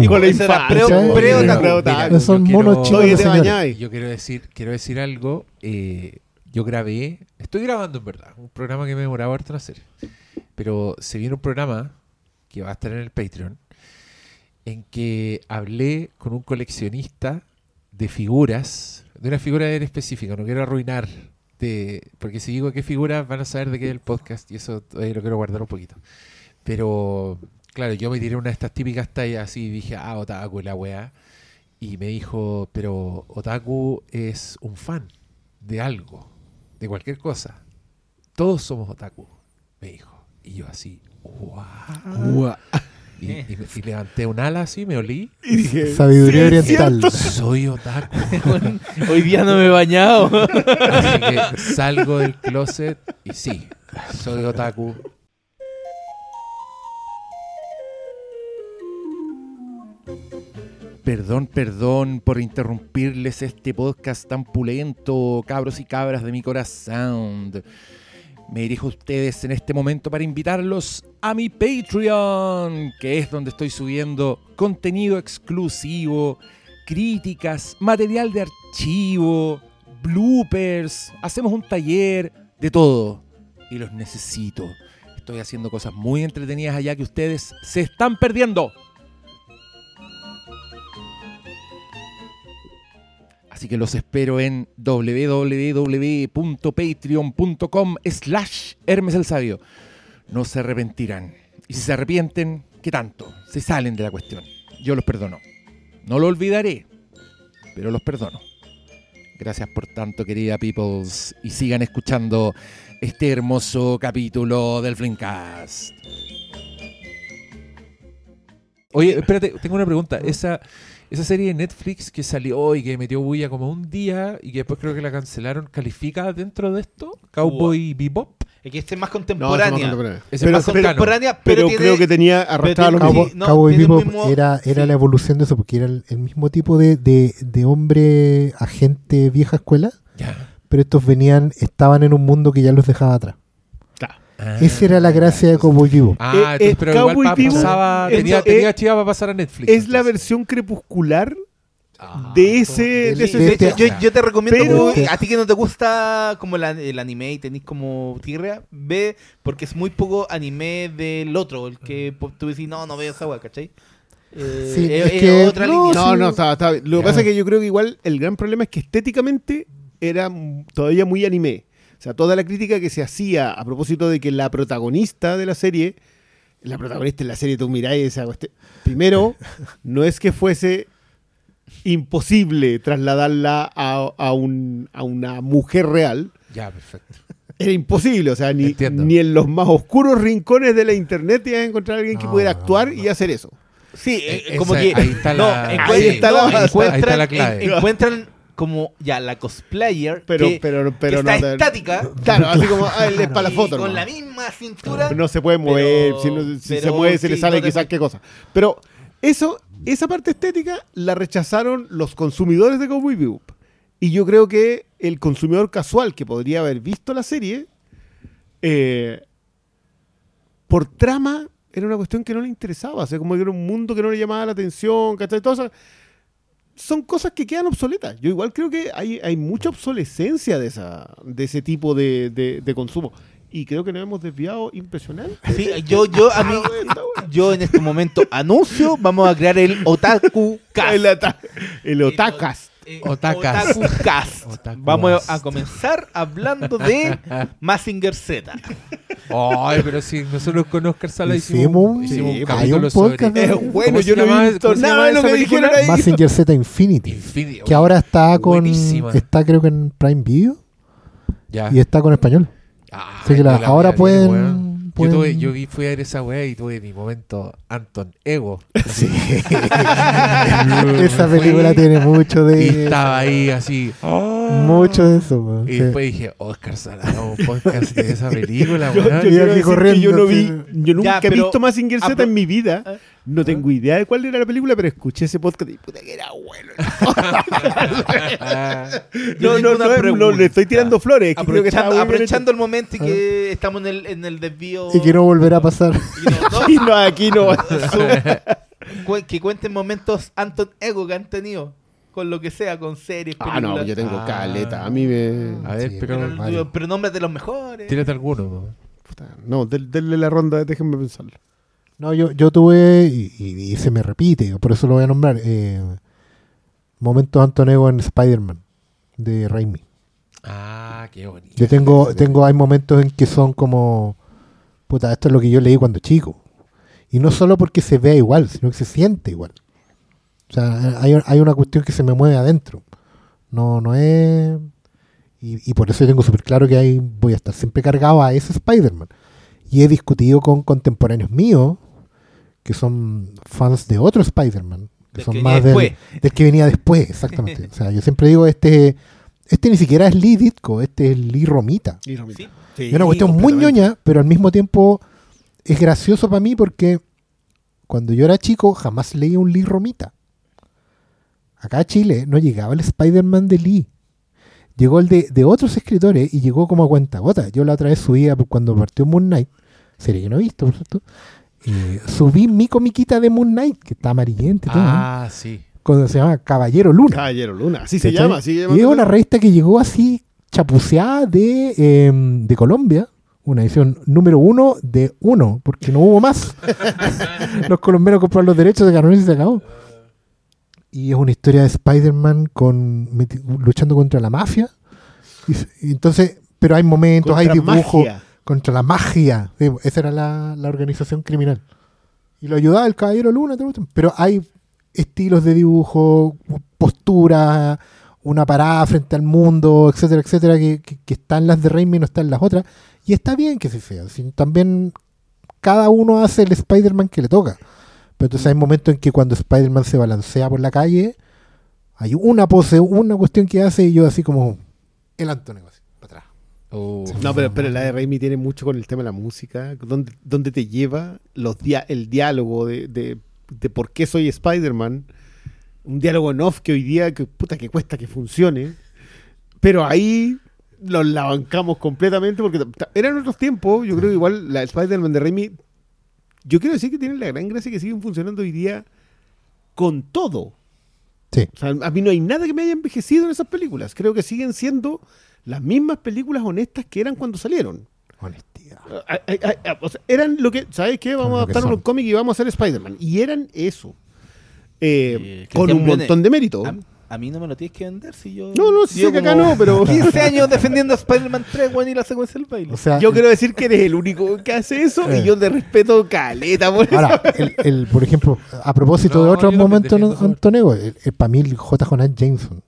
[SPEAKER 2] weón.
[SPEAKER 4] pre-otaku.
[SPEAKER 3] Son
[SPEAKER 1] yo
[SPEAKER 3] monos
[SPEAKER 1] quiero-
[SPEAKER 3] chicos.
[SPEAKER 1] Yo quiero decir, quiero decir algo. eh, yo grabé, estoy grabando en verdad, un programa que me demoraba harto en hacer. Pero se viene un programa que va a estar en el Patreon en que hablé con un coleccionista de figuras, de una figura en específica, no quiero arruinar, de, porque si digo qué figuras van a saber de qué es el podcast y eso todavía lo quiero guardar un poquito. Pero claro, yo me tiré una de estas típicas tallas así y dije, ah, otaku la weá. Y me dijo, pero otaku es un fan de algo, de cualquier cosa. Todos somos otaku, me dijo. Y yo así, wow.
[SPEAKER 2] Guau.
[SPEAKER 1] Y, y y levanté un ala así, me olí.
[SPEAKER 2] Y dije,
[SPEAKER 3] Sabiduría
[SPEAKER 2] sí,
[SPEAKER 3] oriental.
[SPEAKER 1] Soy otaku. [LAUGHS]
[SPEAKER 4] Hoy día no me he bañado.
[SPEAKER 1] Así que salgo del closet y sí, soy otaku. Perdón, perdón por interrumpirles este podcast tan pulento, cabros y cabras de mi corazón. Me dirijo a ustedes en este momento para invitarlos a mi Patreon, que es donde estoy subiendo contenido exclusivo, críticas, material de archivo, bloopers, hacemos un taller, de todo. Y los necesito. Estoy haciendo cosas muy entretenidas allá que ustedes se están perdiendo. Así que los espero en www.patreon.com slash Hermes el Sabio. No se arrepentirán. Y si se arrepienten, ¿qué tanto? Se salen de la cuestión. Yo los perdono. No lo olvidaré, pero los perdono. Gracias por tanto, querida Peoples. Y sigan escuchando este hermoso capítulo del Flimcast. Oye, espérate, tengo una pregunta. Esa, esa serie de Netflix que salió y que metió bulla como un día y que después creo que la cancelaron, ¿califica dentro de esto? ¿Cowboy Bebop?
[SPEAKER 4] Es que este es más
[SPEAKER 2] No, no
[SPEAKER 4] contemporánea.
[SPEAKER 2] contemporánea.
[SPEAKER 1] Ese
[SPEAKER 2] Pero,
[SPEAKER 1] más
[SPEAKER 4] contemporánea, pero,
[SPEAKER 2] pero
[SPEAKER 4] tiene-
[SPEAKER 2] creo que tenía arrastrado lo
[SPEAKER 4] tiene-
[SPEAKER 2] mismo.
[SPEAKER 3] Cowboy,
[SPEAKER 4] no,
[SPEAKER 3] Bebop
[SPEAKER 4] mismo-
[SPEAKER 3] era, era
[SPEAKER 4] sí.
[SPEAKER 3] la evolución de eso, porque era el, el mismo tipo de, de, de hombre agente vieja escuela,
[SPEAKER 1] Ya.
[SPEAKER 3] pero estos venían, estaban en un mundo que ya los dejaba atrás.
[SPEAKER 1] Ah.
[SPEAKER 3] Esa era la gracia de Cowboy Bebop.
[SPEAKER 1] Ah,
[SPEAKER 2] Eh,
[SPEAKER 1] entonces,
[SPEAKER 2] eh,
[SPEAKER 1] pero
[SPEAKER 2] Cowboy
[SPEAKER 1] igual
[SPEAKER 2] Bebop
[SPEAKER 1] pasaba,
[SPEAKER 2] es-
[SPEAKER 1] tenía,
[SPEAKER 2] es-
[SPEAKER 1] tenía chiva para pasar a Netflix.
[SPEAKER 2] Es la
[SPEAKER 1] entonces.
[SPEAKER 2] versión crepuscular
[SPEAKER 1] Ah,
[SPEAKER 2] de ese, de
[SPEAKER 3] de-
[SPEAKER 2] ese
[SPEAKER 3] de- Este-
[SPEAKER 4] yo, yo te recomiendo,
[SPEAKER 2] Pero-
[SPEAKER 4] como- a ti que no te gusta como la- el anime y tenés como tirria, ve, porque es muy poco anime del otro, el que po- tú decís, no, no veo esa wea, ¿cachai? Eh,
[SPEAKER 3] Sí,
[SPEAKER 4] es,
[SPEAKER 3] es que-
[SPEAKER 4] otra
[SPEAKER 3] no,
[SPEAKER 4] línea.
[SPEAKER 2] No, no, está, está. Lo que pasa es que yo creo que igual el gran problema es que estéticamente era todavía muy anime. O sea, toda la crítica que se hacía a propósito de que la protagonista de la serie, la protagonista de la serie, tú miráis esa cuestión. Primero, [LAUGHS] no es que fuese imposible trasladarla a, a un- a una mujer real.
[SPEAKER 1] Ya, perfecto.
[SPEAKER 2] Era imposible, o sea, ni, ni en los más oscuros rincones de la internet ibas a encontrar a alguien que pudiera actuar
[SPEAKER 3] no.
[SPEAKER 2] y hacer eso.
[SPEAKER 4] Sí, eh,
[SPEAKER 1] Eh,
[SPEAKER 4] como
[SPEAKER 1] esa-
[SPEAKER 4] que.
[SPEAKER 1] ahí está
[SPEAKER 4] no,
[SPEAKER 1] la-
[SPEAKER 4] encuentran- como ya la cosplayer
[SPEAKER 2] Pero,
[SPEAKER 4] que,
[SPEAKER 2] pero,
[SPEAKER 4] que
[SPEAKER 2] pero
[SPEAKER 4] está
[SPEAKER 2] no.
[SPEAKER 4] estática
[SPEAKER 2] Claro, así como ah, él es para la foto.
[SPEAKER 4] con la misma cintura.
[SPEAKER 2] No se puede mover,
[SPEAKER 4] Pero-
[SPEAKER 2] si, no- si se mueve se le sale
[SPEAKER 4] te
[SPEAKER 2] quizás qué cosa. Pero eso, esa parte estética la rechazaron los consumidores de Cowboy Bebop. Y yo creo que el consumidor casual que podría haber visto la serie, eh, por trama, era una cuestión que no le interesaba. O sea, como que era un mundo que no le llamaba la atención, ¿cachai? Todas esas- son cosas que quedan obsoletas. Yo igual creo que hay, hay mucha obsolescencia de, esa, de ese tipo de, de- de consumo. Y creo que nos hemos desviado impresionante.
[SPEAKER 4] Sí, yo, yo, a mí, [LAUGHS] yo en este momento anuncio, vamos a crear el Otaku [LAUGHS] Cast.
[SPEAKER 2] El, ata- el.
[SPEAKER 4] Eh,
[SPEAKER 1] Otakas.
[SPEAKER 4] Otaku Cast.
[SPEAKER 1] Otaku
[SPEAKER 4] Vamos a comenzar hablando de Massinger Z.
[SPEAKER 1] Ay, pero si nosotros con Oscar Sala hicimos,
[SPEAKER 3] Hicimos
[SPEAKER 2] sí,
[SPEAKER 1] un
[SPEAKER 3] hay
[SPEAKER 1] capítulo
[SPEAKER 3] un podcast
[SPEAKER 1] sobre...
[SPEAKER 3] de-
[SPEAKER 2] Es bueno,
[SPEAKER 1] ¿Cómo se
[SPEAKER 2] yo no he visto nada de lo que dijeron ahí.
[SPEAKER 3] Massinger Z Infinity.
[SPEAKER 1] Infinity.
[SPEAKER 3] Que ahora está con.
[SPEAKER 1] Buenísima.
[SPEAKER 3] Está creo que en Prime Video
[SPEAKER 1] Ya.
[SPEAKER 3] y está con español.
[SPEAKER 1] Ay,
[SPEAKER 3] Así que la- ahora
[SPEAKER 1] vi,
[SPEAKER 3] pueden-.
[SPEAKER 1] Yo, tuve, yo vi, fui a ver esa weá y tuve mi momento Anton Ego.
[SPEAKER 3] Sí. [LAUGHS] Esa película tiene mucho
[SPEAKER 1] Y
[SPEAKER 3] de.
[SPEAKER 1] estaba ahí así.
[SPEAKER 3] Mucho de eso, weón.
[SPEAKER 1] Y
[SPEAKER 3] Sí.
[SPEAKER 1] después dije, Oscar Sala, un podcast de esa película, [LAUGHS]
[SPEAKER 2] Yo, yo
[SPEAKER 1] weón.
[SPEAKER 3] Y corriendo,
[SPEAKER 2] yo no vi, yo nunca
[SPEAKER 4] Ya,
[SPEAKER 2] he visto Mazinger Z
[SPEAKER 4] ah,
[SPEAKER 2] en mi vida.
[SPEAKER 4] Ah,
[SPEAKER 2] No tengo idea de cuál era la película, pero escuché ese podcast y puta que era bueno. No, [LAUGHS] no, no, le estoy tirando flores. es que creo que estaba
[SPEAKER 4] Aprovechando, el momento y que estamos en el, en el desvío.
[SPEAKER 3] Y que no volverá a pasar.
[SPEAKER 4] y [LAUGHS] no-
[SPEAKER 2] aquí no. [LAUGHS]
[SPEAKER 4] cu- que cuenten momentos Anton Ego que han tenido con lo que sea, con series,
[SPEAKER 2] Ah,
[SPEAKER 4] películas.
[SPEAKER 2] no, yo tengo
[SPEAKER 1] Ah.
[SPEAKER 2] caleta. A mí me.
[SPEAKER 1] A ver,
[SPEAKER 3] Sí,
[SPEAKER 1] pero...
[SPEAKER 4] pero,
[SPEAKER 3] Vale.
[SPEAKER 4] pero nombres de los mejores.
[SPEAKER 1] Tírate alguno.
[SPEAKER 2] Puta, No, denle la ronda, déjenme pensarlo.
[SPEAKER 3] No, yo, yo tuve, y, y- y se me repite, por eso lo voy a nombrar, eh, momentos Antonego en Spider-Man, de Raimi.
[SPEAKER 1] Ah, qué bonito.
[SPEAKER 3] Yo tengo, tengo, hay momentos en que son como, puta, esto es lo que yo leí cuando chico. Y no solo porque se vea igual, sino que se siente igual. O sea, hay, hay una cuestión que se me mueve adentro. No, no es... Y, y por eso yo tengo súper claro que ahí voy a estar siempre cargado a ese Spider-Man. Y he discutido con contemporáneos míos, que son fans de otro Spider-Man. Que
[SPEAKER 4] Del
[SPEAKER 3] son
[SPEAKER 4] que
[SPEAKER 3] más
[SPEAKER 4] venía
[SPEAKER 3] del, del que venía después, exactamente. [LAUGHS] o sea, yo siempre digo, este, este ni siquiera es Lee Ditko, este es Lee Romita.
[SPEAKER 4] Sí.
[SPEAKER 3] Es una cuestión muy ñoña, pero al mismo tiempo es gracioso para mí porque cuando yo era chico jamás leía un Lee Romita. Acá a Chile no llegaba el Spider-Man de Lee. Llegó el de, de otros escritores y llegó como a cuenta gota. Yo la otra vez subía cuando partió Moon Knight, serie que no he visto, por cierto. Eh, subí mi comiquita de Moon Knight, que está todo, ¿no?
[SPEAKER 1] Ah, sí.
[SPEAKER 3] cuando se llama Caballero Luna.
[SPEAKER 2] Caballero Luna, así se llama. Así se llama
[SPEAKER 3] y es una revista que llegó así chapuceada de, eh, de Colombia. Una edición número uno de uno, porque no hubo más. [LAUGHS] los colombianos compraron los derechos de Canones y se acabó. Y es una historia de Spider-Man con, luchando contra la mafia. Y, s- y entonces, pero hay momentos, hay dibujos
[SPEAKER 2] magia.
[SPEAKER 3] Contra la magia. Sí, esa era la, la organización criminal. Y lo ayudaba el Caballero Luna. Pero hay estilos de dibujo, postura, una parada frente al mundo, etcétera, etcétera, que, que, que están las de Raimi y no están las otras. Y está bien que se sea. si también cada uno hace el Spider-Man que le toca. Pero entonces hay momentos en que cuando Spider-Man se balancea por la calle, hay una pose, una cuestión que hace y yo así como el Antonio.
[SPEAKER 1] Oh.
[SPEAKER 2] No, pero, pero la de Raimi tiene mucho con el tema de la música, donde, donde te lleva los dia- el diálogo de, de, de por qué soy Spider-Man, un diálogo en off que hoy día, que puta que cuesta que funcione, pero ahí los la bancamos completamente porque eran otros tiempos, yo creo que igual la Spider-Man de Raimi, yo quiero decir que tienen la gran gracia que siguen funcionando hoy día con todo.
[SPEAKER 3] Sí.
[SPEAKER 2] O sea, a mí no hay nada que me haya envejecido en esas películas. Creo que siguen siendo las mismas películas honestas que eran cuando salieron.
[SPEAKER 3] Honestidad.
[SPEAKER 2] Ah, o sea, eran lo que, ¿sabes qué? Vamos a adaptar un cómic y vamos a hacer Spider-Man. Y eran eso. Eh, con un montón de mérito.
[SPEAKER 4] A mí no me lo tienes que vender si yo.
[SPEAKER 2] No, no, sí
[SPEAKER 4] yo
[SPEAKER 2] sé que acá no, pero- [LAUGHS]
[SPEAKER 4] 15 [LAUGHS] años defendiendo a Spider-Man 3, weón, y la secuencia del baile.
[SPEAKER 3] O sea,
[SPEAKER 2] Yo quiero decir que eres el único que hace eso
[SPEAKER 3] Eh.
[SPEAKER 2] y yo te respeto caleta por eso.
[SPEAKER 3] Ahora, el, el- por ejemplo, a propósito
[SPEAKER 1] No,
[SPEAKER 3] de otros momentos, el, para mí el J. Jonás Jameson.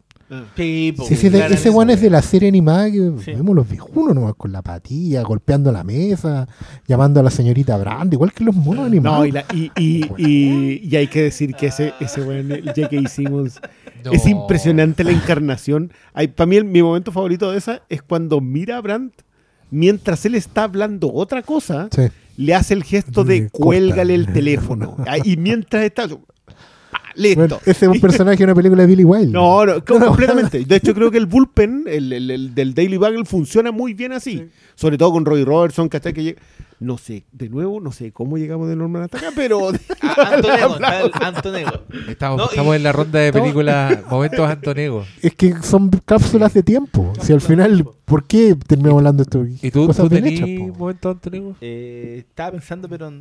[SPEAKER 4] Sí, po,
[SPEAKER 3] ese one es de la serie animada que
[SPEAKER 4] Sí.
[SPEAKER 3] vemos los viejunos nomás con la patilla, golpeando la mesa, llamando a la señorita Brand, igual que los monos animados.
[SPEAKER 2] No, y, la- y, y, y- y hay que decir que ese, ese weón, el J.K. Simmons,
[SPEAKER 1] No.
[SPEAKER 2] es impresionante la encarnación. Para mí, el- mi momento favorito de esa es cuando mira a Brandt mientras él está hablando otra cosa,
[SPEAKER 3] Sí.
[SPEAKER 2] le hace el gesto de cuélgale el teléfono. Y mientras está. Listo.
[SPEAKER 3] Bueno, ese es un personaje de una película de Billy Wilder.
[SPEAKER 2] No, no, [LAUGHS] co- completamente. De hecho, creo que el bullpen, el, el- el del Daily Bugle, funciona muy bien así. Sobre todo con Roy Robertson, ¿cachai? Que llega- No sé, de nuevo, no sé cómo llegamos de Norman hasta acá, pero. [LAUGHS]
[SPEAKER 4] Antonego, [LAUGHS] está el Antonego.
[SPEAKER 1] Estamos,
[SPEAKER 4] No, y-
[SPEAKER 1] estamos en la ronda de películas, momentos Antonego.
[SPEAKER 3] Es que son cápsulas de tiempo. Si al final, ¿por qué terminamos hablando de esto?
[SPEAKER 1] ¿Y tú, tú
[SPEAKER 3] po.
[SPEAKER 1] momentos Antonego?
[SPEAKER 4] Eh, estaba pensando, pero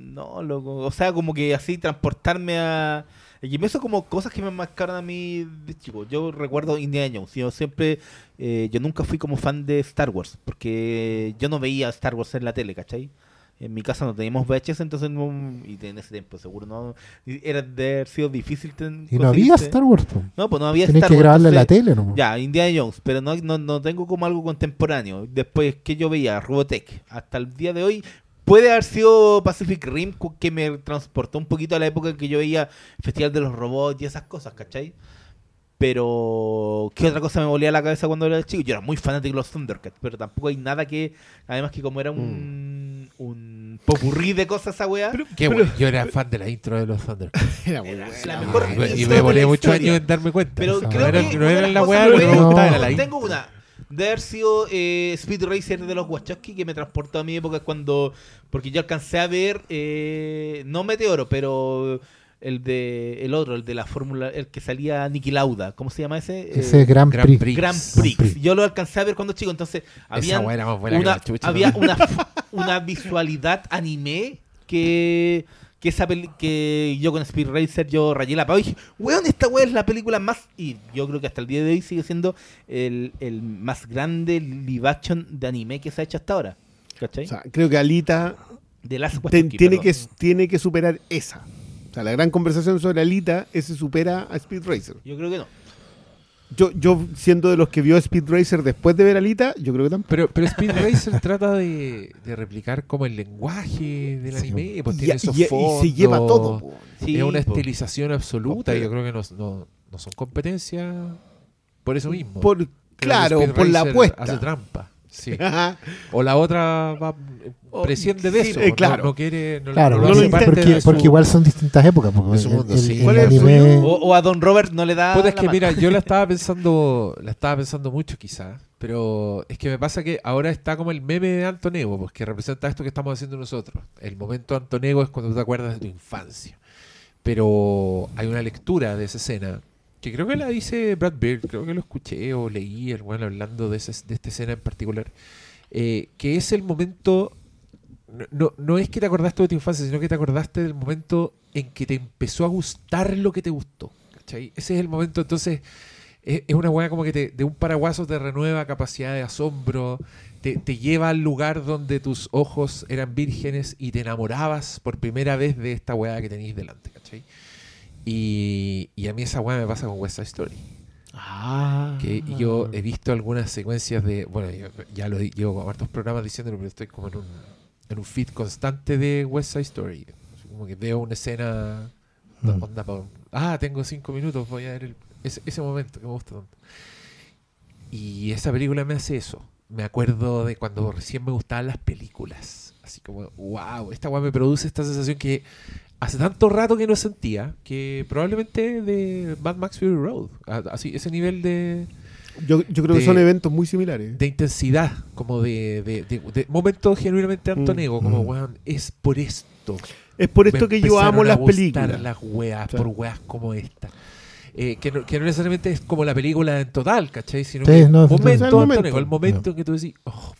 [SPEAKER 4] no, loco. O sea, como que así transportarme a. Y me hizo como cosas que me marcaron a mí de chico. Yo recuerdo Indiana Jones. Yo siempre. eh, yo nunca fui como fan de Star Wars. Porque yo no veía Star Wars en la tele, ¿cachai? En mi casa no teníamos VHS, entonces no. Y en ese tiempo, seguro no. Era de haber sido difícil. ten-
[SPEAKER 3] Y no había Star Wars. po.
[SPEAKER 4] No, pues no había
[SPEAKER 3] Tenés
[SPEAKER 4] Star
[SPEAKER 3] que
[SPEAKER 4] Wars.
[SPEAKER 3] grabarla en la tele, ¿no?
[SPEAKER 4] ya, Indiana Jones, pero no, no, no tengo como algo contemporáneo. Después que yo veía Robotech, hasta el día de hoy, puede haber sido Pacific Rim que me transportó un poquito a la época en que yo veía Festival de los Robots y esas cosas, ¿cachai? Pero, ¿qué otra cosa me volía a la cabeza cuando era chico? Yo era muy fanático de los Thundercats, pero tampoco hay nada que, además que como era un, un popurrí de cosas esa weá,
[SPEAKER 1] Qué bueno, yo era fan de la intro de los Thundercats. [LAUGHS]
[SPEAKER 2] Era muy
[SPEAKER 4] Era
[SPEAKER 2] bueno.
[SPEAKER 4] la mejor
[SPEAKER 1] Y
[SPEAKER 4] intro
[SPEAKER 1] me
[SPEAKER 4] la
[SPEAKER 1] muchos años en darme cuenta.
[SPEAKER 4] Pero
[SPEAKER 1] no,
[SPEAKER 4] creo
[SPEAKER 1] era,
[SPEAKER 4] que
[SPEAKER 1] no era la weá
[SPEAKER 4] que
[SPEAKER 1] me
[SPEAKER 3] no,
[SPEAKER 1] gustaba, era la
[SPEAKER 4] Tengo
[SPEAKER 1] intro.
[SPEAKER 4] una. De haber sido eh, Speed Racer de los Wachowski que me transportó a mi época cuando. Porque yo alcancé a ver. eh, no Meteoro, pero. El de. El otro, el de la fórmula. El que salía Niki Lauda. ¿Cómo se llama ese?
[SPEAKER 3] Ese
[SPEAKER 4] Eh,
[SPEAKER 3] es Grand
[SPEAKER 1] Grand
[SPEAKER 3] Prix.
[SPEAKER 1] Prix.
[SPEAKER 4] Grand
[SPEAKER 3] Grand
[SPEAKER 4] Prix. Yo lo alcancé a ver cuando chico. Entonces, había una, había
[SPEAKER 1] ¿no?
[SPEAKER 4] una, una visualidad anime que que esa peli- que yo con Speed Racer yo rayé la pava y dije, weón, esta weá es la película más y yo creo que hasta el día de hoy sigue siendo el, el más grande live action de anime que se ha hecho hasta ahora. ¿Cachai?
[SPEAKER 2] O sea, creo que Alita
[SPEAKER 4] de las
[SPEAKER 2] ten- tiene,
[SPEAKER 4] perdón.
[SPEAKER 2] que, tiene que superar esa. O sea, la gran conversación sobre Alita, ese supera a Speed Racer.
[SPEAKER 4] Yo creo que no.
[SPEAKER 2] Yo, yo siendo de los que vio Speed Racer después de ver Alita, yo creo que tampoco.
[SPEAKER 1] Pero, pero Speed Racer [LAUGHS] trata de, de replicar como el lenguaje del
[SPEAKER 3] Sí.
[SPEAKER 1] anime, pues
[SPEAKER 2] Y,
[SPEAKER 1] tiene esos
[SPEAKER 2] y- y
[SPEAKER 1] fondos,
[SPEAKER 2] se lleva todo.
[SPEAKER 4] Sí,
[SPEAKER 1] es una
[SPEAKER 4] po.
[SPEAKER 1] estilización absoluta y yo
[SPEAKER 2] Pero-
[SPEAKER 1] creo que no, no, no son competencias por eso mismo.
[SPEAKER 2] Por, claro, por la apuesta.
[SPEAKER 1] Hace trampa. Sí. [LAUGHS] O la otra va, presciende de
[SPEAKER 2] sí,
[SPEAKER 1] eso.
[SPEAKER 2] eh,
[SPEAKER 1] no-
[SPEAKER 2] claro.
[SPEAKER 1] No, quiere. No,
[SPEAKER 3] Claro,
[SPEAKER 1] no lo
[SPEAKER 2] lo
[SPEAKER 3] porque,
[SPEAKER 1] de su-
[SPEAKER 3] porque igual son distintas épocas.
[SPEAKER 1] Mundo,
[SPEAKER 3] el-
[SPEAKER 1] sí.
[SPEAKER 3] el
[SPEAKER 2] ¿Cuál es el
[SPEAKER 3] anime-
[SPEAKER 2] suyo?
[SPEAKER 4] O, o a Don Robert no le da
[SPEAKER 1] Puta, es que
[SPEAKER 4] mano.
[SPEAKER 1] mira, yo la [LAUGHS] estaba pensando, la estaba pensando mucho quizás, pero es que me pasa que ahora está como el meme de Antonego, pues que representa esto que estamos haciendo nosotros. El momento Antonego es cuando tú te acuerdas de tu infancia. Pero hay una lectura de esa escena que creo que la dice Brad Bird, creo que lo escuché o leí el bueno hablando de, esa- de esta escena en particular, eh, que es el momento, no, no, es que te acordaste de tu infancia, sino que te acordaste del momento en que te empezó a gustar lo que te gustó. ¿cachai? Ese es el momento, entonces, es, es una weá como que te, de un paraguaso te renueva capacidad de asombro, te, te lleva al lugar donde tus ojos eran vírgenes y te enamorabas por primera vez de esta weá que tenéis delante, ¿cachai? Y, y a mí esa weá me pasa con West Side Story.
[SPEAKER 2] Ah.
[SPEAKER 1] Que yo he visto algunas secuencias de. Bueno, yo- ya lo llevo hartos programas diciéndolo, pero estoy como en un, en un feed constante de West Side Story. Como que veo una escena.
[SPEAKER 3] Mm.
[SPEAKER 1] onda ah, tengo cinco minutos, voy a ver el- ese, ese momento que me gusta tanto. Y esa película me hace eso. Me acuerdo de cuando recién me gustaban las películas. Así como, wow, esta weá me produce esta sensación que hace tanto rato que no sentía, que probablemente de Mad Max Fury Road. Así, ese nivel de,
[SPEAKER 2] Yo, yo creo que son eventos muy similares.
[SPEAKER 1] de intensidad, como de, de, de- de momentos genuinamente Antonego, como,
[SPEAKER 3] Mm.
[SPEAKER 1] weón, es por esto.
[SPEAKER 2] es por esto
[SPEAKER 1] me
[SPEAKER 2] que yo amo las
[SPEAKER 1] gustar
[SPEAKER 2] películas.
[SPEAKER 1] las weas, por weas como esta. Eh, que, no, que no necesariamente es como la película en total, ¿cachai? Sino
[SPEAKER 3] Sí,
[SPEAKER 1] que
[SPEAKER 3] no,
[SPEAKER 1] momento,
[SPEAKER 2] sí. El momento.
[SPEAKER 1] Antonego, el momento en que tú decís, oh,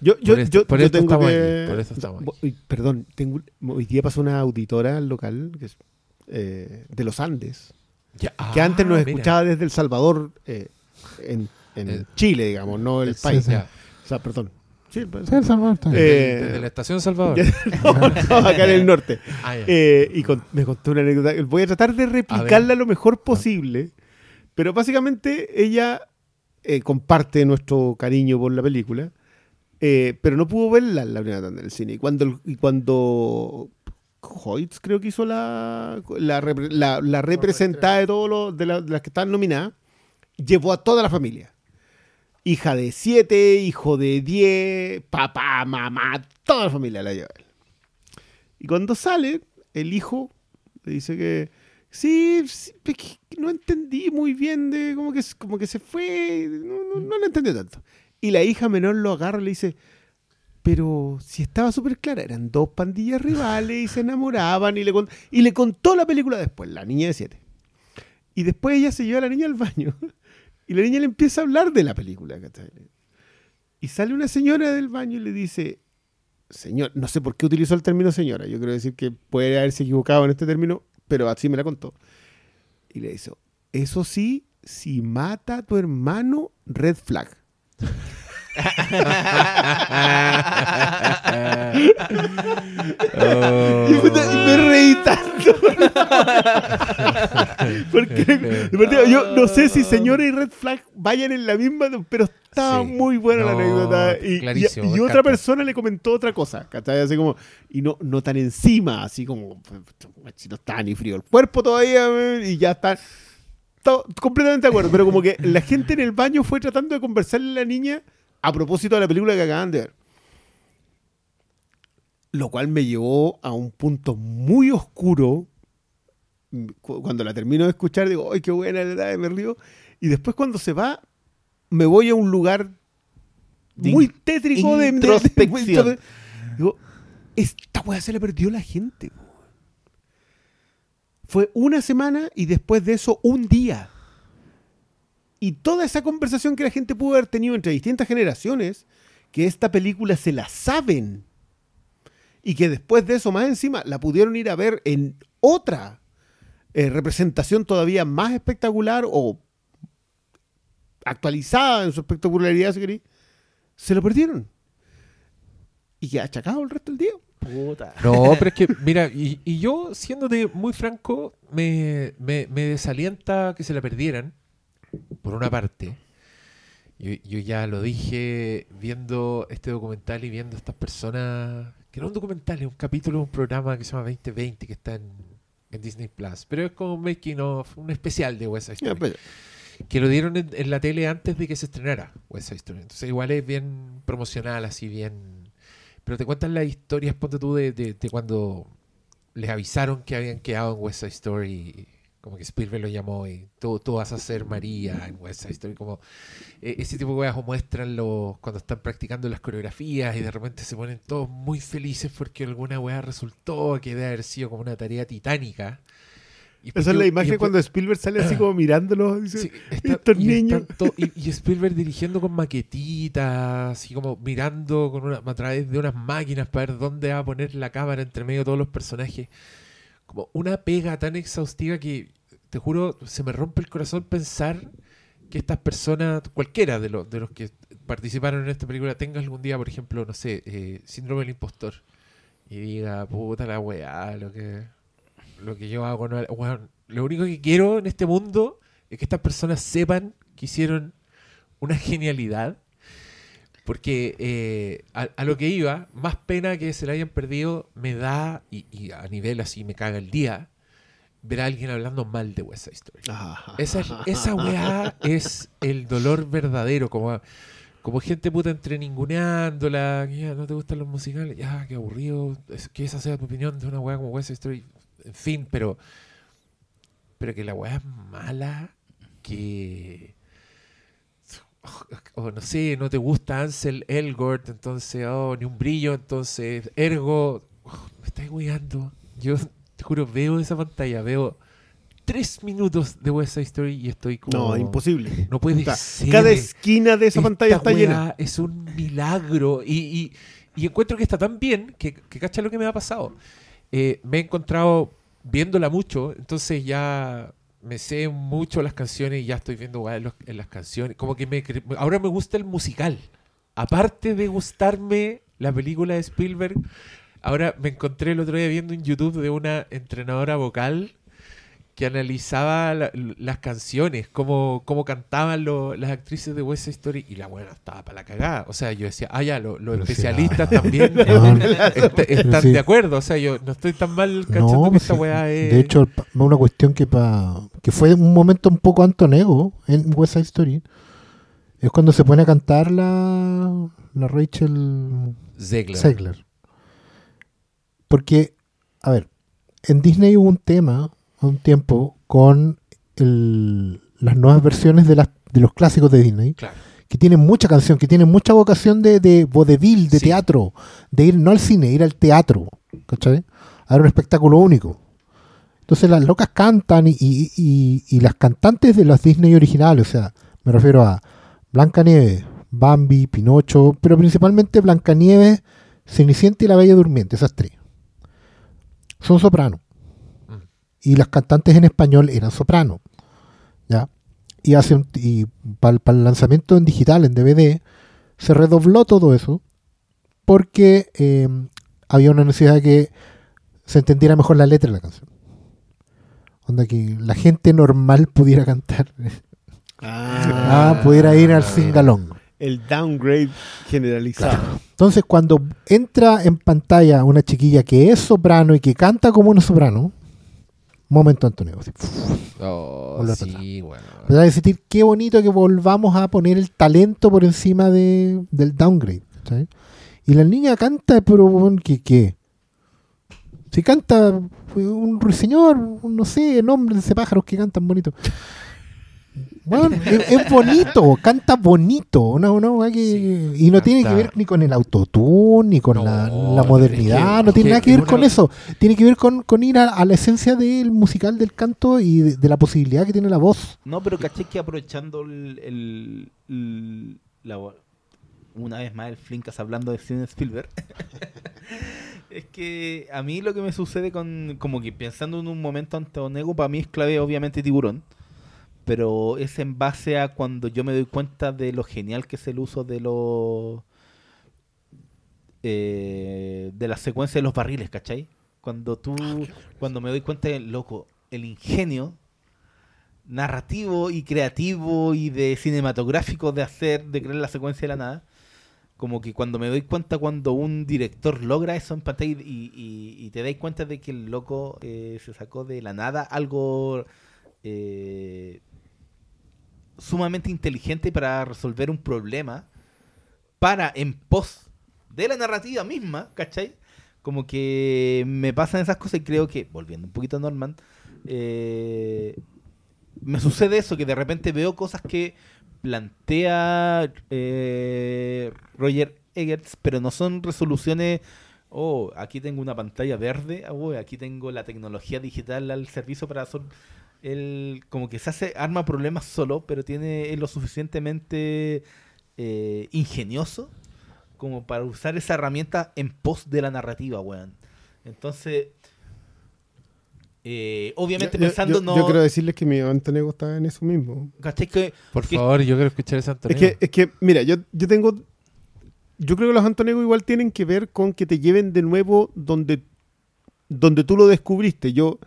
[SPEAKER 2] Yo, yo,
[SPEAKER 1] Por esto-
[SPEAKER 2] yo,
[SPEAKER 1] por
[SPEAKER 2] yo
[SPEAKER 1] esto
[SPEAKER 2] tengo
[SPEAKER 1] estamos
[SPEAKER 2] que.
[SPEAKER 1] aquí, por esto estamos
[SPEAKER 2] Perdón, tengo, hoy día pasó una auditora al local, que es eh, de los Andes,
[SPEAKER 1] Ya.
[SPEAKER 2] que antes nos
[SPEAKER 1] Ah, mira.
[SPEAKER 2] escuchaba desde El Salvador eh, en, en
[SPEAKER 1] Eh,
[SPEAKER 2] Chile, digamos, no el
[SPEAKER 1] Sí,
[SPEAKER 2] país.
[SPEAKER 1] ya.
[SPEAKER 2] O sea, perdón. Sí, el
[SPEAKER 3] El Salvador.
[SPEAKER 2] Eh,
[SPEAKER 1] Desde, desde la estación Salvador. [LAUGHS]
[SPEAKER 2] no, no, [LAUGHS] acá en el norte.
[SPEAKER 1] Ah.
[SPEAKER 2] Eh, y con- me contó una anécdota. Voy a tratar de replicarla lo mejor posible. Pero básicamente ella eh, comparte nuestro cariño por la película. Eh, pero no pudo verla en la primera tanda del cine. Y cuando, y cuando Hoyts creo que hizo la, la, la- la representada de todos los de, la- de las que estaban nominadas, llevó a toda la familia. Hija de siete, hijo de diez, papá, mamá, toda la familia la lleva él. Y cuando sale, el hijo le dice que sí, no entendí muy bien de como que, como que se fue, no, no, no lo entendí tanto. Y la hija menor lo agarra y le dice, pero si estaba súper clara, eran dos pandillas rivales y se enamoraban y le, con- y le contó la película después, la niña de siete. Y después ella se lleva a la niña al baño [LAUGHS] y la niña le empieza a hablar de la película. Y sale una señora del baño y le dice, señor, no sé por qué utilizó el término señora, yo quiero decir que puede haberse equivocado en este término, pero así me la contó. Y le dice, eso sí, si mata a tu hermano, red flag. Y me reí tanto. [LAUGHS] Porque yo no sé si señora y Red Flag vayan en la misma, pero estaba
[SPEAKER 1] Sí.
[SPEAKER 2] muy buena la
[SPEAKER 1] No,
[SPEAKER 2] anécdota. Y, y- y otra persona le comentó otra cosa, ¿cachai? Así como, y no, no tan encima, así como, si no está ni frío el cuerpo todavía, y ya está. To- completamente de acuerdo, pero como que la gente en el baño fue tratando de conversarle a la niña a propósito de la película que acaban de ver. Lo cual me llevó a un punto muy oscuro. Cu- Cuando la termino de escuchar, digo, ¡ay, qué buena! la verdad, Me río. Y después, cuando se va, me voy a un lugar muy tétrico de
[SPEAKER 4] introspección.
[SPEAKER 2] de- digo, esta weá se la perdió la gente. Fue una semana y después de eso, un día. Y toda esa conversación que la gente pudo haber tenido entre distintas generaciones, que esta película se la saben. Y que después de eso, más encima, la pudieron ir a ver en otra eh, representación todavía más espectacular o actualizada en su espectacularidad, si se lo perdieron. Y que ha achacado el resto del día.
[SPEAKER 4] Puta.
[SPEAKER 1] No, [LAUGHS] pero es que, mira, y, y yo, siéndote muy franco, me, me, me desalienta que se la perdieran, por una parte. Yo, yo ya lo dije viendo este documental y viendo estas personas, que no es un documental, es un capítulo de un programa que se llama 2020, que está en, en Disney Plus, pero es como un making of, un especial de West Side Story,
[SPEAKER 2] pues,
[SPEAKER 1] que lo dieron en, en la tele antes de que se estrenara West Side Story. Entonces, igual es bien promocional, así bien. Pero te cuentan las historias, ponte tú, de, de- de cuando les avisaron que habían quedado en West Side Story. Como que Spielberg lo llamó y tú, tú vas a ser María en West Side Story. Como eh, ese tipo de weas o muestran los, cuando están practicando las coreografías y de repente se ponen todos muy felices porque alguna wea resultó que debe haber sido como una tarea titánica. Y
[SPEAKER 2] Esa es la imagen cuando Spielberg sale así como mirándolo. Dice,
[SPEAKER 1] Sí, está-
[SPEAKER 2] estos
[SPEAKER 1] y
[SPEAKER 2] niños.
[SPEAKER 1] y Spielberg dirigiendo con maquetitas, así como mirando con una, a través de unas máquinas para ver dónde va a poner la cámara entre medio de todos los personajes. Como una pega tan exhaustiva que, te juro, se me rompe el corazón pensar que estas personas, cualquiera de, los de los que participaron en esta película, tenga algún día, por ejemplo, no sé, eh, síndrome del impostor. Y diga, puta la weá, lo que, lo que yo hago no weón, lo único que quiero en este mundo es que estas personas sepan que hicieron una genialidad. Porque eh, a, a lo que iba, más pena que se la hayan perdido me da, y, y a nivel así me caga el día, ver a alguien hablando mal de West Side Story. Esa, es- esa weá es el dolor verdadero, como, como gente puta entre ninguneándola, que ya no te gustan los musicales, ya, qué aburrido, es- que esa sea tu opinión de una weá como West Side Story, en fin, pero, pero que la weá es mala, que, o no sé, no te gusta Ansel Elgort, entonces, oh, ni un brillo, entonces, ergo, oh, me estás weando, yo te juro, veo esa pantalla, veo tres minutos de West Side Story y estoy como...
[SPEAKER 2] No, imposible.
[SPEAKER 1] No puede
[SPEAKER 2] Está-
[SPEAKER 1] ser.
[SPEAKER 2] Cada esquina de esa
[SPEAKER 1] Esta
[SPEAKER 2] pantalla está llena.
[SPEAKER 1] Es un milagro. Y, y- y encuentro que está tan bien que, que cacha lo que me ha pasado. Eh, me he encontrado viéndola mucho, entonces ya me sé mucho las canciones y ya estoy viendo en, en las canciones. Como que me ahora me gusta el musical. Aparte de gustarme la película de Spielberg, ahora me encontré el otro día viendo en YouTube de una entrenadora vocal que analizaba la- las canciones, cómo, cómo cantaban lo- las actrices de West Side Story y la buena estaba para la cagada. O sea, yo decía, ah, ya, lo- los especialistas [LAUGHS] también
[SPEAKER 3] No,
[SPEAKER 1] est- están
[SPEAKER 3] sí.
[SPEAKER 1] de acuerdo. O sea, yo no estoy tan mal cachando
[SPEAKER 3] No,
[SPEAKER 1] que
[SPEAKER 3] pues
[SPEAKER 1] esta
[SPEAKER 3] sí.
[SPEAKER 1] weá es...
[SPEAKER 3] De hecho, una cuestión que pa, que fue un momento un poco antonego en West Side Story es cuando se pone a cantar la, la Rachel
[SPEAKER 1] Zegler.
[SPEAKER 3] Segler. Porque, a ver, en Disney hubo un tema, un tiempo, con el- las nuevas versiones de, las, de los clásicos de Disney,
[SPEAKER 1] Claro.
[SPEAKER 3] que tienen mucha canción, que tienen mucha vocación de, de vodevil, de
[SPEAKER 1] Sí.
[SPEAKER 3] teatro, de ir no al cine, ir al teatro, ¿cachai? A ver un espectáculo único. Entonces las locas cantan y, y- y- y las cantantes de las Disney originales, o sea, me refiero a Blancanieves, Bambi, Pinocho, pero principalmente Blancanieves, Cenicienta y la Bella Durmiente, esas tres. Son soprano. Y las cantantes en español eran soprano. ¿Ya? Y, hace un- y para el lanzamiento en digital, en DVD, se redobló todo eso porque eh, había una necesidad de que se entendiera mejor la letra de la canción. Onda que la gente normal pudiera cantar. Ah, [LAUGHS] pudiera ir al singalón.
[SPEAKER 2] El downgrade generalizado.
[SPEAKER 3] Entonces, cuando entra en pantalla una chiquilla que es soprano y que canta como una soprano, momento Antonio.
[SPEAKER 1] Oh, sí, bueno.
[SPEAKER 3] a decir qué bonito que volvamos a poner el talento por encima de, del downgrade. ¿cachai? Y la niña canta, pero que qué? Si canta un ruiseñor, no sé, nombres de pájaros que cantan bonito. Bueno, es, es bonito, canta bonito, una, una que-
[SPEAKER 1] Sí,
[SPEAKER 3] y no tiene que ver ni con el autotune, ni con
[SPEAKER 1] No,
[SPEAKER 3] la, modernidad,
[SPEAKER 1] que-
[SPEAKER 3] no tiene
[SPEAKER 1] que
[SPEAKER 3] nada que ver con eso, tiene que ver con, con ir a, a la esencia del musical, del canto y de, de la posibilidad que tiene la voz.
[SPEAKER 4] No, pero caché que aprovechando el, el- el- la- una vez más el Flinkas hablando de Steven Spielberg. [LAUGHS] es que a mí lo que me sucede con, como que pensando en un momento antonego, para mí es clave obviamente tiburón. Pero es en base a cuando yo me doy cuenta de lo genial que es el uso de los eh, de la secuencia de los barriles, ¿cachai? Cuando tú, cuando me doy cuenta de, loco, el ingenio narrativo y creativo y de cinematográfico de hacer, de crear la secuencia de la nada. Como que cuando me doy cuenta cuando un director logra eso en pantalla y, y- y te das cuenta de que el loco eh, se sacó de la nada algo eh, sumamente inteligente para resolver un problema para en pos de la narrativa misma, ¿cachai? Como que me pasan esas cosas y creo que, volviendo un poquito a Norman, eh, me sucede eso, que de repente veo cosas que plantea eh, Roger Eggers, pero no son resoluciones, oh, aquí tengo una pantalla verde, oh, aquí tengo la tecnología digital al servicio para hacer... Él como que se hace, arma problemas solo, pero tiene es lo suficientemente eh, ingenioso como para usar esa herramienta en pos de la narrativa, weón. Entonces, eh, obviamente
[SPEAKER 2] Yo-
[SPEAKER 4] pensando
[SPEAKER 2] yo,
[SPEAKER 4] no...
[SPEAKER 2] yo quiero decirles que mi Antonego está en eso mismo.
[SPEAKER 1] Por
[SPEAKER 4] que-
[SPEAKER 1] favor, yo quiero escuchar esa
[SPEAKER 2] Es
[SPEAKER 1] Antonio.
[SPEAKER 2] que, es que, mira, yo, yo tengo. Yo creo que los Antonegos igual tienen que ver con que te lleven de nuevo donde, donde tú lo descubriste. Yo,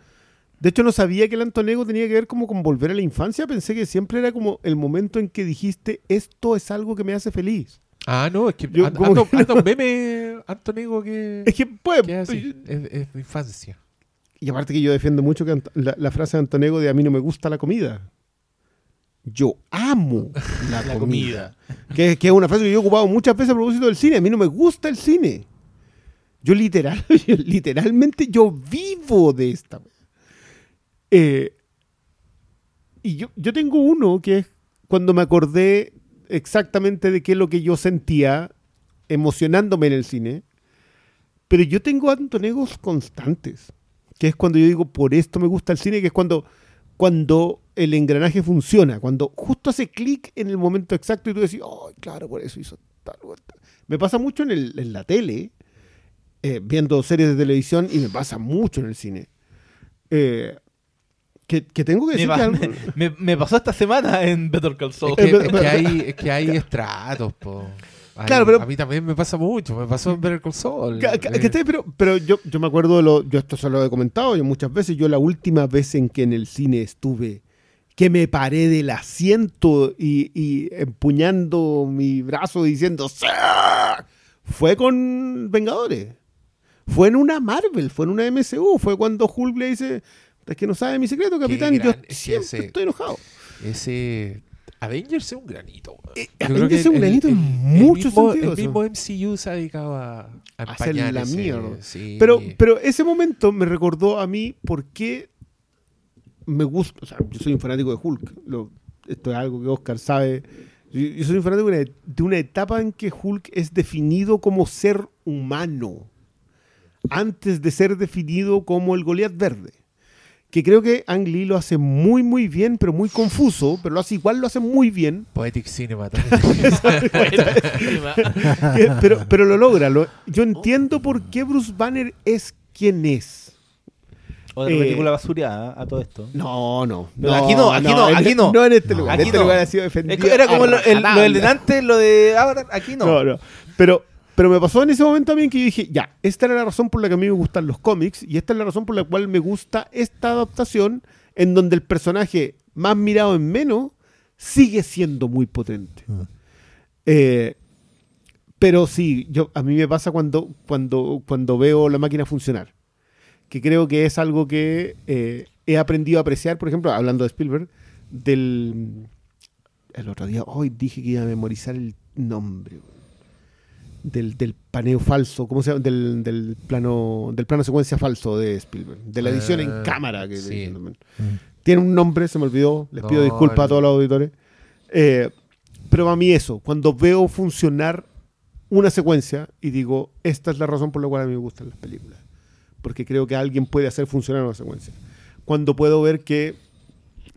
[SPEAKER 2] de hecho, no sabía que el Antonego tenía que ver como con volver a la infancia. Pensé que siempre era como el momento en que dijiste, esto es algo que me hace feliz.
[SPEAKER 1] Ah, no, es que
[SPEAKER 2] Yo
[SPEAKER 1] anda,
[SPEAKER 2] como
[SPEAKER 1] anda- [LAUGHS]
[SPEAKER 2] que
[SPEAKER 1] meme Antonego que,
[SPEAKER 2] Es que, pues,
[SPEAKER 1] que es así, es, es infancia.
[SPEAKER 2] Y aparte que yo defiendo mucho que la, la frase de Antonego de a mí no me gusta la comida. Yo amo [LAUGHS] la,
[SPEAKER 4] La
[SPEAKER 2] comida. Que, que es una frase que yo he ocupado muchas veces a propósito del cine. A mí no me gusta el cine. Yo literal, yo [LAUGHS] literalmente yo vivo de esta. Eh, y yo, yo tengo uno que es cuando me acordé exactamente de qué es lo que yo sentía emocionándome en el cine. Pero yo tengo antonegos constantes, que es cuando yo digo, por esto me gusta el cine, que es cuando, cuando el engranaje funciona, cuando justo hace clic en el momento exacto y tú decís, oh, claro, por eso hizo tal tal". Me pasa mucho en, el- en la tele, eh, viendo series de televisión, y me pasa mucho en el cine. eh, que, que tengo que
[SPEAKER 4] Me,
[SPEAKER 2] decir que algo-
[SPEAKER 4] me- [LAUGHS] me- me pasó esta semana en Better Call Saul.
[SPEAKER 1] Es que, es que hay, es que hay estratos, po.
[SPEAKER 2] Claro, pero-
[SPEAKER 1] a mí también me pasa mucho. Me pasó en Better Call Saul.
[SPEAKER 2] Ca-
[SPEAKER 1] Eh,
[SPEAKER 2] que pero, pero yo, yo me acuerdo de lo. Yo esto se lo he comentado yo muchas veces. Yo la última vez en que en el cine estuve, que me paré del asiento y, y empuñando mi brazo diciendo "Sí", fue con Vengadores. Fue en una Marvel, fue en una MCU. Fue cuando Hulk le dice: Es que no sabe mi secreto, capitán. Yo
[SPEAKER 1] gran- que
[SPEAKER 2] siempre
[SPEAKER 1] ese-
[SPEAKER 2] estoy enojado.
[SPEAKER 1] Ese. Avengers es un granito.
[SPEAKER 2] Eh,
[SPEAKER 1] Yo creo
[SPEAKER 2] Avengers
[SPEAKER 1] que
[SPEAKER 2] es un
[SPEAKER 1] el-
[SPEAKER 2] granito en muchos sentidos,
[SPEAKER 1] El mismo MCU se ha dedicado a, a
[SPEAKER 2] Hacer la mierda.
[SPEAKER 1] sí.
[SPEAKER 2] Pero, pero ese momento me recordó a mí por qué me gusta. O sea, yo soy un fanático de Hulk. Lo- esto es algo que Oscar sabe. Yo, yo soy un fanático de una, de una etapa en que Hulk es definido como ser humano. Antes de ser definido como el Goliath verde. Que creo que Ang Lee lo hace muy, muy bien, pero muy confuso. Pero lo hace igual, lo hace muy bien.
[SPEAKER 1] Poetic Cinema [LAUGHS] también.
[SPEAKER 2] Que- [LAUGHS] pero, pero lo logra. lo- yo entiendo por qué Bruce Banner es quien es.
[SPEAKER 4] Otra
[SPEAKER 2] Eh,
[SPEAKER 4] película basureada a todo esto.
[SPEAKER 2] No, no.
[SPEAKER 4] Aquí no, aquí no, aquí no.
[SPEAKER 2] No en este lugar.
[SPEAKER 4] Aquí
[SPEAKER 2] en este
[SPEAKER 4] no.
[SPEAKER 2] lugar ha sido defendido.
[SPEAKER 4] Era como lo, el- lo del delante, lo de ahora, aquí no.
[SPEAKER 2] No, no. Pero, pero me pasó en ese momento también que yo dije, ya, esta era la razón por la que a mí me gustan los cómics y esta es la razón por la cual me gusta esta adaptación en donde el personaje más mirado en menos sigue siendo muy potente.
[SPEAKER 3] Mm.
[SPEAKER 2] Eh, pero sí, yo, a mí me pasa cuando, cuando, cuando veo la máquina funcionar. Que creo que es algo que eh, he aprendido a apreciar, por ejemplo, hablando de Spielberg, del. El otro día, hoy dije que iba a memorizar el nombre. Del, del paneo falso, ¿cómo se llama? Del, del plano del plano secuencia falso de Spielberg. De la edición en
[SPEAKER 1] Ah,
[SPEAKER 2] cámara. Que
[SPEAKER 1] sí.
[SPEAKER 3] Mm.
[SPEAKER 2] Tiene un nombre, se me olvidó. Les pido
[SPEAKER 1] No,
[SPEAKER 2] disculpas a todos los auditores. Eh, pero a mí eso, cuando veo funcionar una secuencia y digo, esta es la razón por la cual a mí me gustan las películas. Porque creo que alguien puede hacer funcionar una secuencia. Cuando puedo ver que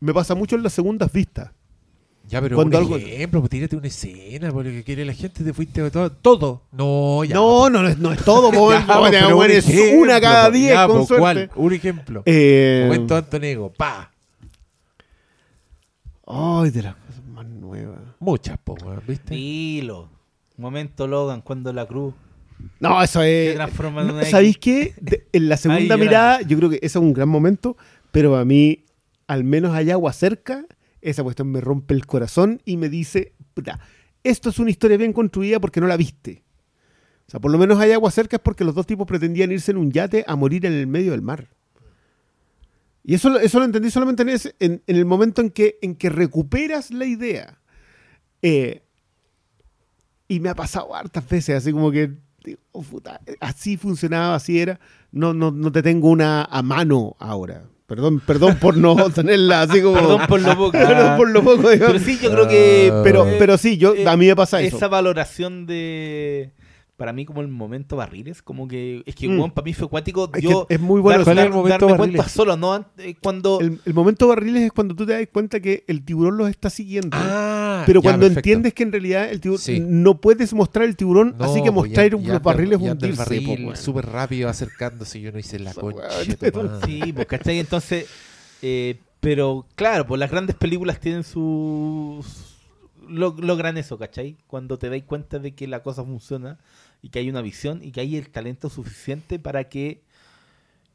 [SPEAKER 2] me pasa mucho en las segundas vistas.
[SPEAKER 1] Ya, pero
[SPEAKER 2] Cuando
[SPEAKER 1] un
[SPEAKER 2] algo-
[SPEAKER 1] ejemplo, pues tírate una escena, porque que quiere la gente, te fuiste de todo. Todo. No, ya.
[SPEAKER 2] no,
[SPEAKER 1] pues.
[SPEAKER 2] no, no es, no es todo, po, [LAUGHS]
[SPEAKER 1] Ya, pues, pero un
[SPEAKER 2] es
[SPEAKER 1] ejemplo,
[SPEAKER 2] una cada
[SPEAKER 1] pues,
[SPEAKER 2] diez,
[SPEAKER 1] ya,
[SPEAKER 2] con
[SPEAKER 1] pues,
[SPEAKER 2] suerte.
[SPEAKER 1] ¿cuál? Un ejemplo.
[SPEAKER 2] Eh,
[SPEAKER 1] Momento Antonego. Pa.
[SPEAKER 2] Ay, de las cosas más nuevas.
[SPEAKER 1] Muchas, po, ¿viste?
[SPEAKER 4] Dilo. Momento Logan cuando la cruz
[SPEAKER 2] No, eso es. No, ¿Sabéis qué? [LAUGHS] De- en la segunda mirada, yo creo que ese es un gran momento, pero a mí, al menos hay agua cerca, esa cuestión me rompe el corazón y me dice, puta, esto es una historia bien construida porque no la viste. O sea, por lo menos hay agua cerca es porque los dos tipos pretendían irse en un yate a morir en el medio del mar. Y eso, eso lo entendí solamente en, ese- en, en el momento en que, en que recuperas la idea. Eh, y me ha pasado hartas veces, así como que oh, así funcionaba, así era. No, no, no te tengo una a mano ahora. Perdón, perdón por no [LAUGHS] tenerla así como.
[SPEAKER 4] Perdón por lo poco.
[SPEAKER 2] Perdón por lo poco, digo.
[SPEAKER 4] Pero sí, yo creo que.
[SPEAKER 1] Ah.
[SPEAKER 2] Pero,
[SPEAKER 4] eh,
[SPEAKER 2] pero sí, yo,
[SPEAKER 4] eh,
[SPEAKER 2] a mí me pasa eso.
[SPEAKER 4] Esa valoración de. Para mí, como el momento barriles, como que. Es que,
[SPEAKER 2] Mm.
[SPEAKER 4] weón, para mí fue acuático.
[SPEAKER 2] Es
[SPEAKER 4] Yo.
[SPEAKER 2] es muy bueno.
[SPEAKER 4] dar-
[SPEAKER 1] ¿Cuál es el momento
[SPEAKER 4] darme
[SPEAKER 1] Barriles?
[SPEAKER 4] cuenta solo, ¿no? Eh, Cuando.
[SPEAKER 2] El, el momento barriles es cuando tú te das cuenta que el tiburón los está siguiendo.
[SPEAKER 1] Ah,
[SPEAKER 2] pero cuando
[SPEAKER 1] perfecto.
[SPEAKER 2] entiendes que en realidad el tiburón
[SPEAKER 1] Sí.
[SPEAKER 2] no puedes mostrar el tiburón,
[SPEAKER 1] No,
[SPEAKER 2] así que
[SPEAKER 1] pues,
[SPEAKER 2] mostrar
[SPEAKER 1] ya-
[SPEAKER 2] un-
[SPEAKER 1] ya
[SPEAKER 2] los barriles hundirse.
[SPEAKER 1] barril
[SPEAKER 2] weón.
[SPEAKER 1] súper rápido acercándose y yo no hice la concha.
[SPEAKER 4] Sí, pues, ¿cachai? Entonces, eh, pero claro, pues las grandes películas tienen sus... lo- logran eso, ¿cachai? Cuando te dais cuenta de que la cosa funciona y que hay una visión y que hay el talento suficiente para que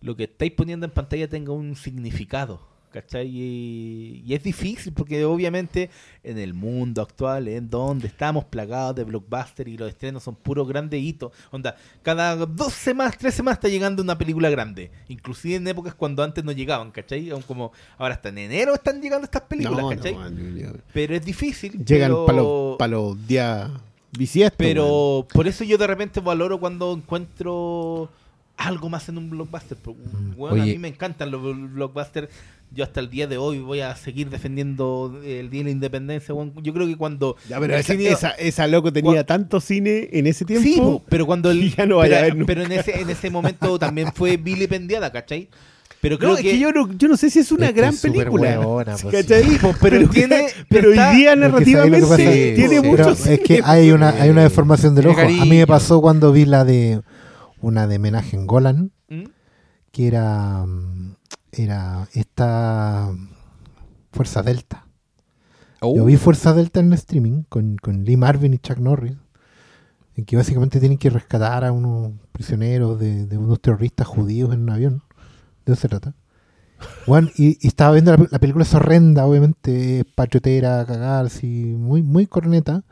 [SPEAKER 4] lo que estáis poniendo en pantalla tenga un significado, ¿cachai? Y, y es difícil porque obviamente en el mundo actual, en donde estamos plagados de blockbuster y los estrenos son puros grandes hitos, onda, cada dos semanas, tres semanas está llegando una película grande, inclusive en épocas cuando antes no llegaban, ¿cachai? Aún Como ahora hasta en enero están llegando estas películas,
[SPEAKER 2] No,
[SPEAKER 4] ¿cachai?
[SPEAKER 2] no, no, no.
[SPEAKER 4] Pero es difícil.
[SPEAKER 2] Llegan
[SPEAKER 4] pero-
[SPEAKER 2] para los pa los días bisiestos.
[SPEAKER 4] pero por eso yo de repente valoro cuando encuentro algo más en un blockbuster. Weón, a mí me encantan los blo- blockbusters. Yo hasta el día de hoy voy a seguir defendiendo el Día de la Independencia. Yo creo que cuando...
[SPEAKER 2] Ya, pero esa,
[SPEAKER 4] cine-
[SPEAKER 2] esa, esa loco tenía tanto cine en ese tiempo.
[SPEAKER 4] Sí, pero cuando [LAUGHS] el...
[SPEAKER 2] ya no vaya
[SPEAKER 4] pero,
[SPEAKER 2] a ver nunca.
[SPEAKER 4] pero en ese, en ese momento [LAUGHS] también fue vilipendiada, ¿cachai? Pero creo
[SPEAKER 2] No, es que yo no, yo no sé si es una
[SPEAKER 1] Es que
[SPEAKER 2] gran película.
[SPEAKER 1] hueona, pues, [LAUGHS]
[SPEAKER 2] ¿Cachai?
[SPEAKER 1] sí.
[SPEAKER 4] po, pero tiene-
[SPEAKER 2] pero hoy día
[SPEAKER 3] que ¿sabes lo que
[SPEAKER 2] narrativamente
[SPEAKER 3] pasa?
[SPEAKER 1] Sí,
[SPEAKER 2] tiene
[SPEAKER 1] sí.
[SPEAKER 2] mucho
[SPEAKER 3] Pero
[SPEAKER 2] cine,
[SPEAKER 3] es que hay una, hay una deformación del
[SPEAKER 1] de
[SPEAKER 3] ojo. A mí me pasó cuando vi la de una de homenaje en Golan,
[SPEAKER 4] ¿Mm?
[SPEAKER 3] que era mm, era esta Fuerza Delta.
[SPEAKER 1] Oh.
[SPEAKER 3] Yo vi Fuerza Delta en el streaming con, con Lee Marvin y Chuck Norris, en que básicamente tienen que rescatar a unos prisioneros de, de unos terroristas judíos en un avión. De eso se trata. [LAUGHS] Bueno, y, y estaba viendo la, la película es horrenda, obviamente, es patriotera, cagar, así, muy, muy corneta,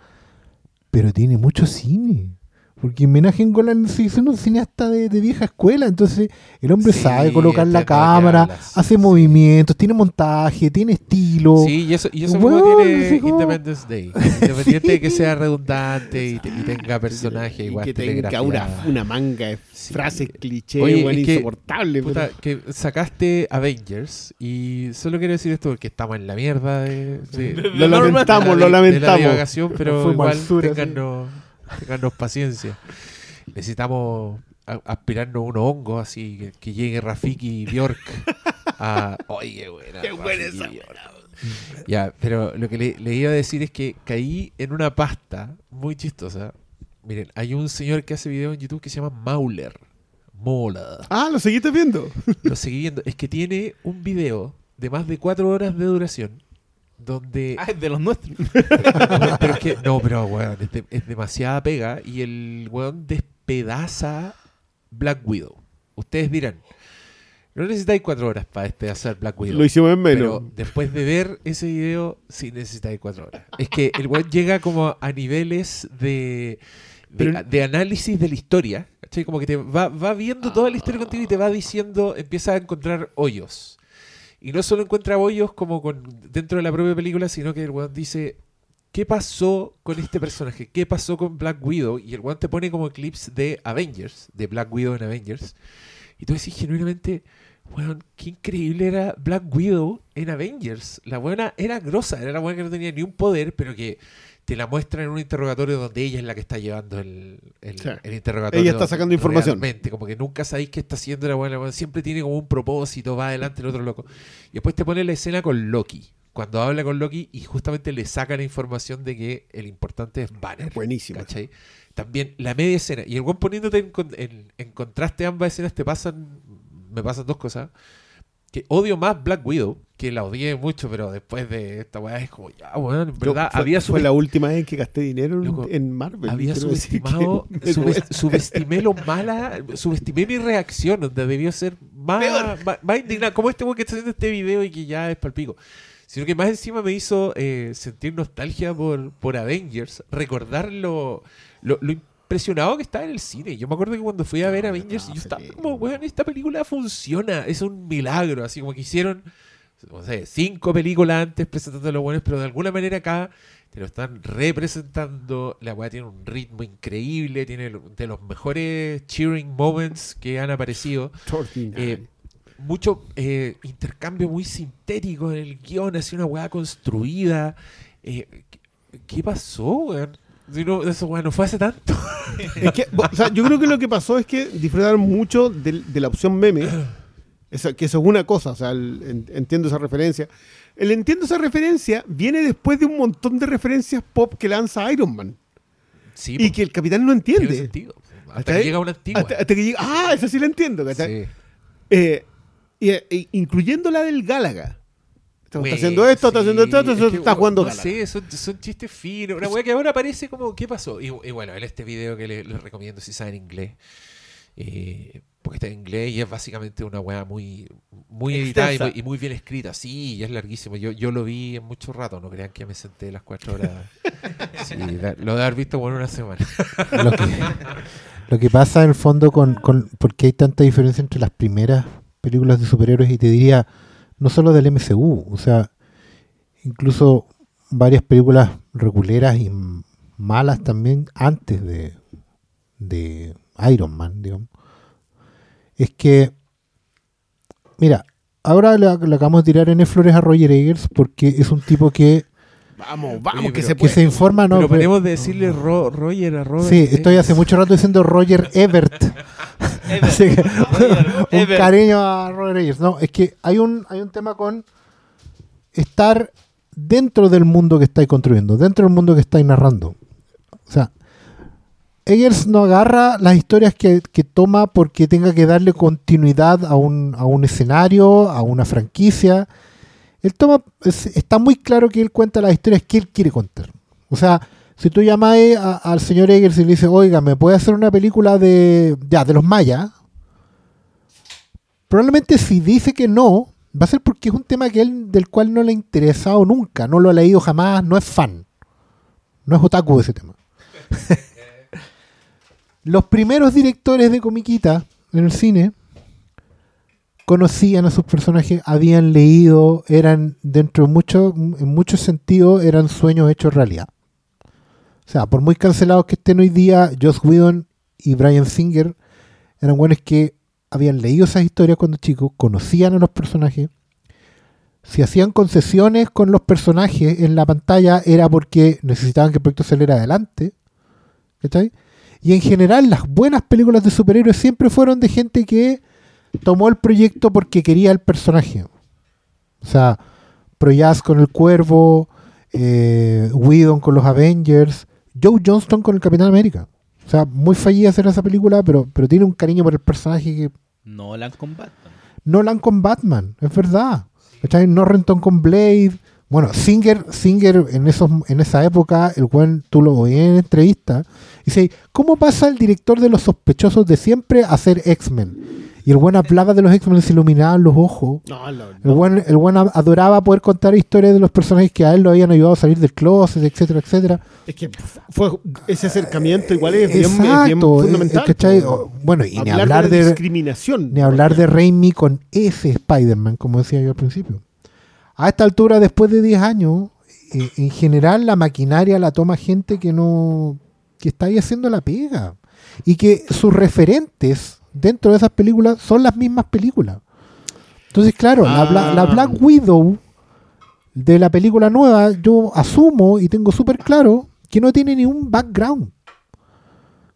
[SPEAKER 3] pero tiene mucho cine. Porque Menajen Golan se hizo un cineasta de, de vieja escuela, entonces el hombre
[SPEAKER 1] Sí,
[SPEAKER 3] sabe colocar la cámara, hace
[SPEAKER 1] Sí.
[SPEAKER 3] movimientos, tiene montaje, tiene estilo.
[SPEAKER 1] Sí, y eso, y eso mismo tiene Independence Day. [LAUGHS] Independiente de que sea redundante y, te- y tenga personaje
[SPEAKER 2] y
[SPEAKER 1] igual
[SPEAKER 2] que tenga una, una manga de
[SPEAKER 1] Sí.
[SPEAKER 2] frases cliché,
[SPEAKER 1] Oye, es que-
[SPEAKER 2] insoportable.
[SPEAKER 1] Puta,
[SPEAKER 2] pero-
[SPEAKER 1] que sacaste Avengers y solo quiero decir esto porque estamos en la mierda de, de-
[SPEAKER 2] Lo lamentamos, lo
[SPEAKER 1] la- de la
[SPEAKER 2] lamentamos.
[SPEAKER 1] pero
[SPEAKER 3] al
[SPEAKER 1] igual
[SPEAKER 3] sur, así.
[SPEAKER 1] Téngannos paciencia. Necesitamos a- aspirarnos unos hongos así que, que llegue Rafiki y Bjork a... [LAUGHS] Oye, buena.
[SPEAKER 2] Qué buena esa.
[SPEAKER 1] Ya, pero lo que le, le iba a decir es que caí en una pasta muy chistosa. Miren, hay un señor que hace video en YouTube que se llama Mauler. Mola.
[SPEAKER 2] Ah, ¿lo seguiste viendo?
[SPEAKER 1] Lo seguí viendo. Es que tiene un video de más de cuatro horas de duración donde...
[SPEAKER 4] Ah, es de los nuestros. [LAUGHS]
[SPEAKER 1] pero es que, no, pero weón, es, de- es demasiada pega y el weón despedaza Black Widow. Ustedes dirán, no necesitáis cuatro horas para despedazar Black Widow.
[SPEAKER 2] Lo hicimos en menos.
[SPEAKER 1] Pero después de ver ese video, sí necesitáis cuatro horas. Es que el weón llega como a niveles de, de,
[SPEAKER 2] Pero-
[SPEAKER 1] de análisis de la historia. ¿cachai? Como que te va, va viendo toda la historia contigo y te va diciendo, empieza a encontrar hoyos. Y no solo encuentra hoyos como con, dentro de la propia película, sino que el weón dice, ¿qué pasó con este personaje? ¿Qué pasó con Black Widow? Y el weón te pone como clips de Avengers, de Black Widow en Avengers. Y tú decís genuinamente, weón, qué increíble era Black Widow en Avengers. La buena era grosa, era la buena que no tenía ni un poder, pero que te la muestra en un interrogatorio donde ella es la que está llevando el, el,
[SPEAKER 2] Sí.
[SPEAKER 1] el interrogatorio.
[SPEAKER 2] Ella está sacando información.
[SPEAKER 1] realmente, como que nunca sabéis qué está haciendo la buena. la buena siempre tiene como un propósito, va adelante el otro loco. Y después te pone la escena con Loki. Cuando habla con Loki y justamente le saca la información de que el importante es Banner.
[SPEAKER 2] Buenísimo.
[SPEAKER 1] ¿cachai? También la media escena. Y el buen poniéndote en- en contraste ambas escenas te pasan. Me pasan dos cosas. Que odio más Black Widow, que la odié mucho, pero después de esta weá es como, ya, weón, en
[SPEAKER 2] Yo-
[SPEAKER 1] verdad,
[SPEAKER 2] fue,
[SPEAKER 1] había
[SPEAKER 2] fue
[SPEAKER 1] subest-
[SPEAKER 2] la última vez que gasté dinero en,
[SPEAKER 1] Loco,
[SPEAKER 2] en Marvel.
[SPEAKER 1] había subestimado, [LAUGHS] subest- subestimé lo mala, subestimé mi reacción, donde debió ser más, más, más indignada, como este weón que está haciendo este video y que ya es palpico. Sino que más encima me hizo eh, sentir nostalgia por, por Avengers, recordar lo, lo, lo impresionado que estaba en el cine. Yo me acuerdo que cuando fui a ver Avengers,
[SPEAKER 2] no,
[SPEAKER 1] yo estaba como, weón, esta película funciona, es un milagro, así como que hicieron no sé, cinco películas antes presentando los buenos, pero de alguna manera acá te lo están representando. La weá tiene un ritmo increíble, tiene de los mejores cheering moments que han aparecido. Eh, mucho eh, intercambio muy sintético en el guion, así una weá construida. Eh, ¿qué, qué pasó, weón? Si no, eso weón, no fue hace tanto. [LAUGHS]
[SPEAKER 2] Es que, o sea, yo creo que lo que pasó es que disfrutaron mucho de, la opción meme. [CLEARS THROAT] Eso- que eso es una cosa, o sea, el- en- entiendo esa referencia. El entiendo esa referencia viene después de un montón de referencias pop que lanza Iron Man.
[SPEAKER 1] Sí,
[SPEAKER 2] Y que el capitán no
[SPEAKER 1] tiene
[SPEAKER 2] entiende.
[SPEAKER 1] sentido. Hasta
[SPEAKER 2] ¿Cachai?
[SPEAKER 1] que llega una antigua.
[SPEAKER 2] Hasta, hasta que llega, ah, esa sí la entiendo.
[SPEAKER 1] Sí.
[SPEAKER 2] Eh, e- incluyendo la del Gálaga. Está, está haciendo esto, está
[SPEAKER 1] sí,
[SPEAKER 2] haciendo esto,
[SPEAKER 1] es
[SPEAKER 2] está,
[SPEAKER 1] que,
[SPEAKER 2] está
[SPEAKER 1] no-
[SPEAKER 2] jugando
[SPEAKER 1] No sé, son, son chistes finos. Una weá que ahora parece como, ¿qué pasó? Y, y bueno, en este video que le- les recomiendo si saben inglés. eh, porque está en inglés y es básicamente una weá muy, muy editada y y muy bien escrita. Sí, y es larguísimo. Yo, yo lo vi en mucho rato, no crean que me senté las cuatro horas. [LAUGHS] Sí, la- lo de haber visto por una semana.
[SPEAKER 3] Lo que, lo que pasa en el fondo con, con por qué hay tanta diferencia entre las primeras películas de superhéroes y te diría no solo del MCU, o sea, incluso varias películas reguleras y malas también antes de, de Iron Man, digamos. Es que, mira, ahora le, acabamos de tirar en flores a Roger Eggers porque es un tipo que,
[SPEAKER 2] Vamos, vamos,
[SPEAKER 1] Oye,
[SPEAKER 2] que
[SPEAKER 1] pero-
[SPEAKER 2] se
[SPEAKER 3] que
[SPEAKER 2] puede.
[SPEAKER 3] se informa, no,
[SPEAKER 1] pero de decirle Ro- Roger a Robert.
[SPEAKER 3] Sí, estoy hace mucho rato diciendo Roger Ebert. [LAUGHS] Así que, [LAUGHS] un
[SPEAKER 4] Ebert.
[SPEAKER 3] cariño a Roger Eggers. No, es que hay un, hay un tema con estar dentro del mundo que estáis construyendo, dentro del mundo que estáis narrando. O sea, Eggers no agarra las historias que, que toma porque tenga que darle continuidad a un, a un escenario, a una franquicia. Él toma, es- está muy claro que él cuenta las historias que él quiere contar. O sea, si tú llamas al señor Eggers y le dices, oiga, ¿me puede hacer una película de, ya, de los mayas? Probablemente si dice que no, va a ser porque es un tema que él, del cual no le ha interesado nunca, no lo ha leído jamás, no es fan. No es otaku de ese tema. [LAUGHS] Los primeros directores de comiquita en el cine conocían a sus personajes, habían leído, eran dentro de mucho, en muchos sentidos, eran sueños hechos realidad. O sea, por muy cancelados que estén hoy día, Joss Whedon y Brian Singer eran buenos que habían leído esas historias cuando chicos, conocían a los personajes. Si hacían concesiones con los personajes en la pantalla era porque necesitaban que el proyecto saliera adelante. ¿Cachai? Y en general las buenas películas de superhéroes siempre fueron de gente que tomó el proyecto porque quería el personaje. O sea, Proyas con el Cuervo, eh, Whedon con los Avengers, Joe Johnston con el Capitán América. O sea, muy fallida hacer esa película, pero, pero tiene un cariño por el personaje que
[SPEAKER 4] Nolan con Batman.
[SPEAKER 3] Nolan con Batman, es verdad. ¿Cachai? Norrenton con Blade. Bueno, Singer, Singer en, esos, en esa época, el buen, tú lo oí en entrevista, dice, ¿cómo pasa el director de los sospechosos de siempre a ser X-Men? Y el buen hablaba de los X-Men, se iluminaban los ojos.
[SPEAKER 2] No, no,
[SPEAKER 3] El buen, el buen adoraba poder contar historias de los personajes que a él lo habían ayudado a salir del closet, etcétera, etcétera.
[SPEAKER 2] Es que fue ese acercamiento igual es bien, es bien
[SPEAKER 3] Exacto, eh,
[SPEAKER 2] fundamental.
[SPEAKER 3] Bueno, y ni
[SPEAKER 2] Hablar
[SPEAKER 3] hablar
[SPEAKER 2] de,
[SPEAKER 3] de,
[SPEAKER 2] discriminación.
[SPEAKER 3] ni hablar de Raimi con ese Spider-Man, como decía yo al principio. A esta altura, después de 10 años, eh, en general la maquinaria la toma gente que no que está ahí haciendo la pega y que sus referentes dentro de esas películas son las mismas películas. Entonces, claro, la, Bla- la
[SPEAKER 2] Ah.
[SPEAKER 3] Black Widow de la película nueva, yo asumo y tengo súper claro que no tiene ni un background.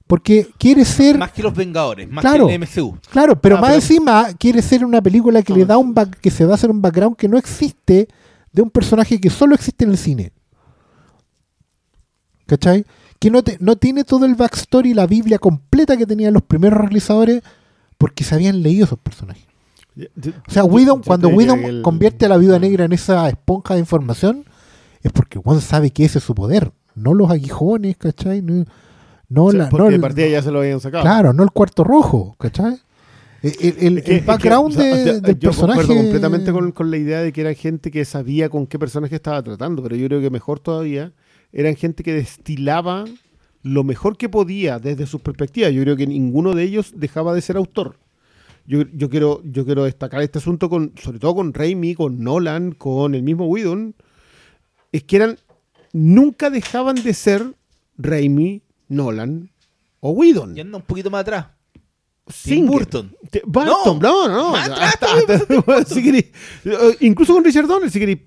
[SPEAKER 3] Porque quiere ser
[SPEAKER 4] Más que los Vengadores, más
[SPEAKER 3] Claro.
[SPEAKER 4] que el MCU.
[SPEAKER 3] Claro, pero
[SPEAKER 2] Ah,
[SPEAKER 3] más
[SPEAKER 2] pero-
[SPEAKER 3] encima quiere ser una película que le da un back- que se va a hacer un background que no existe de un personaje que solo existe en el cine. ¿Cachai? Que no, te- no tiene todo el backstory, la Biblia completa que tenían los primeros realizadores porque se habían leído esos personajes. O sea, Whedon,
[SPEAKER 2] yo
[SPEAKER 3] cuando Whedon
[SPEAKER 2] el-
[SPEAKER 3] convierte a la viuda negra en esa esponja de información, es porque Juan sabe que ese es su poder, no los aguijones, ¿cachai? No, no
[SPEAKER 2] O sea,
[SPEAKER 3] la-
[SPEAKER 2] porque
[SPEAKER 3] no
[SPEAKER 2] de
[SPEAKER 3] el-
[SPEAKER 2] partida ya se lo habían sacado.
[SPEAKER 3] Claro, no el cuarto rojo, ¿cachai? El, el- el-
[SPEAKER 2] que-
[SPEAKER 3] el
[SPEAKER 2] es que,
[SPEAKER 3] background
[SPEAKER 2] o sea,
[SPEAKER 3] de-
[SPEAKER 2] o sea,
[SPEAKER 3] del
[SPEAKER 2] yo
[SPEAKER 3] personaje.
[SPEAKER 2] concuerdo completamente con, con la idea de que era gente que sabía con qué personaje estaba tratando, pero yo creo que mejor todavía eran gente que destilaba lo mejor que podía desde sus perspectivas. Yo creo que ninguno de ellos dejaba de ser autor. Yo, yo quiero yo quiero destacar este asunto con sobre todo con Raimi, con Nolan, con el mismo Whedon, es que eran nunca dejaban de ser Raimi, Nolan o Whedon.
[SPEAKER 4] Y anda un poquito más atrás.
[SPEAKER 2] Singer.
[SPEAKER 4] Burton.
[SPEAKER 2] Burton, no, no.
[SPEAKER 4] más
[SPEAKER 2] hasta-
[SPEAKER 4] atrás [LAUGHS]
[SPEAKER 2] hasta- si eh, incluso con Richard Donner, si queréis,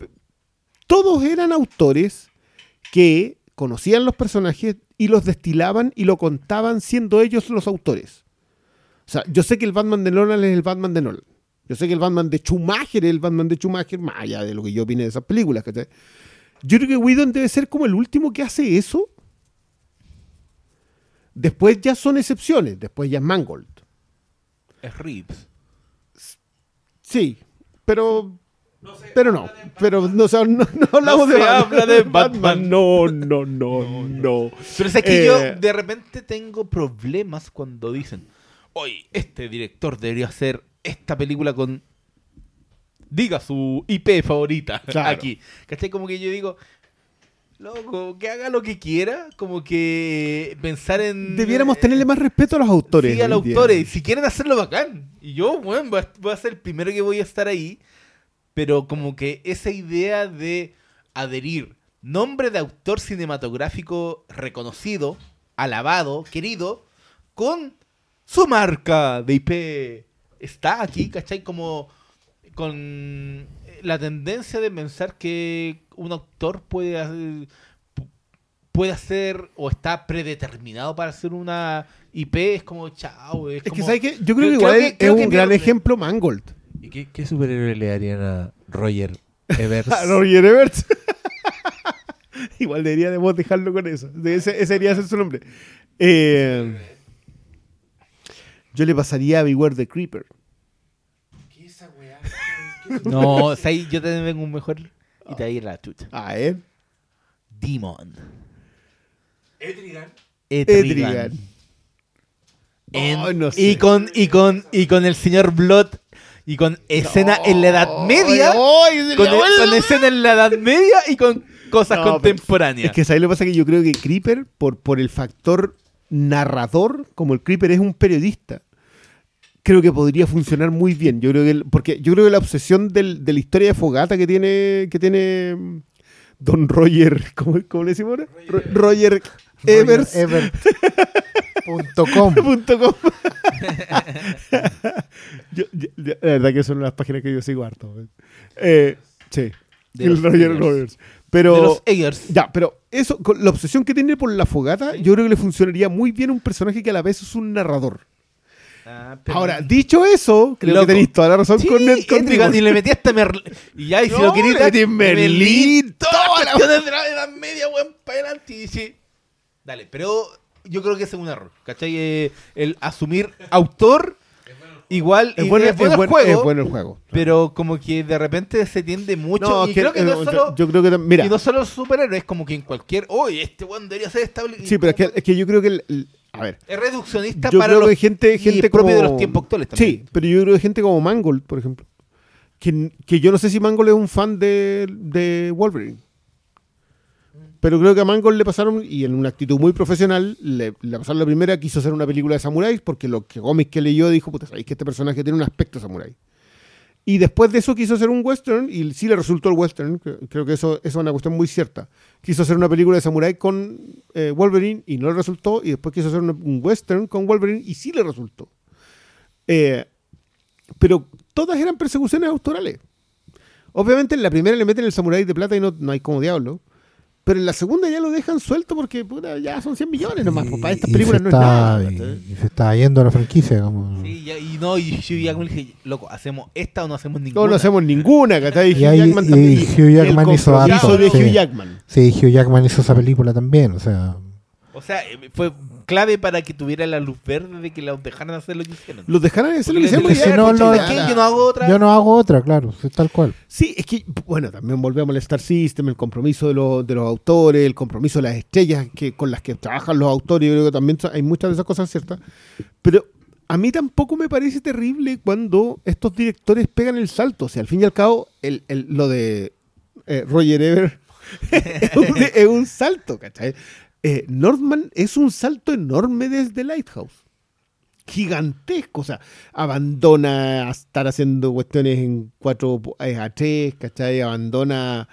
[SPEAKER 2] todos eran autores que conocían los personajes y los destilaban y lo contaban siendo ellos los autores. O sea, yo sé que el Batman de Nolan es el Batman de Nolan. Yo sé que el Batman de Schumacher es el Batman de Schumacher, más allá de lo que yo opine de esas películas. ¿cachai? Yo creo que Whedon debe ser como el último que hace eso. Después ya son excepciones. Después ya es Mangold.
[SPEAKER 4] Es Reeves.
[SPEAKER 2] Sí, pero. Pero no. Pero no, o sea, no, no hablamos
[SPEAKER 4] No
[SPEAKER 2] de Batman.
[SPEAKER 4] habla de Batman.
[SPEAKER 2] No, no, no, no.
[SPEAKER 4] Pero es que
[SPEAKER 2] Eh,
[SPEAKER 4] yo de repente tengo problemas cuando dicen, oye, este director debería hacer esta película con... Diga su IP favorita [LAUGHS]
[SPEAKER 2] Claro.
[SPEAKER 4] aquí. ¿Cachai? Como que yo digo, loco, que haga lo que quiera, como que pensar en...
[SPEAKER 2] Debiéramos
[SPEAKER 4] eh,
[SPEAKER 2] tenerle más respeto a los autores.
[SPEAKER 4] Sí, a los
[SPEAKER 2] hoy día.
[SPEAKER 4] autores. Si quieren hacerlo bacán. Y yo, bueno, voy a, voy a ser el primero que voy a estar ahí. Pero como que esa idea de adherir nombre de autor cinematográfico reconocido, alabado, querido, con su marca de IP está aquí, ¿cachai? Como con la tendencia de pensar que un autor puede hacer, puede hacer o está predeterminado para hacer una IP, es como chao. Es,
[SPEAKER 2] Es que, ¿sabes qué? Yo creo que igual
[SPEAKER 4] creo que-
[SPEAKER 2] es
[SPEAKER 4] creo
[SPEAKER 2] un
[SPEAKER 4] que
[SPEAKER 2] gran ejemplo Mangold.
[SPEAKER 1] ¿Y qué, qué superhéroe le harían a Roger Evers? [LAUGHS]
[SPEAKER 2] A Roger Ebert. [LAUGHS] igual deberíamos dejarlo con eso. Ese, ese debería ser su nombre. Eh, yo le pasaría a Beware the Creeper. [LAUGHS]
[SPEAKER 4] No, o sea, ahí yo te vengo un mejor y te voy a ir a la chucha.
[SPEAKER 2] A ver.
[SPEAKER 4] Demon.
[SPEAKER 1] Etrigan.
[SPEAKER 2] Etrigan.
[SPEAKER 4] En-
[SPEAKER 2] Oh, no
[SPEAKER 4] y con y con y con el señor Blood y con escena en la Edad Media,
[SPEAKER 2] ¡Ay, ese
[SPEAKER 4] con,
[SPEAKER 2] vuelve!
[SPEAKER 4] con escena en la Edad Media y con cosas
[SPEAKER 2] No, pero
[SPEAKER 4] contemporáneas.
[SPEAKER 2] Es que ¿sabes lo que pasa? Que yo creo que Creeper, por, por el factor narrador, como el Creeper es un periodista, creo que podría funcionar muy bien. Yo creo que el- porque yo creo que la obsesión del- de la historia de Fogata que tiene que tiene mm, Don Roger, [LAUGHS] ¿cómo, cómo le decimos ahora? Ro- Roger Evers.
[SPEAKER 3] Evert.com. [LAUGHS]
[SPEAKER 2] punto com. [LAUGHS] [LAUGHS] Yo- yo- yo- la verdad que son las páginas que yo sigo harto. Eh, sí.
[SPEAKER 4] De
[SPEAKER 2] el Roger. Pero,
[SPEAKER 4] de los Eggers.
[SPEAKER 2] ya, pero eso, con la obsesión que tiene por la fogata, yo creo que le funcionaría muy bien un personaje que a la vez es un narrador.
[SPEAKER 4] Ah, pero-
[SPEAKER 2] Ahora, dicho eso, creo
[SPEAKER 4] Loco.
[SPEAKER 2] que tenéis toda la razón
[SPEAKER 4] Sí,
[SPEAKER 2] con Ned
[SPEAKER 4] y le metí hasta Merlín. Y ya, y si
[SPEAKER 2] No,
[SPEAKER 4] lo
[SPEAKER 2] metí Merlín,
[SPEAKER 4] todas
[SPEAKER 2] toda la-
[SPEAKER 4] las cuestiones de la Edad Media, weón, para adelante. Y sí. Dale, pero yo creo que ese es un error. ¿Cachai? Eh, el asumir autor, igual.
[SPEAKER 2] Es
[SPEAKER 4] y
[SPEAKER 2] bueno,
[SPEAKER 4] es bueno
[SPEAKER 2] es
[SPEAKER 4] el
[SPEAKER 2] bueno-
[SPEAKER 4] juego,
[SPEAKER 2] es bueno el juego.
[SPEAKER 4] pero como que de repente se tiende mucho. y creo que no es solo.
[SPEAKER 2] yo creo que tam- mira,
[SPEAKER 4] y no solo superhéroes, como que en cualquier. Oye, este weón debería ser estable.
[SPEAKER 2] sí, pero es que, es que yo creo que el- el- a ver,
[SPEAKER 4] Es reduccionista
[SPEAKER 2] yo
[SPEAKER 4] para
[SPEAKER 2] creo
[SPEAKER 4] los.
[SPEAKER 2] que gente,
[SPEAKER 4] y propio de los tiempos actuales también.
[SPEAKER 2] Sí, pero yo creo que gente como Mangold, por ejemplo. Que, que yo no sé si Mangold es un fan de, de Wolverine. Pero creo que a Mangold le pasaron, y en una actitud muy profesional, le, le pasaron la primera, quiso hacer una película de samuráis, porque lo que cómics que leyó dijo, puta, sabéis que este personaje tiene un aspecto samurái. Y después de eso quiso hacer un western, y sí le resultó el western, creo, que eso, es una cuestión muy cierta. Quiso hacer una película de samurái con eh, Wolverine, y no le resultó, y después quiso hacer un western con Wolverine, y sí le resultó. Eh, pero todas eran persecuciones autorales. Obviamente en la primera le meten el samurái de plata y no, no hay como diablo. Pero en la segunda ya lo dejan suelto porque puta, ya son 100 millones nomás. pues, para estas
[SPEAKER 3] Y- y
[SPEAKER 2] películas no es
[SPEAKER 3] está-
[SPEAKER 2] nada.
[SPEAKER 3] y-. Y, se está yendo a la franquicia. Como...
[SPEAKER 4] Sí, ya- y no, y Hugh Jackman dije, loco, ¿hacemos esta o no hacemos ninguna?
[SPEAKER 2] No, no hacemos ninguna, ¿cachai?
[SPEAKER 3] Y
[SPEAKER 2] Hugh
[SPEAKER 3] ahí-
[SPEAKER 2] Jackman
[SPEAKER 3] y
[SPEAKER 2] también.
[SPEAKER 3] Hugh
[SPEAKER 2] y
[SPEAKER 3] Jackman hizo
[SPEAKER 2] de
[SPEAKER 3] sí.
[SPEAKER 2] Hugh Jackman.
[SPEAKER 3] Sí, Hugh Jackman hizo esa película también. O sea,
[SPEAKER 4] O sea, eh, fue clave para que tuviera la luz verde de que los dejaran hacer lo que hicieron.
[SPEAKER 2] Los dejaron de hacer lo que hicieron,
[SPEAKER 3] si no
[SPEAKER 2] ya.
[SPEAKER 4] Yo no hago otra.
[SPEAKER 3] yo no hago otra, claro, sí, tal cual.
[SPEAKER 2] Sí, es que, bueno, también volvemos al Star System, el compromiso de los, de los autores, el compromiso de las estrellas que, con las que trabajan los autores, yo creo que también hay muchas de esas cosas ciertas. Pero a mí tampoco me parece terrible cuando estos directores pegan el salto. O sea, al fin y al cabo, el, el- lo de eh, Roger Ever [LAUGHS] es, un, es un salto, ¿cachai? Eh, Northman es un salto enorme desde Lighthouse gigantesco. O sea, abandona a estar haciendo cuestiones en 4 a 3, ¿cachai? Abandona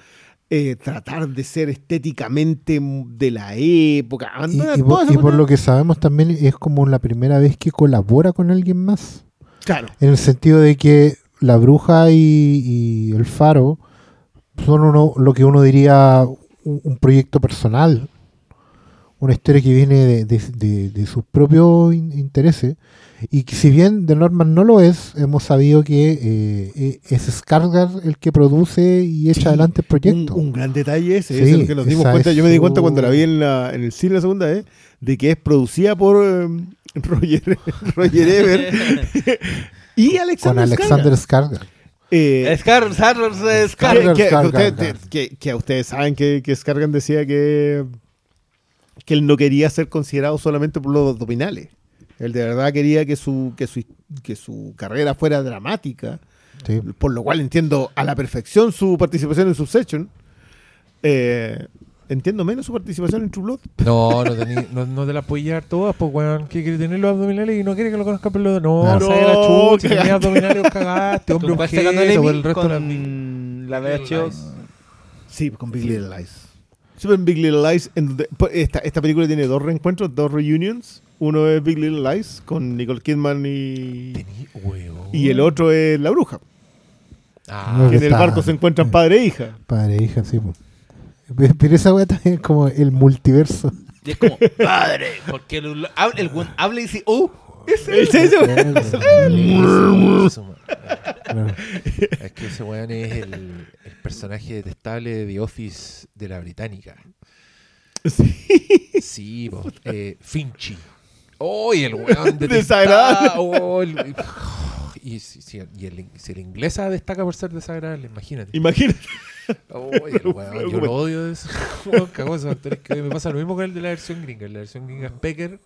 [SPEAKER 2] eh, tratar de ser estéticamente de la época.
[SPEAKER 3] Y,
[SPEAKER 2] Abandona
[SPEAKER 3] y
[SPEAKER 2] toda
[SPEAKER 3] por, y por lo que sabemos también es como la primera vez que colabora con alguien más.
[SPEAKER 2] Claro.
[SPEAKER 3] En el sentido de que la bruja y, y el faro son uno, lo que uno diría un, un proyecto personal. Una historia que viene de, de- de- de sus propios in- intereses. Y que si bien de Norman no lo es, hemos sabido que eh, eh, es Skarsgård el que produce y echa
[SPEAKER 2] Sí,
[SPEAKER 3] adelante el proyecto.
[SPEAKER 2] un gran detalle ese,
[SPEAKER 3] Sí,
[SPEAKER 2] eso es lo que nos dimos cuenta. Yo me di cuenta cuando la vi en, la, en el cine la segunda vez, de que es producida por eh, [LAUGHS] Roger, Roger Ever [LAUGHS] y
[SPEAKER 3] con
[SPEAKER 2] Alexander,
[SPEAKER 3] Alexander
[SPEAKER 2] Skarsgård. Eh,
[SPEAKER 4] Scar, Scar,
[SPEAKER 2] que, que- que ustedes saben que, que Skarsgård decía que, que él no quería ser considerado solamente por los abdominales. Él de verdad quería que su, que su, que su carrera fuera dramática,
[SPEAKER 3] Sí.
[SPEAKER 2] por lo cual entiendo a la perfección su participación en Subsection. Eh, entiendo menos su participación en True Blood.
[SPEAKER 1] No, no, tení- no, no te la puedes llevar todas, pues, weón. Que quiere tener los abdominales y no quiere que lo conozca por los. No,
[SPEAKER 3] No,
[SPEAKER 1] no, la chucha, tenía abdominales, cagaste. Hombre,
[SPEAKER 4] ¿Con cuál está ganando el
[SPEAKER 1] objeto, el resto de la
[SPEAKER 4] Con la VHO.
[SPEAKER 2] Sí, con Big Little Lies. En Big Little Lies, en donde- pues, esta, esta película tiene dos reencuentros, dos reunions. Uno es Big Little Lies con Nicole Kidman y, y el otro es La Bruja.
[SPEAKER 1] Ah,
[SPEAKER 2] Que en el barco se encuentran padre e hija.
[SPEAKER 3] Padre e hija, sí. Pero esa weá también es como el multiverso.
[SPEAKER 4] Y es como, padre, porque el, el weón habla y dice, oh,
[SPEAKER 2] ¿Es.
[SPEAKER 1] Es que ese weón es el, el personaje detestable de The Office de la británica.
[SPEAKER 2] Sí.
[SPEAKER 1] Sí, po, eh, Finchi. ¡Uy, el weón [LAUGHS] detestado!
[SPEAKER 2] Desagradable.
[SPEAKER 1] Oh, el- y si, si- y el, si el inglesa destaca por ser desagradable, imagínate.
[SPEAKER 2] Imagínate.
[SPEAKER 1] Uy, el weón, yo lo odio de eso. [LAUGHS] Weón, cagó esos actores que me pasa lo mismo con el de la versión gringa. En la versión gringa es Becker.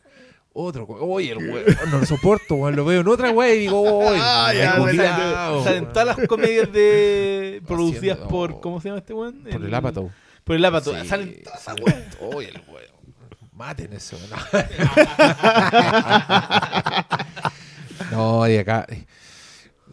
[SPEAKER 1] Otro, weón. Uy, el weón, no lo soporto, weón. Lo veo en otra weón y digo, uy, [LAUGHS]
[SPEAKER 2] Ah, ya,
[SPEAKER 4] Salen
[SPEAKER 1] weón.
[SPEAKER 4] todas las comedias de producidas por. ¿Cómo se llama este weón?
[SPEAKER 1] Por el Apatow.
[SPEAKER 4] Por el Apatow.
[SPEAKER 1] Sí,
[SPEAKER 4] Salen
[SPEAKER 1] salen- Uy, el weón. Maten eso. No, [LAUGHS] [LAUGHS] de acá.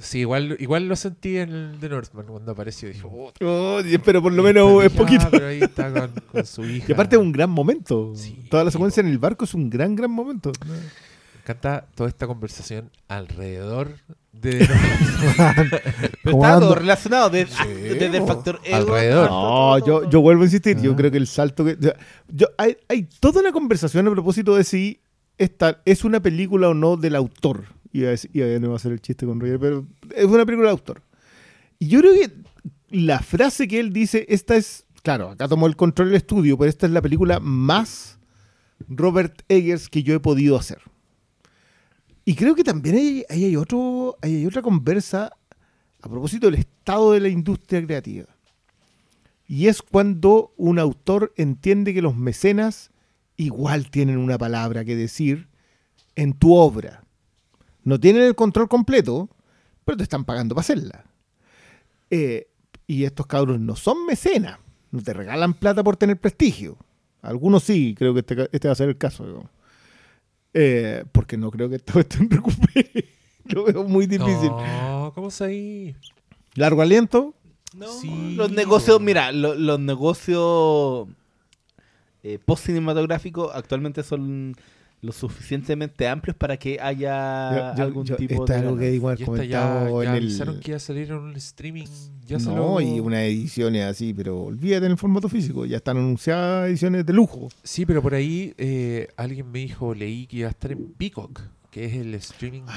[SPEAKER 1] Sí, igual, igual lo sentí en el de Northman cuando apareció. Dijo, oh,
[SPEAKER 2] Oh, pero por lo menos es poquito.
[SPEAKER 1] Pero ahí está con, con su [LAUGHS] hija.
[SPEAKER 2] Y aparte es un gran momento.
[SPEAKER 1] Sí,
[SPEAKER 2] Toda la secuencia en el barco es un gran, gran momento.
[SPEAKER 1] Me encanta toda esta conversación alrededor de [LAUGHS] Northman.
[SPEAKER 4] Pero está todo relacionado de-
[SPEAKER 1] Sí,
[SPEAKER 4] desde el factor ego.
[SPEAKER 1] Alrededor.
[SPEAKER 2] No, yo, yo vuelvo a insistir. Yo
[SPEAKER 3] Ah.
[SPEAKER 2] creo que el salto que. yo- yo- hay, hay toda una conversación a propósito de si esta es una película o no del autor. Iba a decir, no iba a hacer el chiste con Roger, pero es una película del autor. Y yo creo que la frase que él dice, esta es. Claro, acá tomó el control el estudio, pero esta es la película más Robert Eggers que yo he podido hacer. Y creo que también hay, hay, hay otra conversa a propósito del estado de la industria creativa. Y es cuando un autor entiende que los mecenas igual tienen una palabra que decir en tu obra. No tienen el control completo, pero te están pagando para hacerla. Eh, y estos cabros no son mecenas, no te regalan plata por tener prestigio. Algunos sí, creo que este, ca- este va a ser el caso. digamos. Eh, porque no creo que esta cuestión [LAUGHS] recupere. Lo veo muy difícil.
[SPEAKER 1] No, ¿cómo se ahí?
[SPEAKER 2] Largo aliento,
[SPEAKER 4] No,
[SPEAKER 1] Sí,
[SPEAKER 4] los negocios, mira, lo- los negocios eh, post cinematográficos actualmente son lo suficientemente amplios para que haya
[SPEAKER 2] Yo- yo-
[SPEAKER 4] algún
[SPEAKER 2] yo-
[SPEAKER 4] tipo
[SPEAKER 2] esto
[SPEAKER 4] de
[SPEAKER 2] es algo que igual
[SPEAKER 1] ya,
[SPEAKER 2] comentado
[SPEAKER 1] ya
[SPEAKER 2] en el
[SPEAKER 1] avisaron que iba a salir en un streaming. Ya
[SPEAKER 2] no,
[SPEAKER 1] lo-
[SPEAKER 2] y unas ediciones así, pero olvídate en el formato físico, ya están anunciadas ediciones de lujo.
[SPEAKER 1] Sí, pero por ahí eh, alguien me dijo, leí que iba a estar en Peacock, que es el streaming de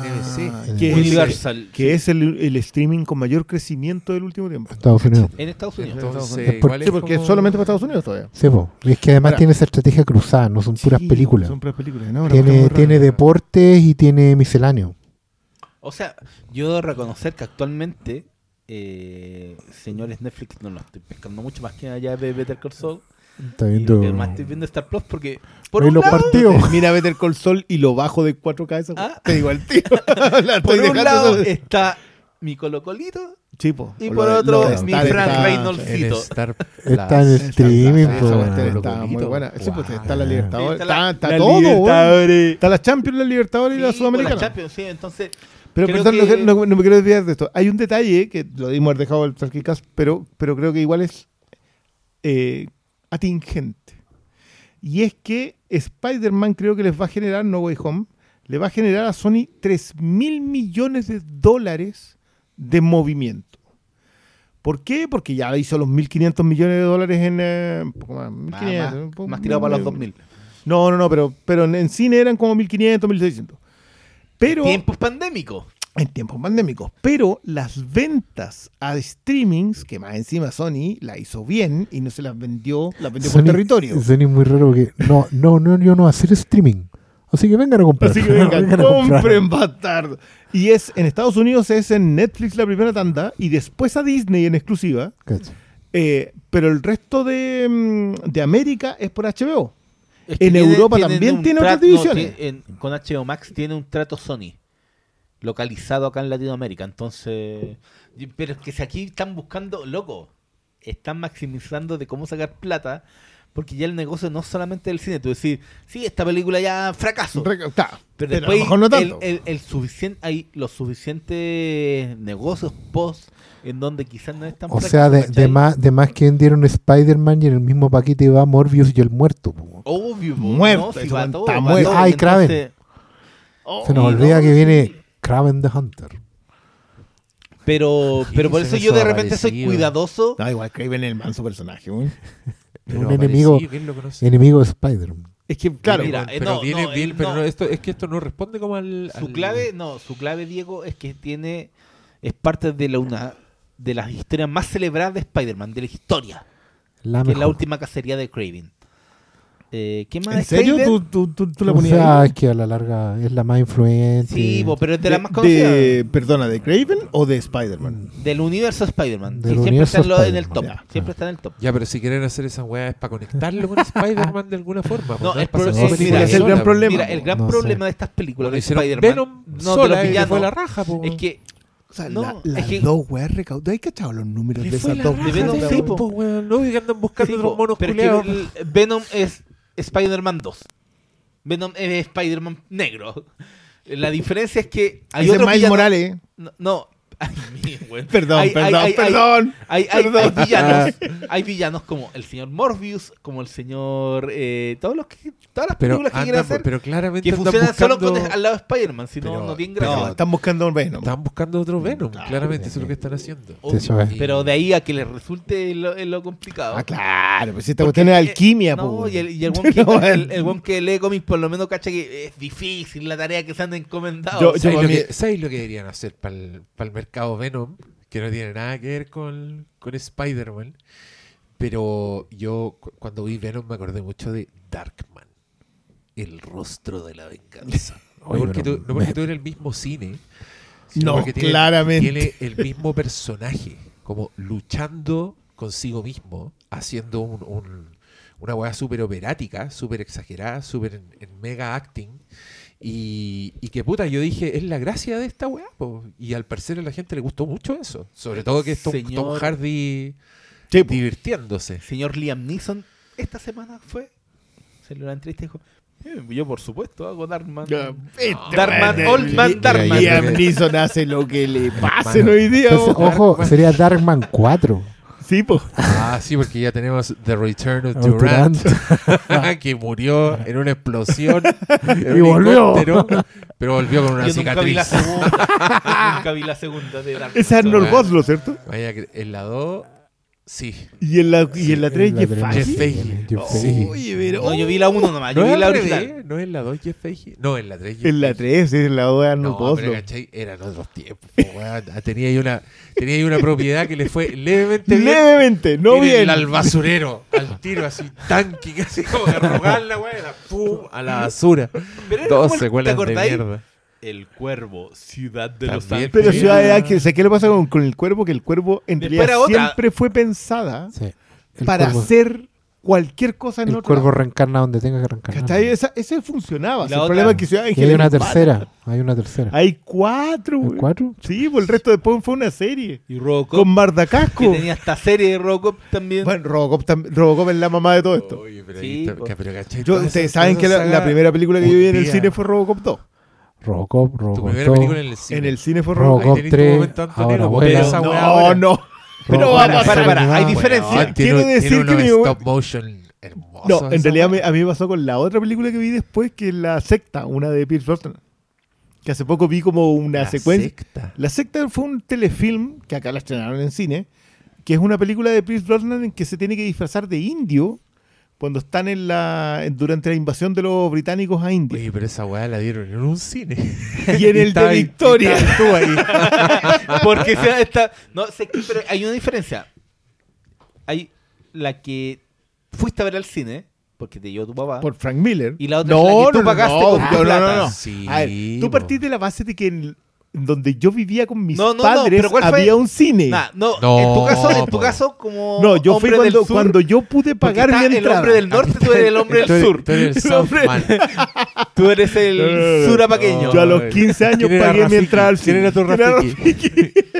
[SPEAKER 1] NBC.
[SPEAKER 2] Ah, que es,
[SPEAKER 4] Universal.
[SPEAKER 2] que es el, el streaming con mayor crecimiento del último tiempo.
[SPEAKER 3] Estados Unidos.
[SPEAKER 4] En Estados Unidos.
[SPEAKER 1] Entonces,
[SPEAKER 3] Es por-
[SPEAKER 2] Sí,
[SPEAKER 1] es
[SPEAKER 2] porque
[SPEAKER 1] como-
[SPEAKER 2] solamente para Estados Unidos todavía.
[SPEAKER 3] Sí, po. Y es que además
[SPEAKER 2] Ahora-
[SPEAKER 3] tiene esa estrategia cruzada, no son puras
[SPEAKER 2] Sí,
[SPEAKER 3] películas.
[SPEAKER 2] Son puras películas. No,
[SPEAKER 3] tiene tiene deportes y tiene misceláneo.
[SPEAKER 4] O sea, yo debo reconocer que actualmente, eh, señores Netflix, no lo estoy pescando mucho más que allá de Better Call Saul.
[SPEAKER 3] Está viendo.
[SPEAKER 4] lo que más estoy viendo Star Plus porque, por un
[SPEAKER 3] los
[SPEAKER 4] lado,
[SPEAKER 3] partidos. [LAUGHS]
[SPEAKER 2] Mira Better Call Saul y lo bajo de 4K esa
[SPEAKER 4] Ah.
[SPEAKER 2] Te digo al tiro. [LAUGHS] [LAUGHS] La
[SPEAKER 4] por un lado
[SPEAKER 2] eso-
[SPEAKER 4] está mi Colocolito
[SPEAKER 2] Chipo.
[SPEAKER 4] y por otro,
[SPEAKER 2] de
[SPEAKER 4] mi
[SPEAKER 2] Star
[SPEAKER 4] Frank
[SPEAKER 2] está-
[SPEAKER 4] Reynolds.
[SPEAKER 1] En
[SPEAKER 4] Cito.
[SPEAKER 1] Star
[SPEAKER 3] Está en el streaming,
[SPEAKER 2] está muy
[SPEAKER 1] colito.
[SPEAKER 2] buena. Sí, pues está la. Libertadores.
[SPEAKER 4] Está la-
[SPEAKER 2] Está, está
[SPEAKER 4] la
[SPEAKER 2] todo. Está la Champions, la Libertadores y la
[SPEAKER 4] Sí,
[SPEAKER 2] Sudamericana.
[SPEAKER 4] la Champions, sí, entonces,
[SPEAKER 2] Pero perdón, no,
[SPEAKER 4] que-
[SPEAKER 2] no- no me quiero desviar de esto. Hay un detalle que lo dimos dejado el Talkicast, pero, pero creo que igual es eh, atingente. Y es que Spider-Man creo que les va a generar, No Way Home, le va a generar a Sony 3 mil millones de dólares de movimiento. ¿Por qué? Porque ya hizo los 1.500 millones de dólares en... eh, un poco más, 1.500,
[SPEAKER 4] más,
[SPEAKER 2] un poco-
[SPEAKER 4] más tirado para los 2000.
[SPEAKER 2] No, no, no, pero, pero en, en cine eran como 1.500, 1.600. Pero
[SPEAKER 4] Tiempos pandémicos.
[SPEAKER 2] En tiempos pandémicos. Pero las ventas a streamings, que más encima Sony la hizo bien y no se las vendió, las vendió por territorio.
[SPEAKER 3] Sony es muy raro que. No, no, no, yo no hacer streaming. Así que vengan a comprar.
[SPEAKER 2] Así que vengan, [LAUGHS]
[SPEAKER 3] Vengan a comprar.
[SPEAKER 2] compren bastardo. Y es en Estados Unidos es en Netflix la primera tanda y después a Disney en exclusiva. Eh, pero el resto de, mm, de América es por HBO.
[SPEAKER 4] Es que
[SPEAKER 2] En Europa también tiene otras
[SPEAKER 4] no,
[SPEAKER 2] divisiones.
[SPEAKER 4] tiene- en- con HBO Max tiene un trato Sony localizado acá en Latinoamérica. Entonces, pero es que si aquí están buscando, loco, están maximizando de cómo sacar plata, porque ya el negocio no es solamente el cine. Tú decís, sí, esta película ya fracaso.
[SPEAKER 2] Re- está,
[SPEAKER 4] Pero
[SPEAKER 2] pero a
[SPEAKER 4] después
[SPEAKER 2] lo mejor no
[SPEAKER 4] el,
[SPEAKER 2] tanto.
[SPEAKER 4] el- el suficien- hay los suficientes negocios post en donde quizás no es tan
[SPEAKER 3] O sea, de, de más, de más que vendieron Spider-Man y en el mismo paquete va Morbius y el muerto. po.
[SPEAKER 4] Obvio, po,
[SPEAKER 2] Muerto,
[SPEAKER 4] no, si
[SPEAKER 2] está
[SPEAKER 4] va
[SPEAKER 2] muerto.
[SPEAKER 3] Ay, Kraven. Se nos
[SPEAKER 4] y
[SPEAKER 3] olvida
[SPEAKER 4] no,
[SPEAKER 3] que
[SPEAKER 4] sí.
[SPEAKER 3] viene Kraven the Hunter.
[SPEAKER 4] Pero,
[SPEAKER 1] ¿Qué
[SPEAKER 4] pero por
[SPEAKER 1] es
[SPEAKER 4] eso
[SPEAKER 1] eso
[SPEAKER 4] yo de repente soy cuidadoso.
[SPEAKER 2] No, igual Craven es el manso personaje.
[SPEAKER 1] Pero
[SPEAKER 3] un enemigo-. Enemigo de Spider-Man.
[SPEAKER 2] Es que, claro,
[SPEAKER 4] Mira,
[SPEAKER 1] pero
[SPEAKER 4] eh, no,
[SPEAKER 1] viene
[SPEAKER 4] no,
[SPEAKER 1] bien,
[SPEAKER 4] él
[SPEAKER 1] pero
[SPEAKER 4] no.
[SPEAKER 1] esto, es que esto no responde como al...
[SPEAKER 4] Su
[SPEAKER 1] al-
[SPEAKER 4] clave, no, su clave, Diego, es que tiene. Es parte de la una de las historias más celebradas de Spider-Man, de la historia.
[SPEAKER 3] La
[SPEAKER 4] que es la última cacería de Craven. Eh, ¿Qué más?
[SPEAKER 2] ¿En serio? ¿Tú, tú, tú, tú la
[SPEAKER 3] O
[SPEAKER 2] ponías
[SPEAKER 3] sea,
[SPEAKER 2] ahí?
[SPEAKER 3] es que a la larga es la más influente.
[SPEAKER 4] Sí, bo, pero es de, las más
[SPEAKER 2] de,
[SPEAKER 4] conocidas.
[SPEAKER 2] perdona, ¿de Craven o de Spider-Man?
[SPEAKER 4] Del universo Spider-Man.
[SPEAKER 3] Del
[SPEAKER 4] Sí, siempre está en, lo- en el top.
[SPEAKER 3] Ya.
[SPEAKER 4] Siempre está en el top.
[SPEAKER 1] Ya, pero si quieren hacer esa weá es para conectarlo con [LAUGHS] Spider-Man de alguna forma. pues,
[SPEAKER 4] No,
[SPEAKER 1] es
[SPEAKER 4] el
[SPEAKER 1] para
[SPEAKER 4] pro- eh, mira,
[SPEAKER 2] es el gran problema.
[SPEAKER 4] Mira, el gran
[SPEAKER 3] No
[SPEAKER 4] problema
[SPEAKER 3] sé.
[SPEAKER 4] de estas películas de Spider-Man
[SPEAKER 1] Venom
[SPEAKER 4] no, de
[SPEAKER 1] le
[SPEAKER 4] villanos,
[SPEAKER 1] fue la raja, po.
[SPEAKER 4] es que
[SPEAKER 2] O sea,
[SPEAKER 4] No,
[SPEAKER 2] la-
[SPEAKER 4] es
[SPEAKER 2] las
[SPEAKER 4] que-
[SPEAKER 2] dos weas recaudadas. ¿Hay cachado los números de esas
[SPEAKER 1] la
[SPEAKER 2] dos
[SPEAKER 4] de
[SPEAKER 1] de
[SPEAKER 2] weón.
[SPEAKER 1] No, que andan buscando
[SPEAKER 4] Sí, po,
[SPEAKER 1] monos
[SPEAKER 4] pero es que el- Venom es Spider-Man 2. Venom es Spider-Man negro. La diferencia es que hay
[SPEAKER 2] es
[SPEAKER 4] otros
[SPEAKER 2] Miles
[SPEAKER 4] villanos-
[SPEAKER 2] Morales.
[SPEAKER 4] No, no. Ay, mi güey.
[SPEAKER 2] Perdón,
[SPEAKER 4] Hay-
[SPEAKER 2] perdón,
[SPEAKER 4] hay-
[SPEAKER 2] perdón.
[SPEAKER 4] Hay,
[SPEAKER 2] Perdón.
[SPEAKER 4] villanos, hay villanos como el señor Morbius, como el señor eh, todos los que, todas las
[SPEAKER 1] Pero,
[SPEAKER 4] películas que
[SPEAKER 1] andan-
[SPEAKER 4] quieren hacer
[SPEAKER 1] pero claramente
[SPEAKER 4] que funcionan solo
[SPEAKER 1] buscando-
[SPEAKER 4] con, al lado de Spider-Man, si no,
[SPEAKER 1] Pero-
[SPEAKER 4] no tienen gracia.
[SPEAKER 2] No, están buscando Venom.
[SPEAKER 1] Están buscando otro Venom,
[SPEAKER 2] Claro.
[SPEAKER 1] claramente eso es lo que están haciendo.
[SPEAKER 4] Obvio.
[SPEAKER 3] Eso es.
[SPEAKER 1] Y-
[SPEAKER 4] Pero de ahí a que les resulte lo, complicado.
[SPEAKER 2] Ah, claro, pues si esta cuestión es alquimia,
[SPEAKER 4] No,
[SPEAKER 2] po.
[SPEAKER 4] y el, y el que, [LAUGHS]
[SPEAKER 2] No,
[SPEAKER 4] el, el weón que lee cómics por lo menos cacha que es difícil la tarea que se han encomendado.
[SPEAKER 2] Yo- yo-
[SPEAKER 1] ¿Sabéis
[SPEAKER 2] pa'
[SPEAKER 1] lo, que, sabéis lo que deberían hacer para el, mercado Venom? Que no tiene nada que ver con, con Spider-Man. Pero yo cu- cuando vi Venom me acordé mucho de Darkman. El rostro de la venganza. [LAUGHS] No porque, tú, no porque
[SPEAKER 3] me-
[SPEAKER 1] tú eres el mismo cine. sino
[SPEAKER 2] No,
[SPEAKER 1] porque tiene-
[SPEAKER 2] claramente.
[SPEAKER 1] Tiene el mismo personaje. Como luchando consigo mismo. Haciendo un, un- una weá súper operática, súper exagerada, súper en, en mega acting. Y, y que puta, yo dije, es la gracia de esta weá. po. Y al parecer a la gente le gustó mucho eso. Sobre todo que es Tom,
[SPEAKER 4] Señor-
[SPEAKER 1] Tom Hardy
[SPEAKER 2] Sí,
[SPEAKER 1] divirtiéndose.
[SPEAKER 4] Señor Liam Neeson, esta semana fue. Se lo entrevista y dijo: "Eh, Yo, por supuesto, hago Darkman.
[SPEAKER 2] Este
[SPEAKER 4] Darkman,
[SPEAKER 2] weón,
[SPEAKER 4] Old Man
[SPEAKER 2] Liam-
[SPEAKER 4] Darkman.
[SPEAKER 2] Liam Neeson hace lo que le pasen
[SPEAKER 1] Hermano.
[SPEAKER 2] hoy día.
[SPEAKER 3] Entonces,
[SPEAKER 2] ojo.
[SPEAKER 3] ojo, sería Darkman 4.
[SPEAKER 2] Sí, po.
[SPEAKER 1] Ah, sí, porque ya tenemos The Return of Durant, [LAUGHS] que murió en una explosión [LAUGHS] en
[SPEAKER 3] Y
[SPEAKER 1] un
[SPEAKER 3] volvió.
[SPEAKER 1] pero volvió con una
[SPEAKER 4] Yo nunca vi la
[SPEAKER 1] cicatriz.
[SPEAKER 4] segunda. [LAUGHS] nunca vi la segunda de.
[SPEAKER 2] Es Arnold
[SPEAKER 1] Esa weá.
[SPEAKER 2] Boslo, ¿cierto?
[SPEAKER 1] Vaya en la 2, sí.
[SPEAKER 2] Y en la, y en la 3,
[SPEAKER 3] La
[SPEAKER 2] Jeff
[SPEAKER 3] tres,
[SPEAKER 2] Fahey.
[SPEAKER 1] Jeff Fahey.
[SPEAKER 3] Jeff Fahey.
[SPEAKER 2] Oye, pero.
[SPEAKER 4] No, yo vi la 1 nomás. Yo
[SPEAKER 1] ¿No
[SPEAKER 4] vi
[SPEAKER 1] es
[SPEAKER 4] la
[SPEAKER 1] al
[SPEAKER 4] original.
[SPEAKER 1] ¿No es en la 2 Jeff Fahey? No, en la 3 Jeff
[SPEAKER 2] En la
[SPEAKER 1] Fahey.
[SPEAKER 2] 3, en la 2 de Arnold
[SPEAKER 1] No, pero. ¿cachai? Eran otros tiempos. po, weón. Tenía ahí una, tenía ahí una propiedad que le fue levemente bien.
[SPEAKER 2] Levemente, no bien.
[SPEAKER 1] Al basurero, al tiro así, tanque, [LAUGHS] casi como de rogarla, weón, pum, a la basura.
[SPEAKER 4] Pero era
[SPEAKER 1] Dos
[SPEAKER 4] como el-
[SPEAKER 1] secuelas
[SPEAKER 4] ¿te
[SPEAKER 1] de mierda.
[SPEAKER 4] El Cuervo, Ciudad de Los Ángeles.
[SPEAKER 2] Pero. Ciudad de Ángeles, ¿sabes qué le pasa con, con el cuervo? Que el cuervo en
[SPEAKER 4] Después
[SPEAKER 2] realidad
[SPEAKER 4] era otra.
[SPEAKER 2] siempre fue pensada
[SPEAKER 3] Sí.
[SPEAKER 2] Para
[SPEAKER 3] cuervo,
[SPEAKER 2] hacer cualquier cosa en
[SPEAKER 3] el
[SPEAKER 2] otro
[SPEAKER 3] cuervo
[SPEAKER 2] lado.
[SPEAKER 3] reencarna donde tenga que reencarnar.
[SPEAKER 2] ¿Cachai? Esa- ese funcionaba. El
[SPEAKER 4] otra-
[SPEAKER 2] problema es que Ciudad de
[SPEAKER 3] Y
[SPEAKER 2] Ángeles.
[SPEAKER 3] hay una tercera. Hay una tercera.
[SPEAKER 2] Hay cuatro,
[SPEAKER 3] ¿Hay cuatro?
[SPEAKER 2] Sí, pues el resto después fue una serie.
[SPEAKER 4] Y Robocop,
[SPEAKER 2] Con Mardacasco.
[SPEAKER 4] que tenía esta serie de Robocop también.
[SPEAKER 2] Bueno, Robocop, tam- Robocop es la mamá de todo esto.
[SPEAKER 1] Oye, pero,
[SPEAKER 4] Sí,
[SPEAKER 1] ahí está-
[SPEAKER 4] po.
[SPEAKER 1] que- pero ¿cachai?
[SPEAKER 2] Yo,
[SPEAKER 1] Todas
[SPEAKER 2] ustedes saben que la, la primera película que yo vi en el cine fue Robocop 2.
[SPEAKER 3] Robocop,
[SPEAKER 1] Tu
[SPEAKER 3] Robocop.
[SPEAKER 1] primera
[SPEAKER 3] 2.
[SPEAKER 1] película en el cine.
[SPEAKER 2] En el cine fue Robocop.
[SPEAKER 3] Robocop
[SPEAKER 1] Ahí tenés tu
[SPEAKER 3] 3.
[SPEAKER 1] momento antonero,
[SPEAKER 3] Ahora
[SPEAKER 1] po,
[SPEAKER 3] vuela.
[SPEAKER 1] pero esa weá
[SPEAKER 2] No,
[SPEAKER 1] ahora-
[SPEAKER 2] no. Pero
[SPEAKER 4] para, para, para, hay diferencia.
[SPEAKER 1] Weón,
[SPEAKER 2] Quiero
[SPEAKER 1] tiene,
[SPEAKER 2] decir
[SPEAKER 1] tiene
[SPEAKER 2] que mi-
[SPEAKER 1] stop motion.
[SPEAKER 2] No, en realidad me- a mí me pasó con la otra película que vi después, que es La Secta, una de Pierce Brosnan. Que hace poco vi como una
[SPEAKER 1] La
[SPEAKER 2] secuencia.
[SPEAKER 1] secta.
[SPEAKER 2] La Secta fue un telefilm, que acá la estrenaron en cine, que es una película de Pierce Brosnan en que se tiene que disfrazar de indio cuando están en la durante la invasión de los británicos a India.
[SPEAKER 1] Oye, pero esa weá la dieron en un cine. [LAUGHS]
[SPEAKER 2] Y en el [LAUGHS] de
[SPEAKER 1] ahí-
[SPEAKER 2] Victoria.
[SPEAKER 1] tú ahí. [LAUGHS]
[SPEAKER 4] Porque sea esta. No, sé pero hay una diferencia. Hay la que fuiste a ver al cine, porque te llevó tu papá.
[SPEAKER 2] Por Frank Miller.
[SPEAKER 4] Y la otra es la que tú pagaste con tu
[SPEAKER 2] no,
[SPEAKER 4] plata.
[SPEAKER 2] no, no.
[SPEAKER 1] Sí,
[SPEAKER 2] A ver, tú partís de la base de que en donde yo vivía con mis
[SPEAKER 4] No, no,
[SPEAKER 2] padres había un cine.
[SPEAKER 4] Nah, no,
[SPEAKER 1] No,
[SPEAKER 4] en tu caso, en tu caso como
[SPEAKER 2] no, yo fui cuando,
[SPEAKER 4] del sur,
[SPEAKER 2] cuando yo pude pagar mi
[SPEAKER 4] el
[SPEAKER 2] entrada.
[SPEAKER 4] hombre del norte, tú eres el hombre del sur.
[SPEAKER 1] Tú eres [LAUGHS] el
[SPEAKER 2] hombre-.
[SPEAKER 4] Tú eres el surapaqueño.
[SPEAKER 2] Yo a los 15 años
[SPEAKER 1] ¿Quién era
[SPEAKER 2] pagué mi entrada al
[SPEAKER 1] ¿Quién
[SPEAKER 2] cine.
[SPEAKER 1] era tu
[SPEAKER 2] ¿Quién era
[SPEAKER 1] Rafiki?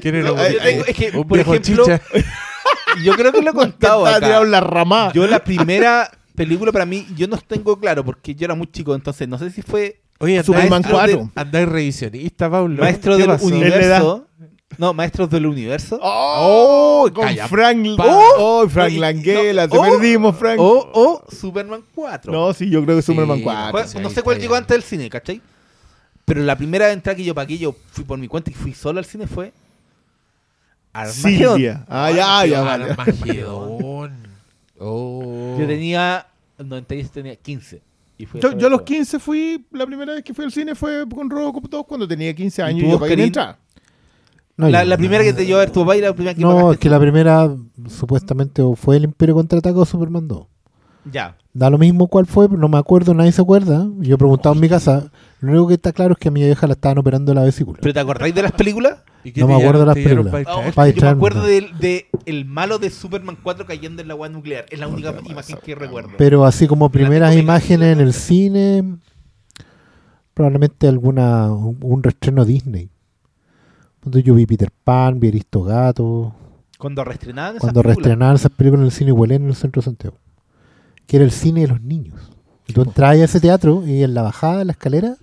[SPEAKER 1] ¿Quién era
[SPEAKER 4] es que, por ejemplo,
[SPEAKER 1] chicha? [LAUGHS]
[SPEAKER 4] Yo creo que lo he contado
[SPEAKER 2] Estaba tirado
[SPEAKER 4] acá.
[SPEAKER 2] en la ramada.
[SPEAKER 4] Yo la primera película para mí, yo no tengo claro porque yo era muy chico, entonces no sé si fue
[SPEAKER 1] Oye,
[SPEAKER 2] Superman
[SPEAKER 4] Maestro
[SPEAKER 2] 4.
[SPEAKER 1] Andáis revisionista, Pablo.
[SPEAKER 4] Maestro
[SPEAKER 1] ¿Qué
[SPEAKER 4] del
[SPEAKER 1] pasó?
[SPEAKER 4] Universo. No, Maestros del Universo.
[SPEAKER 2] ¡Oh! con
[SPEAKER 1] calla,
[SPEAKER 2] Frank,
[SPEAKER 1] pa.
[SPEAKER 2] oh, Frank
[SPEAKER 4] No,
[SPEAKER 2] te
[SPEAKER 4] oh,
[SPEAKER 2] perdimos, Frank.
[SPEAKER 4] O, o Superman 4.
[SPEAKER 2] no, sí, yo creo que
[SPEAKER 1] Sí,
[SPEAKER 2] Superman
[SPEAKER 1] no,
[SPEAKER 2] 4.
[SPEAKER 4] Fue-
[SPEAKER 1] sí,
[SPEAKER 4] no sé cuál llegó antes del cine, ¿cachai? Pero la primera entrada que yo pagué, yo fui por mi cuenta y fui solo al cine fue. Armagedón.
[SPEAKER 2] Silvia. Ah, ya, ya, vale.
[SPEAKER 1] Armagedón. Oh.
[SPEAKER 4] Yo tenía. En 96 tenía 15. Y fui
[SPEAKER 2] Yo, a los
[SPEAKER 4] todo.
[SPEAKER 2] 15 fui, la primera vez que fui al cine fue con Robocop 2 cuando tenía 15
[SPEAKER 4] ¿Y
[SPEAKER 2] años
[SPEAKER 4] tú,
[SPEAKER 2] y yo pagué mi
[SPEAKER 4] Oscarín?
[SPEAKER 2] entrada.
[SPEAKER 3] No,
[SPEAKER 4] La, primera que te llevó a ver tu papá y la primera que
[SPEAKER 3] No,
[SPEAKER 4] pagaste
[SPEAKER 3] es que
[SPEAKER 4] tú.
[SPEAKER 3] la primera supuestamente fue el Imperio Contraataca o Superman 2.
[SPEAKER 4] Ya.
[SPEAKER 3] Da lo mismo cuál fue, no me acuerdo, nadie se acuerda. Yo he preguntado en mi casa. Lo único que está claro es que a mi vieja la estaban operando la vesícula.
[SPEAKER 4] ¿Pero te acordáis de las películas?
[SPEAKER 1] ¿Y qué
[SPEAKER 3] No me acuerdo de las películas.
[SPEAKER 4] Oh, yo me acuerdo
[SPEAKER 3] no.
[SPEAKER 4] del de el malo de Superman 4 cayendo en la agua nuclear. Es la única imagen que recuerdo.
[SPEAKER 3] Pero así como primeras imágenes en el cine, probablemente alguna un, un reestreno Disney. Cuando yo vi Peter Pan, vi Aristogato,
[SPEAKER 4] Cuando reestrenaban esas
[SPEAKER 3] cuando
[SPEAKER 4] películas.
[SPEAKER 3] reestrenaban esas películas en el cine Huelén en el centro de Santiago. Que era el cine de los niños. Y tú entrabas a ese teatro y en la bajada de la escalera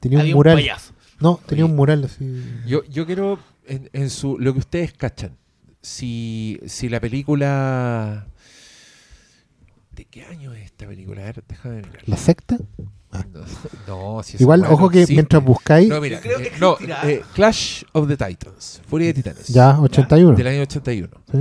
[SPEAKER 3] tenía
[SPEAKER 4] Había
[SPEAKER 3] un mural.
[SPEAKER 4] payaso.
[SPEAKER 3] No, tenía
[SPEAKER 1] Oye,
[SPEAKER 3] un mural así.
[SPEAKER 1] Yo, yo quiero, en, en su, lo que ustedes cachan, si, si la película... ¿De qué año es esta película? A ver, déjame mirar.
[SPEAKER 3] ¿La secta?
[SPEAKER 1] No, no, si
[SPEAKER 3] Igual, ojo que
[SPEAKER 1] existe.
[SPEAKER 3] mientras buscáis,
[SPEAKER 1] No, mira,
[SPEAKER 4] Creo que
[SPEAKER 1] eh, no,
[SPEAKER 4] existirá.
[SPEAKER 1] eh, Clash of the Titans, Furia de Titanes.
[SPEAKER 3] ya, 81.
[SPEAKER 1] Del año 81.
[SPEAKER 3] Sí.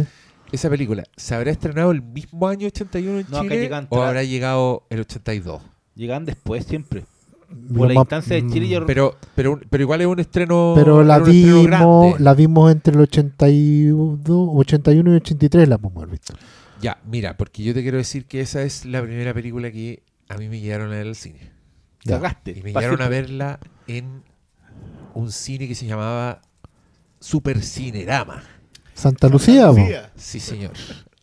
[SPEAKER 1] Esa película, ¿se habrá estrenado el mismo año 81 en
[SPEAKER 4] No,
[SPEAKER 1] Chile
[SPEAKER 4] llegan
[SPEAKER 1] o habrá llegado el 82?
[SPEAKER 4] Llegaban después siempre. Por la instancia de Chile, yo
[SPEAKER 1] Pero, pero, pero igual es un estreno.
[SPEAKER 3] Pero la vimos, la vimos entre el 82, 81 y 83 la podemos haber visto.
[SPEAKER 1] Ya, mira, porque yo te quiero decir que esa es la primera película que a mí me llegaron a ver al cine.
[SPEAKER 3] Ya.
[SPEAKER 4] cagaste.
[SPEAKER 1] Y me llegaron a verla en un cine que se llamaba Super Cinerama.
[SPEAKER 3] Santa Lucía, po.
[SPEAKER 1] Sí, señor.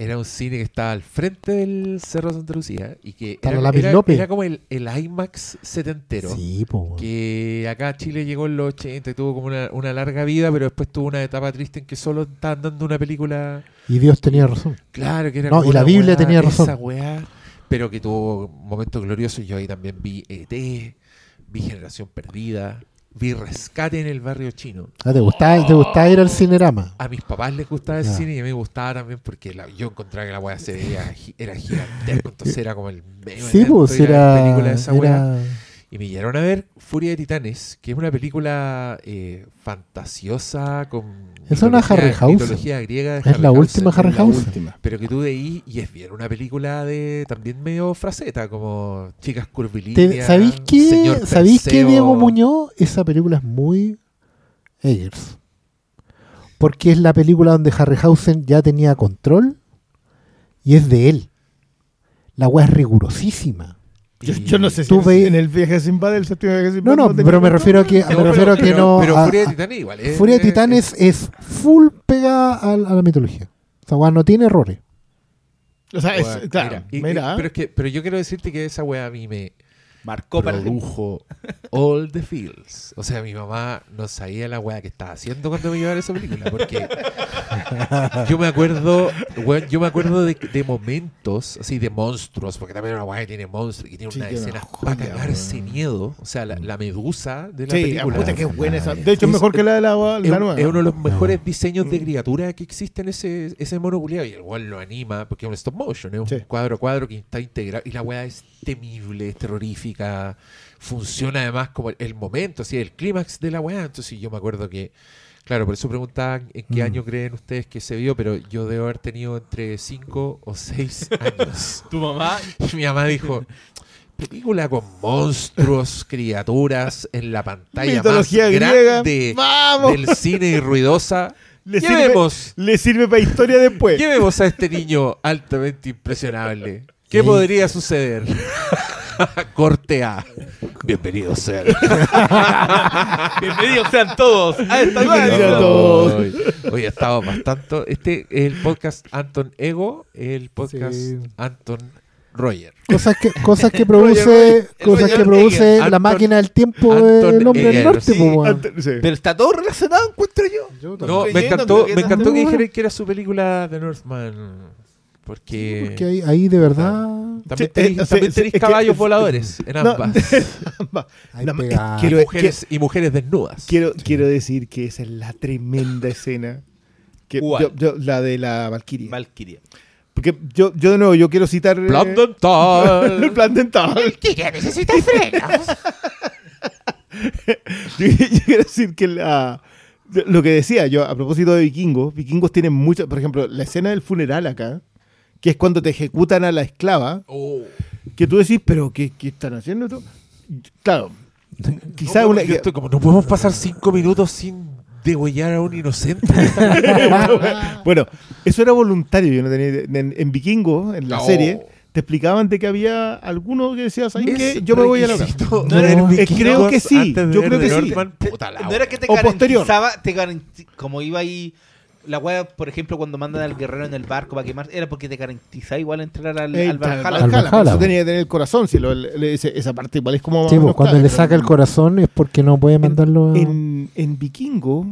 [SPEAKER 1] Era un cine que estaba al frente del Cerro Santa Lucía y que era, como el, el IMAX setentero.
[SPEAKER 3] Sí, po.
[SPEAKER 1] Que acá a Chile llegó en los 80 y tuvo como una, una larga vida, pero después tuvo una etapa triste en que solo estaban dando una película.
[SPEAKER 3] Y Dios tenía razón.
[SPEAKER 1] Claro, que era
[SPEAKER 3] No,
[SPEAKER 1] como
[SPEAKER 3] y la Biblia
[SPEAKER 1] weá,
[SPEAKER 3] tenía razón.
[SPEAKER 1] Esa weá, pero que tuvo momentos gloriosos. Yo ahí también vi ET, vi Generación Perdida, vi Rescate en el Barrio Chino.
[SPEAKER 3] Ah, ¿te, gustaba, ¿Te gustaba ir al cinerama?
[SPEAKER 1] A mis papás les gustaba el cine y a mí me gustaba también porque la- yo encontraba que la weá se veía, era gigantesco, entonces era como el medio
[SPEAKER 3] Sí, pues era,
[SPEAKER 1] películas de esa
[SPEAKER 3] era-
[SPEAKER 1] Y me llegaron a ver Furia de Titanes, que es una película eh, fantasiosa con
[SPEAKER 3] Es una
[SPEAKER 1] mitología griega de
[SPEAKER 3] Es la última Harryhausen.
[SPEAKER 1] Pero que tú ahí, y es bien una película de también medio fraceta, como chicas curvilíneas.
[SPEAKER 3] ¿Te- ¿Sabéis qué? ¿Sabéis qué. Diego Muñoz? Esa película es muy Eggers. Porque es la película donde Harryhausen ya tenía control y es de él. La weá es rigurosísima.
[SPEAKER 2] Yo, no sé si
[SPEAKER 3] Tú
[SPEAKER 2] en-
[SPEAKER 3] veis-
[SPEAKER 2] en el viaje a Sinbad, el séptimo viaje
[SPEAKER 3] No,
[SPEAKER 2] Sinbad.
[SPEAKER 3] no,
[SPEAKER 2] tenía
[SPEAKER 3] pero me refiero a que,
[SPEAKER 1] No,
[SPEAKER 3] me
[SPEAKER 1] pero-
[SPEAKER 3] refiero a que
[SPEAKER 1] pero-
[SPEAKER 3] no.
[SPEAKER 1] Pero
[SPEAKER 3] a-
[SPEAKER 1] Furia de Titanes igual. es-
[SPEAKER 3] Furia de
[SPEAKER 1] es-
[SPEAKER 3] Titanes es full pegada a, a la mitología. O sea, weá, no tiene errores.
[SPEAKER 2] O sea, es,
[SPEAKER 1] Bueno,
[SPEAKER 2] claro,
[SPEAKER 1] mira, y-
[SPEAKER 2] mira.
[SPEAKER 1] y- pero, es que, pero yo quiero decirte que esa wea a mí me
[SPEAKER 4] Marcó para el
[SPEAKER 1] produjo all the feels. O sea, mi mamá no sabía la wea que estaba haciendo cuando me llevaba esa película. Porque yo me acuerdo, weón, yo me acuerdo de, de momentos así de monstruos, porque también una wea que tiene monstruos y tiene
[SPEAKER 2] Sí,
[SPEAKER 1] una escena para cagarse miedo. O sea, la, la medusa de la
[SPEAKER 2] sí,
[SPEAKER 1] película.
[SPEAKER 2] ah, puta que buena esa. De hecho, es mejor que la de la, la
[SPEAKER 1] Es,
[SPEAKER 2] nueva.
[SPEAKER 1] es uno de los mejores
[SPEAKER 3] No.
[SPEAKER 1] diseños de criatura que existe en ese, ese mono. Y el weón lo anima, porque es un stop motion, es un
[SPEAKER 2] Sí.
[SPEAKER 1] cuadro a cuadro que está integrado. Y la weá es temible, es terrorífica. Funciona además como el, momento, así, el clímax de la weá. Entonces yo me acuerdo que, claro, por eso preguntaban en qué
[SPEAKER 3] Mm.
[SPEAKER 1] año creen ustedes que se vio, pero yo debo haber tenido entre 5 o 6 [LAUGHS] años.
[SPEAKER 4] Tu mamá.
[SPEAKER 1] Y [LAUGHS] mi mamá dijo, película con monstruos, criaturas en la pantalla
[SPEAKER 2] Mitología
[SPEAKER 1] más
[SPEAKER 2] griega.
[SPEAKER 1] grande
[SPEAKER 2] ¡Vamos!
[SPEAKER 1] del cine y ruidosa.
[SPEAKER 2] Le sirve,
[SPEAKER 1] Llevemos,
[SPEAKER 2] le sirve para historia después.
[SPEAKER 1] llevemos a este niño altamente impresionable. ¿Qué podría suceder? [LAUGHS] Corte A. Bienvenido ser. [LAUGHS]
[SPEAKER 4] Bienvenidos sean todos a esta nueva
[SPEAKER 2] Bienvenidos a todos.
[SPEAKER 1] Hoy, hoy estamos bastante. Este es el podcast Anton Ego, el podcast
[SPEAKER 3] Sí.
[SPEAKER 1] Anton Roger.
[SPEAKER 3] Cosas que, cosas que produce,
[SPEAKER 4] Roger
[SPEAKER 3] cosas que produce la
[SPEAKER 1] Anton-
[SPEAKER 3] máquina del tiempo
[SPEAKER 1] Anton
[SPEAKER 3] del hombre del norte,
[SPEAKER 1] Sí,
[SPEAKER 3] po, weón.
[SPEAKER 2] Ante- sí.
[SPEAKER 4] Pero está todo relacionado, encuentro yo.
[SPEAKER 1] No, me encantó,
[SPEAKER 4] que
[SPEAKER 1] me encantó que
[SPEAKER 3] no.
[SPEAKER 1] dijeran que era su película The Northman. Porque,
[SPEAKER 3] Porque ahí, ahí de verdad
[SPEAKER 1] también tenéis,
[SPEAKER 2] eh, sí, sí, que-
[SPEAKER 1] caballos voladores en
[SPEAKER 2] No,
[SPEAKER 1] ambas. [LAUGHS]
[SPEAKER 2] No, quiero-
[SPEAKER 1] y, mujeres, y mujeres desnudas.
[SPEAKER 2] Quiero, quiero decir que esa es la tremenda escena. Que
[SPEAKER 4] ¿Cuál?
[SPEAKER 2] yo- yo- la de la Valkyria.
[SPEAKER 4] Valkyria.
[SPEAKER 2] Porque yo, yo de nuevo, yo quiero citar. eh, el
[SPEAKER 1] dental. [LAUGHS]
[SPEAKER 2] plan dental.
[SPEAKER 5] Valkyria necesita frenos. [LAUGHS]
[SPEAKER 2] yo, yo quiero decir que la, lo que decía yo a propósito de vikingos, vikingos tienen muchas, por ejemplo, la escena del funeral acá, que es cuando te ejecutan a la esclava,
[SPEAKER 1] Oh.
[SPEAKER 2] que tú decís, pero ¿qué, qué están haciendo esto? Claro, quizás
[SPEAKER 1] No,
[SPEAKER 2] una...
[SPEAKER 1] como, no podemos pasar cinco minutos sin degollar a un inocente. [LAUGHS]
[SPEAKER 2] bueno, eso era voluntario, yo no tenía idea. en, en vikingos, en la
[SPEAKER 1] No.
[SPEAKER 2] serie, te explicaban de que había alguno que decía, ¿sabes
[SPEAKER 1] Es
[SPEAKER 2] qué? Yo me voy a la
[SPEAKER 3] No,
[SPEAKER 1] ver
[SPEAKER 3] eh,
[SPEAKER 2] creo que sí, yo creo que sí.
[SPEAKER 1] Northman.
[SPEAKER 4] Te-
[SPEAKER 1] Puta la
[SPEAKER 4] no era que te
[SPEAKER 2] O posterior.
[SPEAKER 4] garantizaba, te como iba ahí la wea, por ejemplo, cuando mandan al guerrero en el barco para quemar, era porque te garantizaba igual entrar al,
[SPEAKER 2] Eh,
[SPEAKER 4] al Valhalla.
[SPEAKER 2] Valhalla,
[SPEAKER 3] Al Valhalla,
[SPEAKER 2] eso tenía que tener el corazón, si lo- le- ese- esa parte igual es como...
[SPEAKER 3] Sí, pues, cuando
[SPEAKER 2] clave,
[SPEAKER 3] le
[SPEAKER 2] pero
[SPEAKER 3] saca el
[SPEAKER 2] en-
[SPEAKER 3] corazón es porque no puede mandarlo a...
[SPEAKER 2] En, en Vikingo,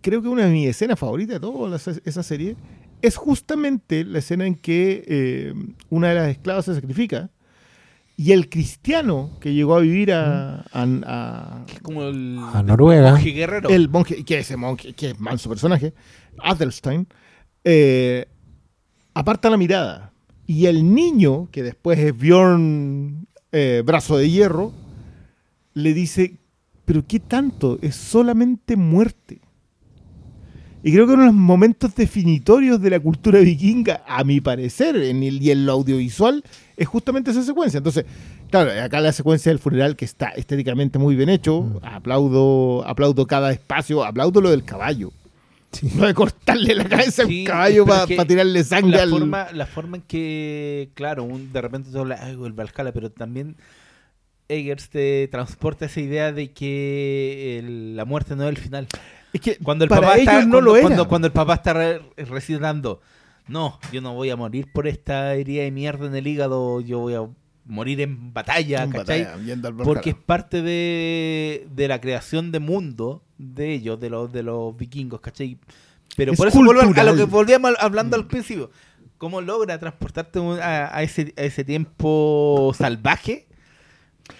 [SPEAKER 2] creo que una de mis escenas favoritas de toda la- esa serie es justamente la escena en que eh, una de las esclavas se sacrifica y el cristiano que llegó a vivir a, a- a-
[SPEAKER 4] Que es como el
[SPEAKER 3] A Noruega.
[SPEAKER 4] monje guerrero.
[SPEAKER 2] el monje, que ese monje, que es manso personaje, Adelstein, eh, aparta la mirada. Y el niño, que después es Bjorn eh, Brazo de Hierro, le dice, pero ¿qué tanto? Es solamente muerte. Y creo que uno de los momentos definitorios de la cultura vikinga, a mi parecer, en el, y en lo audiovisual, es justamente esa secuencia. Entonces, claro, acá la secuencia del funeral que está estéticamente muy bien hecho, aplaudo, aplaudo cada espacio, aplaudo lo del caballo.
[SPEAKER 3] Sí.
[SPEAKER 2] Lo de cortarle la cabeza a un caballo para tirarle sangre
[SPEAKER 4] la
[SPEAKER 2] al...
[SPEAKER 4] forma, la forma en que, claro, un- de repente hablas, "Ay, el Valhalla, pero también Eggers te transporta esa idea de que el- la muerte no es el final.
[SPEAKER 2] Es que
[SPEAKER 4] Cuando el
[SPEAKER 2] para
[SPEAKER 4] papá
[SPEAKER 2] ellos
[SPEAKER 4] está,
[SPEAKER 2] no
[SPEAKER 4] cuando,
[SPEAKER 2] lo era.
[SPEAKER 4] cuando- el papá está re- recitando, no, yo no voy a morir por esta herida de mierda en el hígado, yo voy a morir en batalla,
[SPEAKER 2] En
[SPEAKER 4] ¿cachai?
[SPEAKER 2] batalla, yendo al
[SPEAKER 4] Porque es parte de, de la creación de mundo de ellos, de los, de los vikingos, ¿cachai? Pero
[SPEAKER 2] Es
[SPEAKER 4] por eso a- lo que volvíamos hablando al principio. ¿Cómo logra transportarte a, a ese, a ese tiempo salvaje?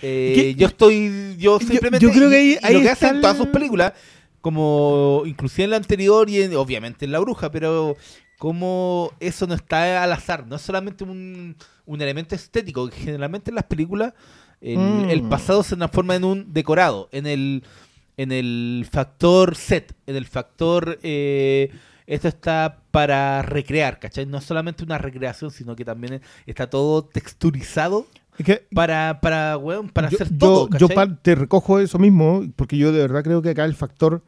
[SPEAKER 4] Eh, yo estoy, yo simplemente,
[SPEAKER 2] yo creo que
[SPEAKER 4] y-
[SPEAKER 2] ahí-
[SPEAKER 4] y lo que hacen
[SPEAKER 2] el-
[SPEAKER 4] todas sus películas, como inclusive en la anterior y en- obviamente en La Bruja, pero como eso no está al azar, no es solamente un, un elemento estético, que generalmente en las películas el,
[SPEAKER 2] Mm.
[SPEAKER 4] el pasado se transforma en un decorado, en el, en el factor set, en el factor eh, esto está para recrear, ¿cachai? No es solamente una recreación, sino que también está todo texturizado
[SPEAKER 2] Es que
[SPEAKER 4] para, para, weón, para
[SPEAKER 2] yo,
[SPEAKER 4] hacer
[SPEAKER 2] yo-
[SPEAKER 4] todo,
[SPEAKER 2] yo pa- te recojo eso mismo, porque yo de verdad creo que acá el factor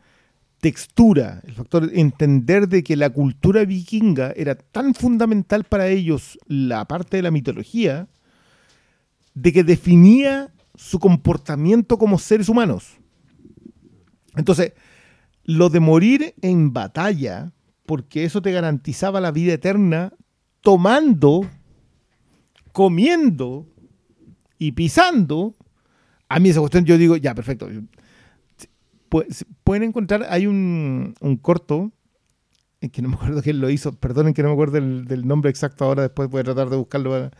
[SPEAKER 2] textura, el factor entender de que la cultura vikinga era tan fundamental para ellos, la parte de la mitología, de que definía su comportamiento como seres humanos. Entonces, lo de morir en batalla, porque eso te garantizaba la vida eterna, tomando, comiendo y pisando, a mí esa cuestión yo digo, ya, perfecto. Pues, pueden encontrar, hay un, un corto, eh, que no me acuerdo quién lo hizo, perdonen que no me acuerdo del, nombre exacto ahora, después voy a tratar de buscarlo,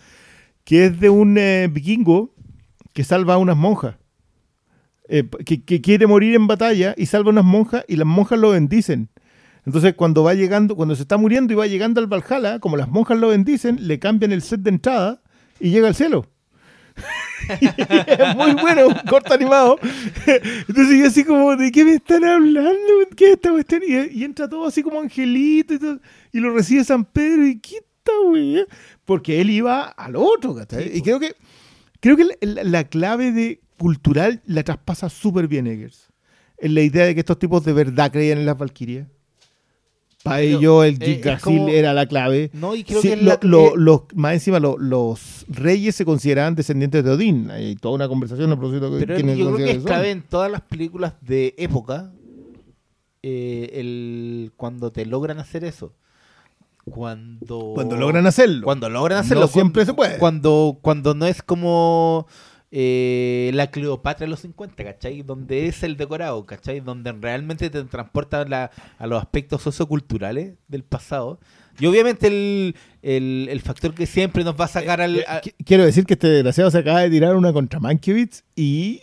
[SPEAKER 2] que es de un eh, vikingo que salva a unas monjas. Eh, que, que quiere morir en batalla y salva a unas monjas y las monjas lo bendicen. Entonces, cuando va llegando, cuando se está muriendo y va llegando al Valhalla, como las monjas lo bendicen, le cambian el set de entrada y llega al cielo. [LAUGHS] es muy bueno, un corto animado. Entonces yo así como, ¿de qué me están hablando? ¿Qué es esta cuestión? Y, y entra todo así como angelito y, todo, y lo recibe San Pedro y ¿qué esta wea? Porque él iba al otro, ¿cachai? y creo que creo que la clave de cultural la traspasa súper bien Eggers. En la idea de que estos tipos de verdad creían en las Valquirias. Para ellos el
[SPEAKER 4] eh, es como-
[SPEAKER 2] era la clave.
[SPEAKER 4] No, y creo
[SPEAKER 2] Sí,
[SPEAKER 4] que
[SPEAKER 2] lo-
[SPEAKER 4] la-
[SPEAKER 2] lo-
[SPEAKER 4] eh,
[SPEAKER 2] más encima, lo- los reyes se consideraban descendientes de Odín. Hay toda una conversación a propósito
[SPEAKER 4] Pero yo creo que es clave en todas las películas de época eh, el, cuando te logran hacer eso. Cuando,
[SPEAKER 2] Cuando logran hacerlo.
[SPEAKER 4] Cuando logran hacerlo.
[SPEAKER 2] No siempre
[SPEAKER 4] cuando-
[SPEAKER 2] se puede.
[SPEAKER 4] Cuando, cuando no es como eh, la Cleopatra de los 50, ¿cachai? Donde es el decorado, ¿cachai? Donde realmente te transporta la- a los aspectos socioculturales del pasado. Y obviamente el, el, el factor que siempre nos va a sacar al...
[SPEAKER 2] Eh,
[SPEAKER 4] a-
[SPEAKER 2] qui- Quiero decir que este desgraciado se acaba de tirar una contra Mankiewicz y,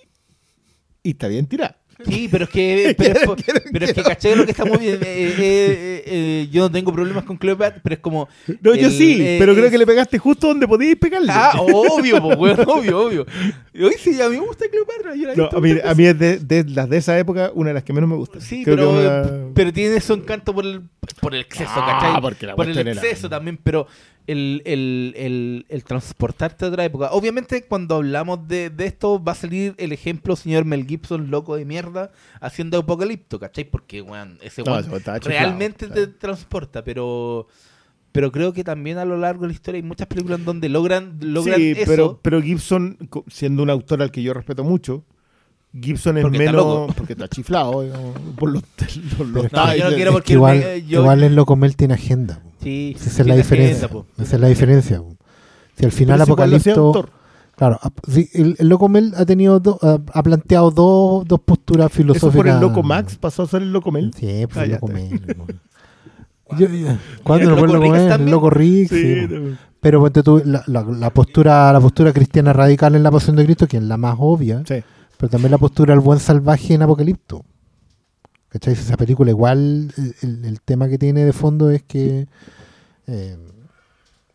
[SPEAKER 2] y está bien tirado.
[SPEAKER 4] Sí, pero es que, [LAUGHS] pero es, po- pero es que ¿cachai? Lo que estamos viendo, eh, eh, eh, yo no tengo problemas con Cleopatra, pero es como...
[SPEAKER 2] No, yo sí,
[SPEAKER 4] eh,
[SPEAKER 2] pero creo
[SPEAKER 4] es-
[SPEAKER 2] que le pegaste justo donde podías pegarle.
[SPEAKER 4] Ah, [LAUGHS] obvio, weón, obvio, obvio. Y hoy sí, a mí me gusta Cleopatra. yo la he
[SPEAKER 2] No,
[SPEAKER 4] visto
[SPEAKER 2] a mí, a mí es de, de las de esa época una de las que menos me gusta.
[SPEAKER 4] Sí,
[SPEAKER 2] Creo
[SPEAKER 4] pero,
[SPEAKER 2] que una-
[SPEAKER 4] pero tiene su encanto por el, por el exceso,
[SPEAKER 2] Ah,
[SPEAKER 4] ¿cachai?
[SPEAKER 2] porque la
[SPEAKER 4] por el exceso también, pero el, el, el, el transportarte a otra época. Obviamente, cuando hablamos de, de esto, va a salir el ejemplo, señor Mel Gibson, loco de mierda, haciendo Apocalipto, ¿cachai? Porque, weón, ese weón
[SPEAKER 2] chiflado,
[SPEAKER 4] realmente te
[SPEAKER 2] claro.
[SPEAKER 4] transporta, pero. Pero creo que también a lo largo de la historia hay muchas películas donde logran, logran
[SPEAKER 2] Sí,
[SPEAKER 4] eso.
[SPEAKER 2] pero, pero Gibson, siendo un autor al que yo respeto mucho, Gibson es
[SPEAKER 4] Porque está
[SPEAKER 2] menos.
[SPEAKER 4] loco.
[SPEAKER 2] Porque está chiflado. digamos, por los, [LAUGHS] los,
[SPEAKER 4] No, yo no quiero
[SPEAKER 3] Es
[SPEAKER 4] porque
[SPEAKER 3] que igual,
[SPEAKER 4] me- yo-
[SPEAKER 3] igual en Locomel tiene agenda.
[SPEAKER 4] Sí,
[SPEAKER 3] Esa es
[SPEAKER 4] sí,
[SPEAKER 3] la
[SPEAKER 4] la
[SPEAKER 3] diferencia.
[SPEAKER 4] agenda.
[SPEAKER 3] Esa es la diferencia. Si al final Apocalipto. Claro, sí, el, el Locomel ha tenido do- ha, planteado dos, dos posturas
[SPEAKER 2] Eso
[SPEAKER 3] filosóficas.
[SPEAKER 2] por el Loco Max pasó a ser el Loco Mel.
[SPEAKER 3] Sí, pues
[SPEAKER 2] Ah, [LAUGHS]
[SPEAKER 3] el. Yo- yo- ¿Cuándo
[SPEAKER 4] ¿Y el
[SPEAKER 3] lo
[SPEAKER 4] Loco Ricks
[SPEAKER 3] Locomel? El? Loco Rick,
[SPEAKER 2] Sí.
[SPEAKER 3] Pero ponte tú, la, la- la postura, la postura cristiana radical en la pasión de Cristo, que es la más obvia,
[SPEAKER 2] Sí.
[SPEAKER 3] pero también la postura del buen salvaje en Apocalipto. ¿Cachai? Esa película igual, el, tema que tiene de fondo es que, eh, en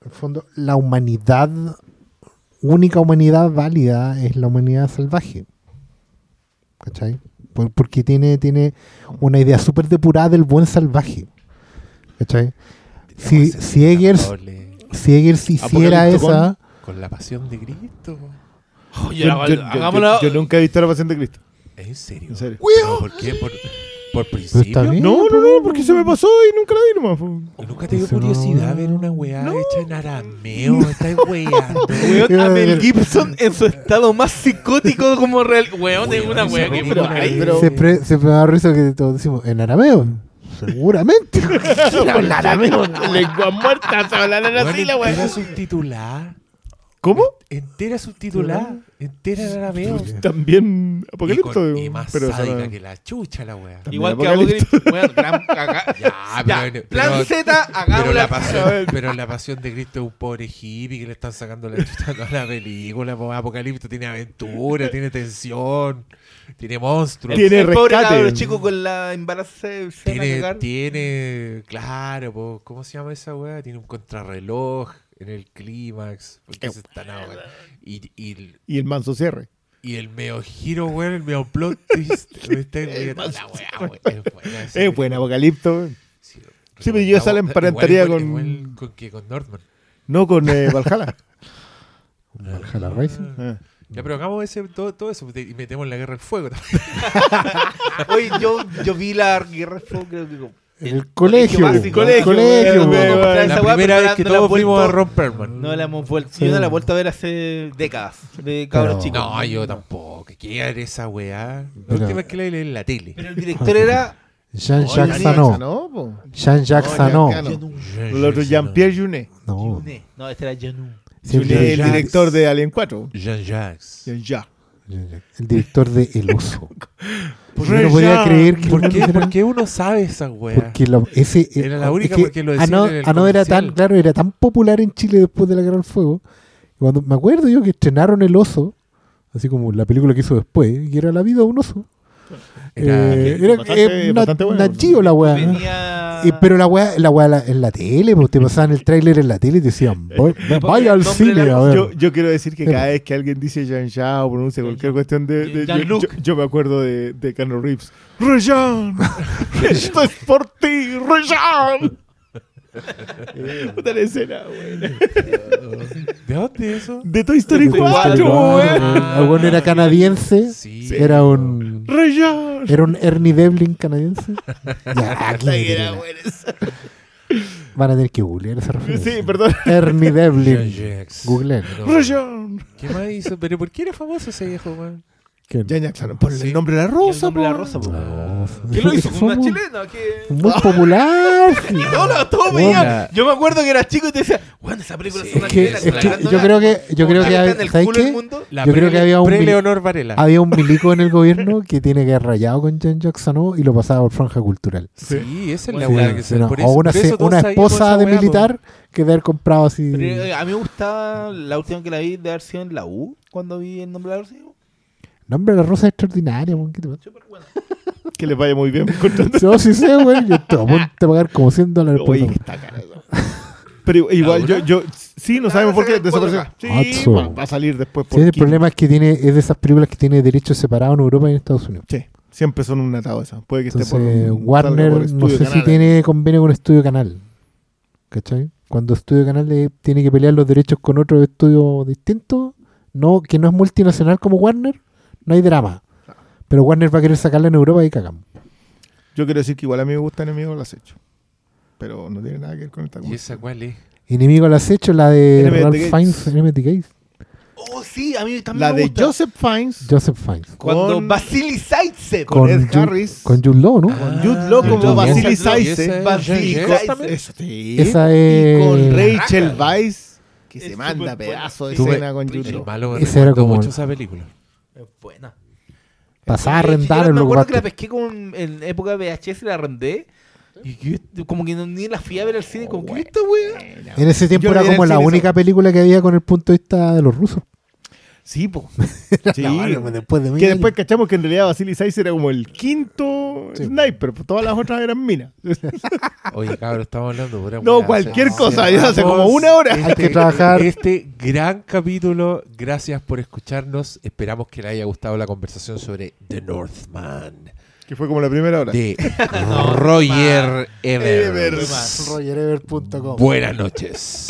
[SPEAKER 3] el fondo, la humanidad, única humanidad válida es la humanidad salvaje. ¿Cachai? Por- porque tiene, tiene una idea súper depurada del buen salvaje. ¿Cachai? Si, si Eggers, si Eggers hiciera
[SPEAKER 2] con-
[SPEAKER 3] esa...
[SPEAKER 1] Con la pasión de Cristo.
[SPEAKER 4] Oye,
[SPEAKER 2] Yo, yo- yo-
[SPEAKER 4] hagámoslo.
[SPEAKER 2] yo- yo nunca he visto la pasión de Cristo.
[SPEAKER 1] ¿En serio?
[SPEAKER 2] En serio.
[SPEAKER 1] ¿Pero ¿Por qué? ¿Por, por principio?
[SPEAKER 3] bien.
[SPEAKER 2] No, no, no, porque se me pasó y nunca la vi nomás. po.
[SPEAKER 1] ¿Y ¿Nunca te dio
[SPEAKER 3] Eso no.
[SPEAKER 1] curiosidad ver una weá hecha en arameo? [LAUGHS] Estás weando.
[SPEAKER 4] Weón, a Mel Gibson en su estado más psicótico como real. Weón, es una weá que pero,
[SPEAKER 2] pero-
[SPEAKER 3] Siempre, siempre me da risa que todos decimos, en arameo. Seguramente. [LAUGHS] en arameo.
[SPEAKER 2] Lengua muerta, se hablan así la weá.
[SPEAKER 1] subtitulada.
[SPEAKER 2] ¿Cómo?
[SPEAKER 1] Entera subtitulada. Entera en arameo.
[SPEAKER 2] También
[SPEAKER 1] Y,
[SPEAKER 2] Apocalipto.
[SPEAKER 1] con- y más
[SPEAKER 2] pero
[SPEAKER 1] sádica que la chucha la weá.
[SPEAKER 2] También
[SPEAKER 4] Igual que
[SPEAKER 2] Apocalipto.
[SPEAKER 4] Apocalipto. Weón, gran [LAUGHS] caga-
[SPEAKER 1] Ya,
[SPEAKER 4] Ya,
[SPEAKER 1] pero,
[SPEAKER 4] plan
[SPEAKER 1] pero-
[SPEAKER 4] Z,
[SPEAKER 1] pero
[SPEAKER 4] hagámosla.
[SPEAKER 1] la, pasión, [LAUGHS] pero la pasión de Cristo es un pobre hippie que le están sacando la chucha a toda la película. po. Apocalipto tiene aventura, tiene tensión, tiene monstruos.
[SPEAKER 2] Tiene
[SPEAKER 4] el pobre
[SPEAKER 2] rescate.
[SPEAKER 4] cabro chico con la embarazo se, se va a
[SPEAKER 1] Tiene,
[SPEAKER 4] cagar.
[SPEAKER 1] tiene, claro, po, ¿cómo se llama esa weá? Tiene un contrarreloj en el clímax. Porque se están ahogando. y, y,
[SPEAKER 2] Y el manso cierre.
[SPEAKER 1] y el meo giro, weón, el meo plot [LAUGHS] twist. me está riendo. La weá, weón, es buena.
[SPEAKER 2] Es buen Apocalipto. weón.
[SPEAKER 1] Sí,
[SPEAKER 2] Sí, pero yo esa la emparentaría con-
[SPEAKER 1] igual con que con Northman.
[SPEAKER 2] No con eh, Valhalla. [LAUGHS]
[SPEAKER 3] Valhalla Rising.
[SPEAKER 2] Ah.
[SPEAKER 1] Ya, pero hagamos ese, todo, todo eso y metemos la guerra del fuego también. [LAUGHS]
[SPEAKER 4] Oye, yo, yo vi la Guerra del Fuego, creo que como-
[SPEAKER 3] En el colegio.
[SPEAKER 4] básico.
[SPEAKER 2] Colegio,
[SPEAKER 1] La primera vez
[SPEAKER 4] no
[SPEAKER 1] que
[SPEAKER 4] no
[SPEAKER 1] todos fuimos
[SPEAKER 4] vuelto-
[SPEAKER 1] a Ron Perlman.
[SPEAKER 4] No la hemos vuelto.
[SPEAKER 3] Sí.
[SPEAKER 4] Yo no la he vuelto a ver hace décadas de cabros
[SPEAKER 3] Pero-
[SPEAKER 4] chicos.
[SPEAKER 1] No, yo tampoco. ¿Qué era esa weá? La
[SPEAKER 3] Pero-
[SPEAKER 1] última vez que la vi en la tele.
[SPEAKER 4] Pero el director era.
[SPEAKER 3] Jean-Jacques
[SPEAKER 2] po.
[SPEAKER 3] Jean-Jacques
[SPEAKER 2] no. El otro Jean-Pierre Junet.
[SPEAKER 3] No.
[SPEAKER 4] No, este era
[SPEAKER 3] siempre-
[SPEAKER 2] Junet, el
[SPEAKER 1] Jean-Jacques.
[SPEAKER 2] director de Alien 4.
[SPEAKER 1] Jean-Jacques.
[SPEAKER 2] Ya.
[SPEAKER 3] El director de El Oso. [LAUGHS]
[SPEAKER 1] ¿Por
[SPEAKER 3] Yo no podía creer que
[SPEAKER 1] ¿Por qué,
[SPEAKER 3] dijera-
[SPEAKER 1] ¿Por qué uno sabe esa weá?
[SPEAKER 3] Porque lo- ese,
[SPEAKER 1] Era la
[SPEAKER 3] es
[SPEAKER 1] única
[SPEAKER 3] que
[SPEAKER 1] porque lo decían
[SPEAKER 3] Ano-
[SPEAKER 1] en el
[SPEAKER 3] Ano era tan, claro, era tan popular en Chile después de la Guerra del Fuego. Cuando me acuerdo yo que estrenaron El Oso, así como la película que hizo después, y era La vida de un oso.
[SPEAKER 1] Era-
[SPEAKER 3] Eh, era
[SPEAKER 2] bastante-
[SPEAKER 3] eh,
[SPEAKER 2] bueno.
[SPEAKER 3] La weá.
[SPEAKER 4] Venía.
[SPEAKER 3] Pero la weá, la weá la- en la tele, pues te pasaban el tráiler en la tele y te decían, "Voy- vaya al
[SPEAKER 4] el nombre
[SPEAKER 3] cine
[SPEAKER 4] la-
[SPEAKER 3] a ver.
[SPEAKER 2] Yo, yo quiero decir que cada vez que alguien dice Jean Jean o pronuncia cualquier cuestión de. de- yo,
[SPEAKER 4] Jean-Luc.
[SPEAKER 2] yo- yo me acuerdo de, de Keanu Reeves. ¡Rejan! [LAUGHS] ¡Esto es por ti! ¡Rejan! Puta la escena, güey.
[SPEAKER 1] ¿De dónde es eso?
[SPEAKER 2] De Toy Story
[SPEAKER 3] Toy
[SPEAKER 2] 4,
[SPEAKER 3] Story
[SPEAKER 2] güey.
[SPEAKER 3] El weón era canadiense,
[SPEAKER 1] Sí.
[SPEAKER 3] era un
[SPEAKER 2] ¡Rejan!
[SPEAKER 3] era un Ernie Devlin canadiense. [LAUGHS] Ya, aquí
[SPEAKER 2] era.
[SPEAKER 3] Van a tener que googlear esa referencia.
[SPEAKER 2] Sí, perdón.
[SPEAKER 3] Ernie [LAUGHS] Devlin.
[SPEAKER 1] No.
[SPEAKER 2] ¡Rejan!
[SPEAKER 1] ¿Qué más hizo? ¿Pero por qué era famoso ese viejo, weón?
[SPEAKER 3] ¿Quién?
[SPEAKER 2] Jean Jackson, ponle
[SPEAKER 1] Sí.
[SPEAKER 2] el nombre de la
[SPEAKER 4] Y el
[SPEAKER 2] rosa,
[SPEAKER 4] nombre de la
[SPEAKER 2] po.
[SPEAKER 4] rosa, po.
[SPEAKER 3] No,
[SPEAKER 4] ¿Qué lo hizo? ¿Con una chilena? ¿Qué?
[SPEAKER 3] Muy popular. [LAUGHS]
[SPEAKER 4] No, no. Yo me acuerdo que eras chico y te decía, bueno, esa película
[SPEAKER 1] Sí.
[SPEAKER 4] es una
[SPEAKER 3] Es que,
[SPEAKER 4] chilena.
[SPEAKER 3] es que yo creo que, yo creo que, ¿sabes qué?
[SPEAKER 4] mundo.
[SPEAKER 1] La
[SPEAKER 3] Yo creo que había un mil-
[SPEAKER 1] Pre-Leonor Varela.
[SPEAKER 3] Había un milico en el [LAUGHS] gobierno que tiene que haber rayado con Jean Jacques Sanó y lo pasaba por franja cultural.
[SPEAKER 1] Sí, esa es la
[SPEAKER 3] Sí,
[SPEAKER 1] weá que se
[SPEAKER 3] no.
[SPEAKER 1] por
[SPEAKER 3] o una,
[SPEAKER 1] por eso
[SPEAKER 3] se-
[SPEAKER 1] todos
[SPEAKER 3] una
[SPEAKER 1] sabíamos
[SPEAKER 3] esposa
[SPEAKER 1] esa
[SPEAKER 3] de
[SPEAKER 1] weá, po.
[SPEAKER 3] militar que de haber comprado así.
[SPEAKER 4] Pero, eh, a mí me gustaba la última que la vi de haber sido en la U, cuando vi el nombre de la rosa. digo,
[SPEAKER 3] Nombre la rosa es extraordinaria, weón, ¿qué te pasa? [LAUGHS]
[SPEAKER 2] Que les vaya muy bien.
[SPEAKER 3] No, sí sé, güey. Yo estoy a punto de pagar como 100 dólares por
[SPEAKER 2] Oye, está cara esa. Pero igual, yo, yo, sí, no sabemos por qué desapareció. Sí,
[SPEAKER 3] Atso.
[SPEAKER 2] va, a salir después por
[SPEAKER 3] Sí, el
[SPEAKER 2] King.
[SPEAKER 3] problema es que tiene, es de esas películas que tiene derechos separados en Europa y en Estados Unidos.
[SPEAKER 2] Sí, siempre son un atado esas. Puede que esté
[SPEAKER 3] Entonces,
[SPEAKER 2] por salga
[SPEAKER 3] Warner,
[SPEAKER 2] por
[SPEAKER 3] no
[SPEAKER 2] Estudio
[SPEAKER 3] sé si
[SPEAKER 2] Canal.
[SPEAKER 3] tiene convenio con Estudio Canal. ¿Cachai? Cuando Estudio Canal le- tiene que pelear los derechos con otro estudio distinto, no, que no es multinacional como Warner, no hay drama. Pero Warner va a querer sacarla en Europa y cagamos.
[SPEAKER 2] Yo quiero decir que igual a mí me gusta Enemigos del Acecho. pero no tiene nada que ver con esta
[SPEAKER 1] ¿Y esa cuál es?
[SPEAKER 3] Enemigo al acecho, la de
[SPEAKER 2] at
[SPEAKER 3] Ralph. Fiennes, Gates.
[SPEAKER 4] Oh, sí, a mí también
[SPEAKER 2] La
[SPEAKER 4] me
[SPEAKER 2] de
[SPEAKER 4] gusta.
[SPEAKER 2] Joseph Fiennes
[SPEAKER 3] Joseph Fiennes.
[SPEAKER 4] Cuando
[SPEAKER 2] con-
[SPEAKER 4] Vasily Zaitsev.
[SPEAKER 2] con Ed Harris.
[SPEAKER 3] Con Jude Law, ¿no?
[SPEAKER 2] Con Jude Law como
[SPEAKER 1] Jude
[SPEAKER 2] Vasily. Zaitsev.
[SPEAKER 1] ¿Y esa es
[SPEAKER 4] Vasily Zaitsev.
[SPEAKER 2] Y
[SPEAKER 3] es-
[SPEAKER 2] con Rachel. Weisz, que se manda pedazo de escena con Jude Law.
[SPEAKER 3] Esa era como-
[SPEAKER 1] mucho esa película.
[SPEAKER 4] Es buena.
[SPEAKER 3] Pasaba a
[SPEAKER 4] yo
[SPEAKER 3] en
[SPEAKER 4] Me acuerdo que la pesqué con, en época de VHS y la arrendé. Y yo, como que no, ni la fui a ver al cine, como que esta wea.
[SPEAKER 3] En ese tiempo
[SPEAKER 2] Yo
[SPEAKER 3] era como
[SPEAKER 2] el
[SPEAKER 3] la única película que había con el punto de vista de los rusos.
[SPEAKER 2] Sí, po. [LAUGHS] Sí.
[SPEAKER 3] después de
[SPEAKER 2] Que después cachamos que en realidad Vasily Zaitsev era como el quinto
[SPEAKER 3] Sí.
[SPEAKER 2] sniper, pues todas las otras eran minas. [LAUGHS]
[SPEAKER 1] Oye, cabrón, estamos hablando de pura
[SPEAKER 2] No, cualquier cosa, ya hace como una hora.
[SPEAKER 3] Hay que trabajar.
[SPEAKER 1] Este gran capítulo. Gracias por escucharnos. Esperamos que le haya gustado la conversación sobre The Northman
[SPEAKER 2] Que fue como la primera hora.
[SPEAKER 1] de [LAUGHS] Roger Ebert.
[SPEAKER 2] Ebert.
[SPEAKER 3] RogerEver.com.
[SPEAKER 1] Buenas noches.